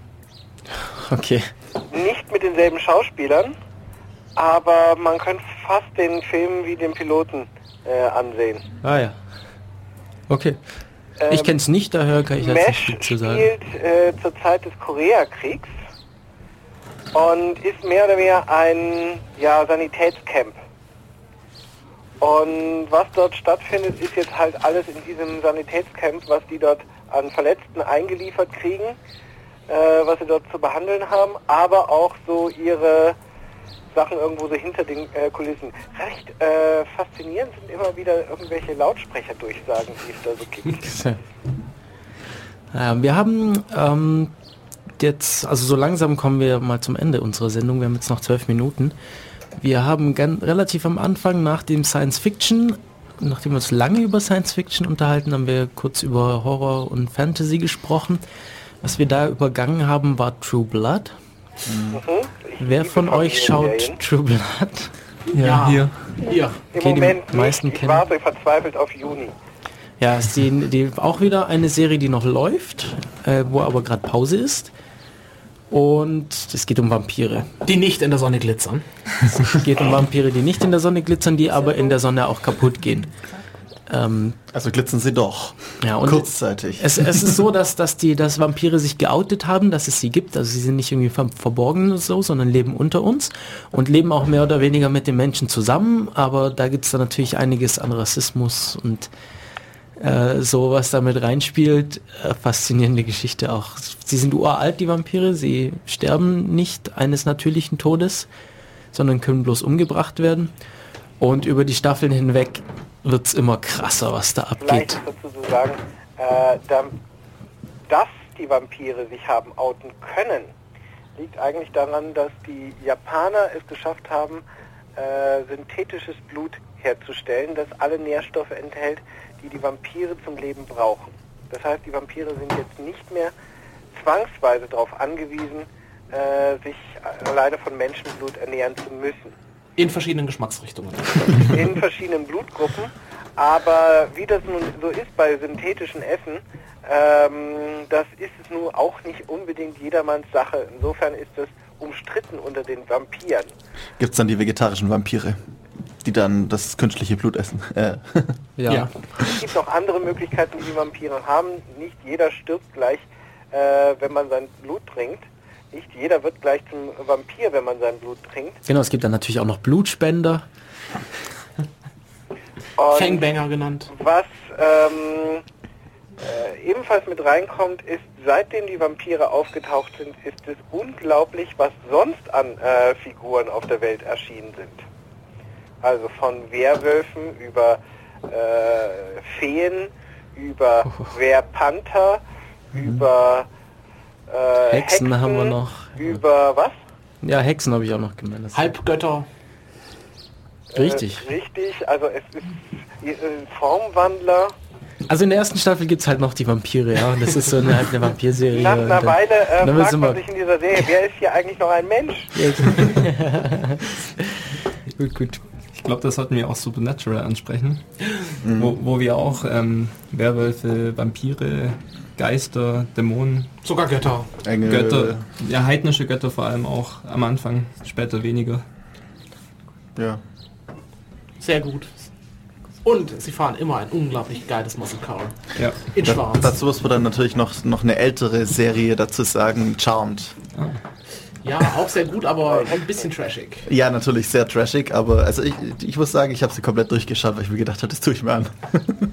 Okay. Nicht mit denselben Schauspielern, aber man könnte fast den Film wie den Piloten äh, ansehen. Ah ja. Okay. Ich Ähm, kenne es nicht, daher kann ich jetzt nicht zu sagen. spielt äh, zur Zeit des Koreakriegs und ist mehr oder weniger ein ja, Sanitätscamp. Und was dort stattfindet, ist jetzt halt alles in diesem Sanitätscamp, was die dort an Verletzten eingeliefert kriegen, äh, was sie dort zu behandeln haben, aber auch so ihre Sachen irgendwo so hinter den äh, Kulissen. Recht äh, faszinierend sind immer wieder irgendwelche Lautsprecherdurchsagen, die es da so *laughs* gibt. Ja, wir haben ähm, jetzt, also so langsam kommen wir mal zum Ende unserer Sendung. Wir haben jetzt noch zwölf Minuten. Wir haben relativ am Anfang nach dem Science Fiction, nachdem wir uns lange über Science Fiction unterhalten, haben wir kurz über Horror und Fantasy gesprochen. Was wir da übergangen haben, war True Blood. Mhm. Wer von euch schaut. True Blood? Ja, Ja. hier. Hier. Im Okay, die Moment meisten nicht. Ich kennen- warte verzweifelt auf Juni. Ja, ist die, die auch wieder eine Serie, die noch läuft, äh, wo aber gerade Pause ist. Und es geht um Vampire. Die nicht in der Sonne glitzern. Es geht um Vampire, die nicht in der Sonne glitzern, die aber in der Sonne auch kaputt gehen. Ähm, Also glitzern sie doch. ja, und Kurzzeitig. es, es ist so, dass, dass die dass Vampire sich geoutet haben, dass es sie gibt. Also sie sind nicht irgendwie ver verborgen oder so, sondern leben unter uns und leben auch mehr oder weniger mit den Menschen zusammen. Aber da gibt es dann natürlich einiges an Rassismus und äh, so, was damit reinspielt. Äh, faszinierende Geschichte auch. Sie sind uralt, die Vampire. Sie sterben nicht eines natürlichen Todes, sondern können bloß umgebracht werden. Und über die Staffeln hinweg wird's immer krasser, was da Vielleicht abgeht. ist dazu zu sagen, äh, da, das die Vampire sich haben outen können, liegt eigentlich daran, dass die Japaner es geschafft haben, äh, synthetisches Blut herzustellen, das alle Nährstoffe enthält, die die Vampire zum Leben brauchen. Das heißt, die Vampire sind jetzt nicht mehr zwangsweise darauf angewiesen, äh, sich alleine von Menschenblut ernähren zu müssen. In verschiedenen Geschmacksrichtungen. In verschiedenen Blutgruppen. Aber wie das nun so ist bei synthetischen Essen, ähm, das ist es nun auch nicht unbedingt jedermanns Sache. Insofern ist es umstritten unter den Vampiren. Gibt es dann die vegetarischen Vampire, die dann das künstliche Blut essen? *laughs* Äh. Ja. Ja. Es gibt auch andere Möglichkeiten, die die Vampire haben. Nicht jeder stirbt gleich, äh, wenn man sein Blut trinkt. Nicht jeder wird gleich zum Vampir, wenn man sein Blut trinkt. Genau, es gibt dann natürlich auch noch Blutspender. Fangbanger genannt. was ähm, äh, ebenfalls mit reinkommt, ist, seitdem die Vampire aufgetaucht sind, ist es unglaublich, was sonst an äh, Figuren auf der Welt erschienen sind. Also von Werwölfen über äh, Feen, über Werpanther, über äh, Hexen haben wir noch. Über was? Ja, Hexen habe ich auch noch gemeint. Halbgötter. Richtig. Äh, richtig, also es ist äh, Formwandler. Also in der ersten Staffel gibt es halt noch die Vampire, ja. Und das ist so eine, halt eine Vampirserie. Nach einer dann- Weile äh, dann fragt sind man sich in dieser Serie, wer ist hier eigentlich noch ein Mensch? *laughs* *laughs* gut, gut. Ich glaube, das sollten wir auch Supernatural ansprechen, wo, wo wir auch ähm, Werwölfe, Vampire, Geister, Dämonen, Sogar Götter. Engel. Götter, ja heidnische Götter vor allem auch am Anfang, später weniger. Ja. Sehr gut. Und sie fahren immer ein unglaublich geiles Muscle Car. Ja. In Da, schwarz. dazu muss man dann natürlich noch, noch eine ältere Serie dazu sagen, Charmed. Ja, auch sehr gut, aber ein bisschen trashig. Ja, natürlich sehr trashig, aber also ich, ich muss sagen, ich habe sie komplett durchgeschaut, weil ich mir gedacht habe, das tue ich mir an.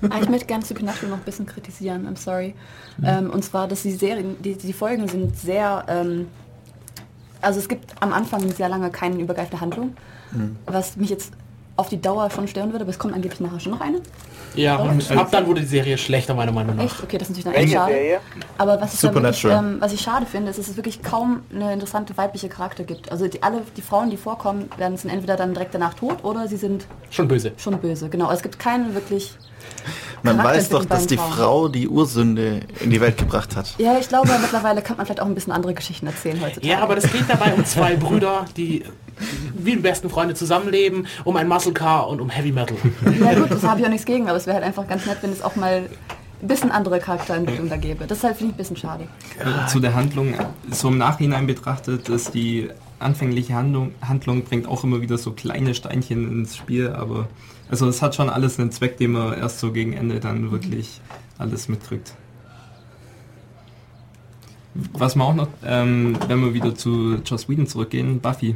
Ah, ich möchte gerne Supernatural noch ein bisschen kritisieren, I'm sorry. Ähm, und zwar, dass die Serien, die, die Folgen sind sehr, ähm, also es gibt am Anfang sehr lange keine übergreifende Handlung, was mich jetzt auf die Dauer schon stören würde, aber es kommt angeblich nachher schon noch eine. Ja, und ab dann wurde die Serie schlechter, meiner Meinung nach. Echt? Okay, das ist natürlich dann echt Welche schade. Serie? Aber was ich, wirklich, Supernatural. ähm, was ich schade finde, ist, dass es wirklich kaum eine interessante weibliche Charakter gibt. Also die, alle die Frauen, die vorkommen, werden sind entweder dann direkt danach tot oder sie sind Schon böse. schon böse. Genau, es gibt keine wirklich... Man weiß doch, dass die Frauen. Frau die Ursünde in die Welt gebracht hat. Ja, ich glaube, mittlerweile kann man vielleicht auch ein bisschen andere Geschichten erzählen heutzutage. Ja, aber das geht dabei um zwei Brüder, die wie die besten Freunde zusammenleben, um ein Muscle Car und um Heavy Metal. Ja gut, das habe ich auch nichts gegen, aber es wäre halt einfach ganz nett, wenn es auch mal ein bisschen andere Charakterentwicklung da gäbe. Das ist halt, finde ich, ein bisschen schade. Zu der Handlung, so im Nachhinein betrachtet, ist die anfängliche Handlung, Handlung bringt auch immer wieder so kleine Steinchen ins Spiel, aber also es hat schon alles einen Zweck, den man erst so gegen Ende dann wirklich alles mitkriegt. Was man auch noch, ähm, wenn wir wieder zu Joss Whedon zurückgehen, Buffy.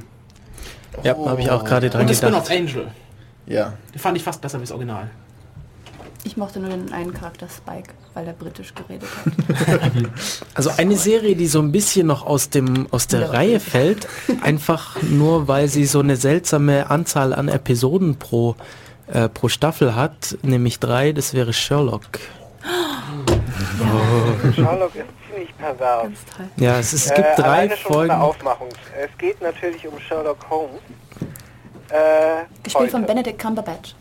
Ja, habe ich auch gerade dran Und das gedacht. Spin-off Angel. Ja. Die fand ich fast besser wie das Original. Ich mochte nur den einen Charakter Spike, weil er britisch geredet hat. *laughs* Also eine Serie, die so ein bisschen noch aus dem aus der Ja. Reihe fällt, einfach nur weil sie so eine seltsame Anzahl an Episoden pro äh, pro Staffel hat, nämlich drei. Das wäre Sherlock. Sherlock ist toll. Ja, es, ist, es gibt Äh, drei alleine schon Folgen. eine Aufmachung. Es geht natürlich um Sherlock Holmes. Äh, Gespielt von. Benedict Cumberbatch.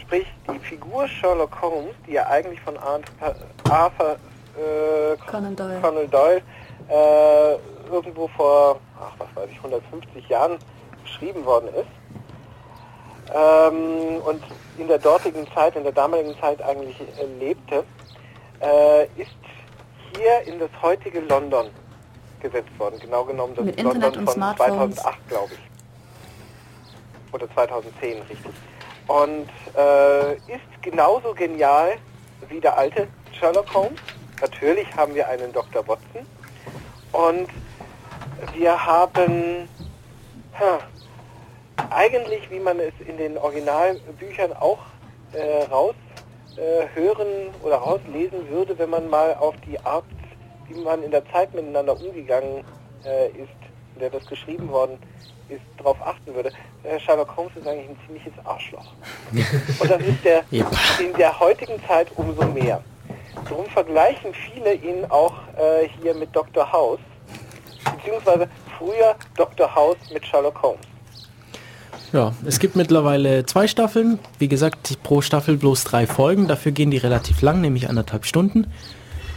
Sprich, die Figur Sherlock Holmes, die ja eigentlich von Arthur, Arthur äh, Conan Doyle. Conan Doyle äh, irgendwo vor, ach was weiß ich, 150 Jahren geschrieben worden ist. Ähm, und in der dortigen Zeit, in der damaligen Zeit eigentlich äh, lebte, äh, ist hier in das heutige London gesetzt worden. Genau genommen das Mit London Internet und von Smartphones. 2008, glaube ich. Oder 2010, richtig. Und äh, ist genauso genial wie der alte Sherlock Holmes. Natürlich haben wir einen Dr. Watson. Und wir haben ha, eigentlich, wie man es in den Originalbüchern auch äh, raus hören oder rauslesen würde, wenn man mal auf die Art, wie man in der Zeit miteinander umgegangen äh, ist, in der das geschrieben worden ist, darauf achten würde. Äh, Sherlock Holmes ist eigentlich ein ziemliches Arschloch. *laughs* Und das ist der in der heutigen Zeit umso mehr. Darum vergleichen viele ihn auch äh, hier mit Dr. House, beziehungsweise früher Dr. House mit Sherlock Holmes. Ja, es gibt mittlerweile zwei Staffeln. Wie gesagt, pro Staffel bloß drei Folgen. Dafür gehen die relativ lang, nämlich anderthalb Stunden.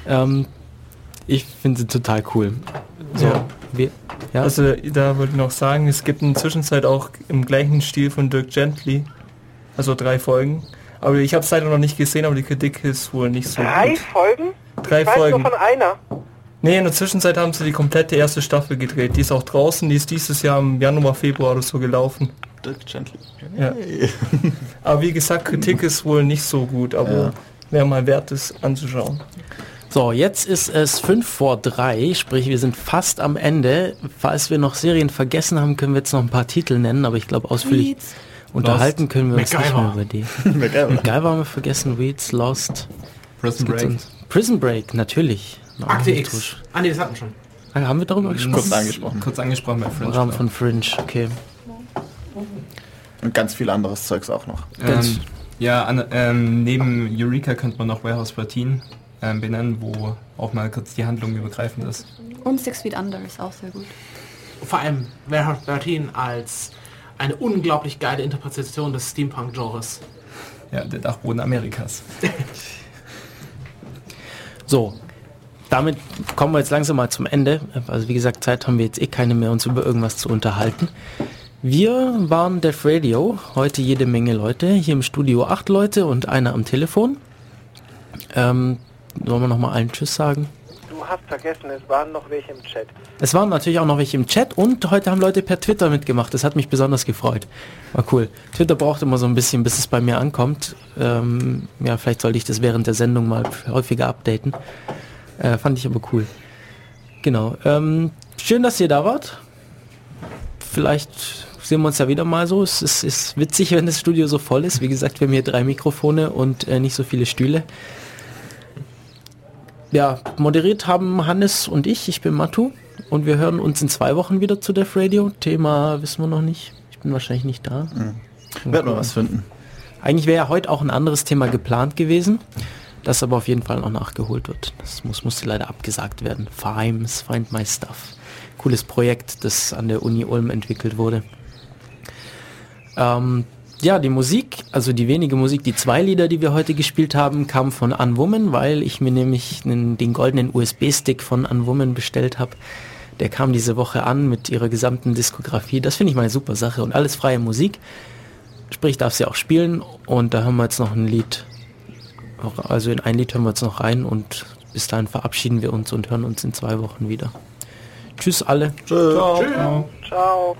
Ähm, ich finde sie total cool. So, Ja. wir, ja, Also da wollte ich noch sagen, es gibt in der Zwischenzeit auch im gleichen Stil von Dirk Gently, also drei Folgen. Aber ich habe es leider noch nicht gesehen, aber die Kritik ist wohl nicht so Drei gut. Folgen? Drei ich weiß Folgen. nur von einer. Nee, in der Zwischenzeit haben sie die komplette erste Staffel gedreht. Die ist auch draußen, die ist dieses Jahr im Januar, Februar oder so gelaufen. Dirk Gently. Ja. Aber wie gesagt, Kritik ist wohl nicht so gut, aber Ja. wäre mal wert, es anzuschauen. So, jetzt ist es 5 vor 3, sprich wir sind fast am Ende. Falls wir noch Serien vergessen haben, können wir jetzt noch ein paar Titel nennen, aber ich glaube ausführlich Weeds. unterhalten können wir uns nicht MacGyver. mehr über die. *laughs* Geil? MacGyver haben wir vergessen, Weeds, Lost. Prison Break. uns? Prison Break, natürlich. Akte nicht X. Ah nee, das hatten wir schon. Ah, Haben wir darüber gesprochen? Kurz angesprochen. Kurz angesprochen bei Im Fringe. Rahmen von Fringe, okay. Und ganz viel anderes Zeugs auch noch. Ähm, ja, an, ähm, neben Eureka könnte man noch Warehouse 13 ähm, benennen, wo auch mal kurz die Handlung übergreifend ist. Und Six Feet Under ist auch sehr gut. Vor allem Warehouse 13 als eine unglaublich geile Interpretation des Steampunk-Genres. Ja, der Dachboden Amerikas. *laughs* So, damit kommen wir jetzt langsam mal zum Ende. Also wie gesagt, Zeit haben wir jetzt eh keine mehr, uns über irgendwas zu unterhalten. Wir waren Def Radio, heute jede Menge Leute, hier im Studio acht Leute und einer am Telefon. Ähm, sollen wir nochmal allen Tschüss sagen? Du hast vergessen, es waren noch welche im Chat. Es waren natürlich auch noch welche im Chat und heute haben Leute per Twitter mitgemacht. Das hat mich besonders gefreut. War cool. Twitter braucht immer so ein bisschen, bis es bei mir ankommt. Ähm, ja, vielleicht sollte ich das während der Sendung mal häufiger updaten. Äh, fand ich aber cool. Genau. Ähm, schön, dass ihr da wart. Vielleicht sehen wir uns ja wieder mal so. Es ist, ist witzig, wenn das Studio so voll ist. Wie gesagt, wir haben hier drei Mikrofone und äh, nicht so viele Stühle. Ja, moderiert haben Hannes und ich. Ich bin Matu. Und wir hören uns in zwei Wochen wieder zu Def Radio. Thema wissen wir noch nicht. Ich bin wahrscheinlich nicht da. Werden wir was finden. Eigentlich wäre ja heute auch ein anderes Thema geplant gewesen, das aber auf jeden Fall noch nachgeholt wird. Das muss, musste leider abgesagt werden. Fimes, Find My Stuff. Cooles Projekt, das an der Uni Ulm entwickelt wurde. Ähm, ja, die Musik, also die wenige Musik, die zwei Lieder, die wir heute gespielt haben, kamen von Unwoman, weil ich mir nämlich den, den goldenen USB-Stick von Unwoman bestellt habe. Der kam diese Woche an mit ihrer gesamten Diskografie. Das finde ich mal eine super Sache und alles freie Musik. Sprich, darf sie auch spielen und da haben wir jetzt noch ein Lied. Also in ein Lied hören wir jetzt noch rein und bis dahin verabschieden wir uns und hören uns in zwei Wochen wieder. Tschüss alle. Tschö. Ciao. Ciao.